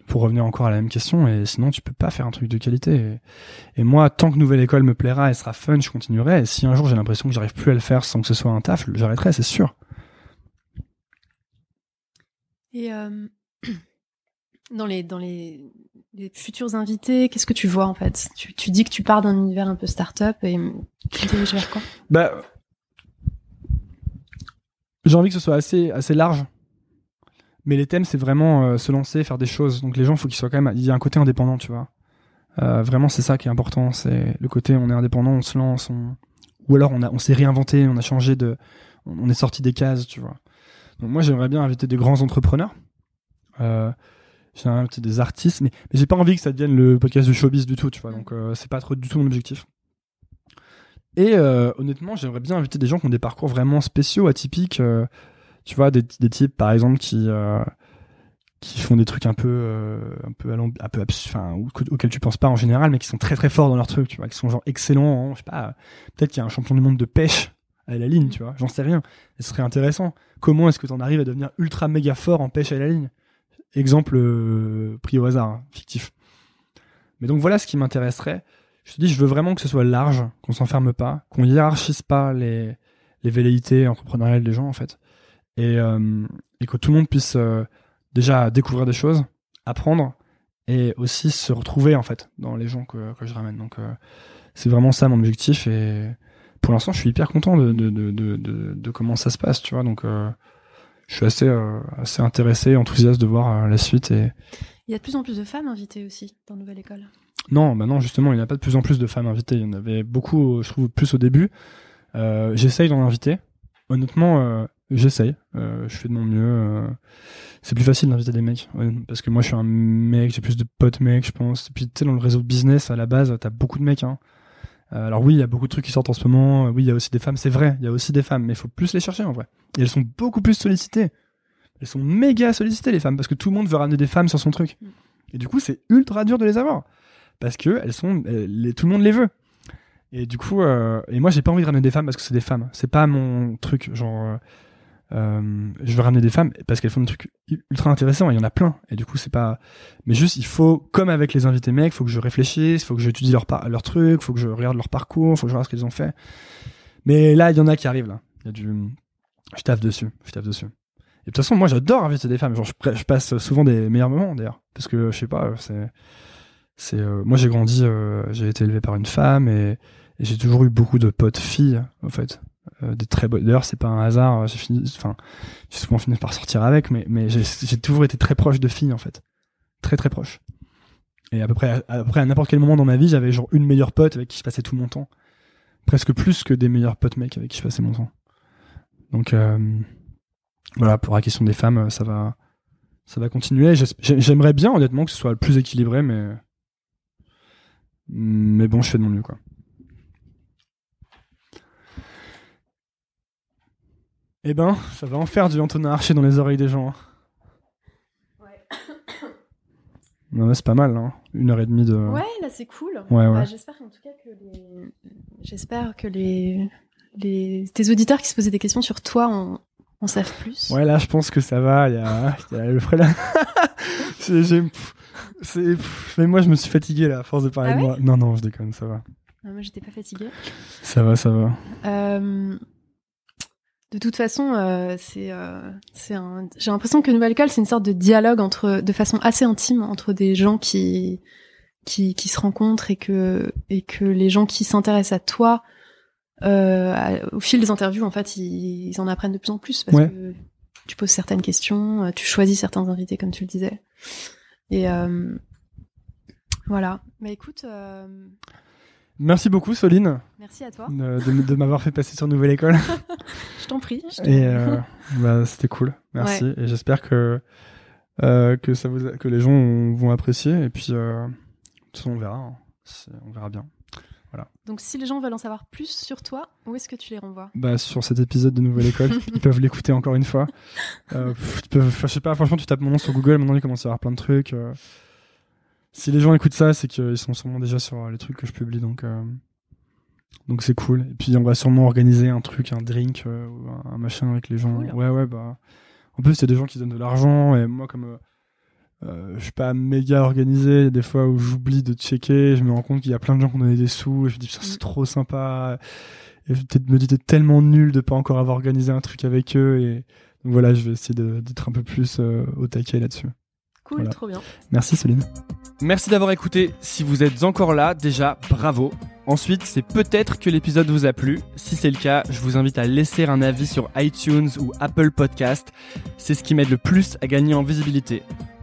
Pour revenir encore à la même question, et sinon, tu peux pas faire un truc de qualité. Et, et moi, tant que Nouvelle École me plaira et sera fun, je continuerai. Et si un jour j'ai l'impression que j'arrive plus à le faire sans que ce soit un taf, j'arrêterai, c'est sûr. Et euh, *clears throat* dans les dans les, les futurs invités, qu'est-ce que tu vois en fait? Tu, dis que tu pars d'un univers un peu start-up et tu diriges vers quoi? Bah, j'ai envie que ce soit assez assez large. Mais les thèmes, c'est vraiment euh, se lancer, faire des choses. Donc les gens, faut qu'ils soient quand même. Il y a un côté indépendant, tu vois. Euh, vraiment, c'est ça qui est important. C'est le côté on est indépendant, on se lance, on... ou alors on on s'est réinventé, on a changé de, on est sorti des cases, tu vois. Donc moi, j'aimerais bien inviter des grands entrepreneurs. Euh, j'ai des artistes, mais, mais j'ai pas envie que ça devienne le podcast de showbiz du tout, tu vois. Donc euh, c'est pas trop du tout mon objectif. Et euh, honnêtement, j'aimerais bien inviter des gens qui ont des parcours vraiment spéciaux, atypiques. euh, tu vois, des, des types par exemple qui euh, qui font des trucs un peu un peu un peu enfin auxquels tu penses pas en général, mais qui sont très très forts dans leur truc, tu vois, qui sont genre excellents. en- je sais pas, peut-être qu'il y a un champion du monde de pêche à la ligne, tu vois. J'en sais rien. Ce serait intéressant. Comment est-ce que tu en arrives à devenir ultra méga fort en pêche à la ligne? Exemple euh, pris au hasard, hein, fictif. Mais donc voilà ce qui m'intéresserait. Je te dis, je veux vraiment que ce soit large, qu'on s'enferme pas, qu'on hiérarchise pas les, les velléités entrepreneuriales des gens en fait, et, euh, et que tout le monde puisse euh, déjà découvrir des choses, apprendre, et aussi se retrouver en fait dans les gens que, que je ramène. Donc c'est vraiment ça mon objectif, et pour l'instant je suis hyper content de, de, de, de, comment ça se passe, tu vois. Donc je suis assez, euh, assez intéressé, enthousiaste de voir euh, la suite et Il y a de plus en plus de femmes invitées aussi dans Nouvelle École. non, bah non, justement, il n'y a pas de plus en plus de femmes invitées. Il y en avait beaucoup, je trouve, plus au début. Euh, J'essaye d'en inviter. Honnêtement, euh, J'essaye, euh, je fais de mon mieux. euh. C'est plus facile d'inviter des mecs, parce que moi je suis un mec, j'ai plus de potes mecs, je pense. Et puis tu sais, dans le réseau business, à la base, t'as beaucoup de mecs. Hein. Euh, alors oui, il y a beaucoup de trucs qui sortent en ce moment. Oui, il y a aussi des femmes, c'est vrai, il y a aussi des femmes, mais il faut plus les chercher en vrai. Et elles sont beaucoup plus sollicitées. Elles sont méga sollicitées les femmes, parce que tout le monde veut ramener des femmes sur son truc. Et du coup, c'est ultra dur de les avoir, parce que elles sont, elles- les, tout le monde les veut. Et du coup, euh, et moi j'ai pas envie de ramener des femmes parce que c'est des femmes. C'est pas mon truc. Genre, euh, je veux ramener des femmes parce qu'elles font des trucs ultra intéressants. Il y en a plein. Et du coup, c'est pas. Mais juste, il faut, comme avec les invités mecs, faut que je réfléchisse, faut que j'étudie leur par... leur truc, faut que je regarde leur parcours, faut que je regarde ce qu'ils ont fait. Mais là, il y en a qui arrivent là. Il y a du. Je taffe dessus. Je taffe dessus. Et de toute façon, moi, j'adore inviter des femmes. Je, passe souvent des meilleurs moments d'ailleurs, parce que je sais pas, euh, Moi, j'ai grandi, euh, j'ai été élevé par une femme et j'ai toujours eu beaucoup de potes filles, en fait. Euh, des très bonnes. D'ailleurs, c'est pas un hasard. J'ai fini, enfin, souvent fini par sortir avec, mais, mais j'ai, toujours été très proche de filles, en fait. Très, très proche. Et à peu près, à, à n'importe quel moment dans ma vie, j'avais genre une meilleure pote avec qui je passais tout mon temps. Presque plus que des meilleurs potes mecs avec qui je passais mon temps. Donc, euh, voilà, pour la question des femmes, euh, ça va, ça va continuer. J'aimerais bien, honnêtement, que ce soit le plus équilibré, mais, mais bon, je fais de mon mieux, quoi. Eh ben, ça va en faire du Antonin Archer dans les oreilles des gens. hein. Non, mais c'est pas mal, hein. Une heure et demie de. Ouais, là c'est cool. Ouais, ouais. Bah, j'espère en tout cas que les, j'espère que les, les, tes auditeurs qui se posaient des questions sur toi en, en savent plus. Ouais, là, je pense que ça va. Il y a, il y a le frère. *laughs* C'est- Mais moi, je me suis fatigué là, à force de parler Ah de ouais moi. Non, non, je déconne, ça va. Ah, moi j'étais pas fatiguée. Ça va, ça va. Euh, de toute façon, euh, c'est, euh, c'est un. J'ai l'impression que Nouvelle École, c'est une sorte de dialogue entre, de façon assez intime entre des gens qui, qui, qui se rencontrent et que, et que les gens qui s'intéressent à toi, euh, à- au fil des interviews, en fait, ils, ils en apprennent de plus en plus parce Ouais. que tu poses certaines questions, tu choisis certains invités, comme tu le disais. Et euh, voilà. Bah écoute, euh, Merci beaucoup, Soline, merci à toi. de, de- de m'avoir fait passer sur Nouvelle École. *laughs* Je t'en prie. je Et euh, bah, c'était cool. Merci. Et j'espère que, euh, que, ça vous a- que les gens ont- vont apprécier. Et puis, euh, de toute façon, on verra. hein. On verra bien. Donc si les gens veulent en savoir plus sur toi, où est-ce que tu les renvoies? Bah, sur cet épisode de Nouvelle École, *laughs* ils peuvent l'écouter encore une fois. Euh, *laughs* pff, ils peuvent- je sais pas, franchement, tu tapes mon nom sur Google, maintenant il commence à y avoir plein de trucs. Si les gens écoutent ça, c'est qu'ils sont sûrement déjà sur euh, les trucs que je publie, donc euh, donc c'est cool. Et puis on va sûrement organiser un truc, un drink, euh, ou un, machin avec les gens. Cool. Ouais, ouais, bah. En plus, c'est des gens qui donnent de l'argent, et moi, comme euh, euh, je suis pas méga organisé, il y a des fois où j'oublie de checker, je me rends compte qu'il y a plein de gens qui ont donné des sous, et je me dis, putain, c'est Mm. trop sympa. Et je me dis, t'es tellement nul de pas encore avoir organisé un truc avec eux, et donc voilà, je vais essayer d'être un peu plus au taquet là-dessus. Cool, Voilà. trop bien. Merci Céline. Merci d'avoir écouté. Si vous êtes encore là, déjà, bravo. Ensuite, c'est peut-être que l'épisode vous a plu. Si c'est le cas, je vous invite à laisser un avis sur iTunes ou Apple Podcast. C'est ce qui m'aide le plus à gagner en visibilité.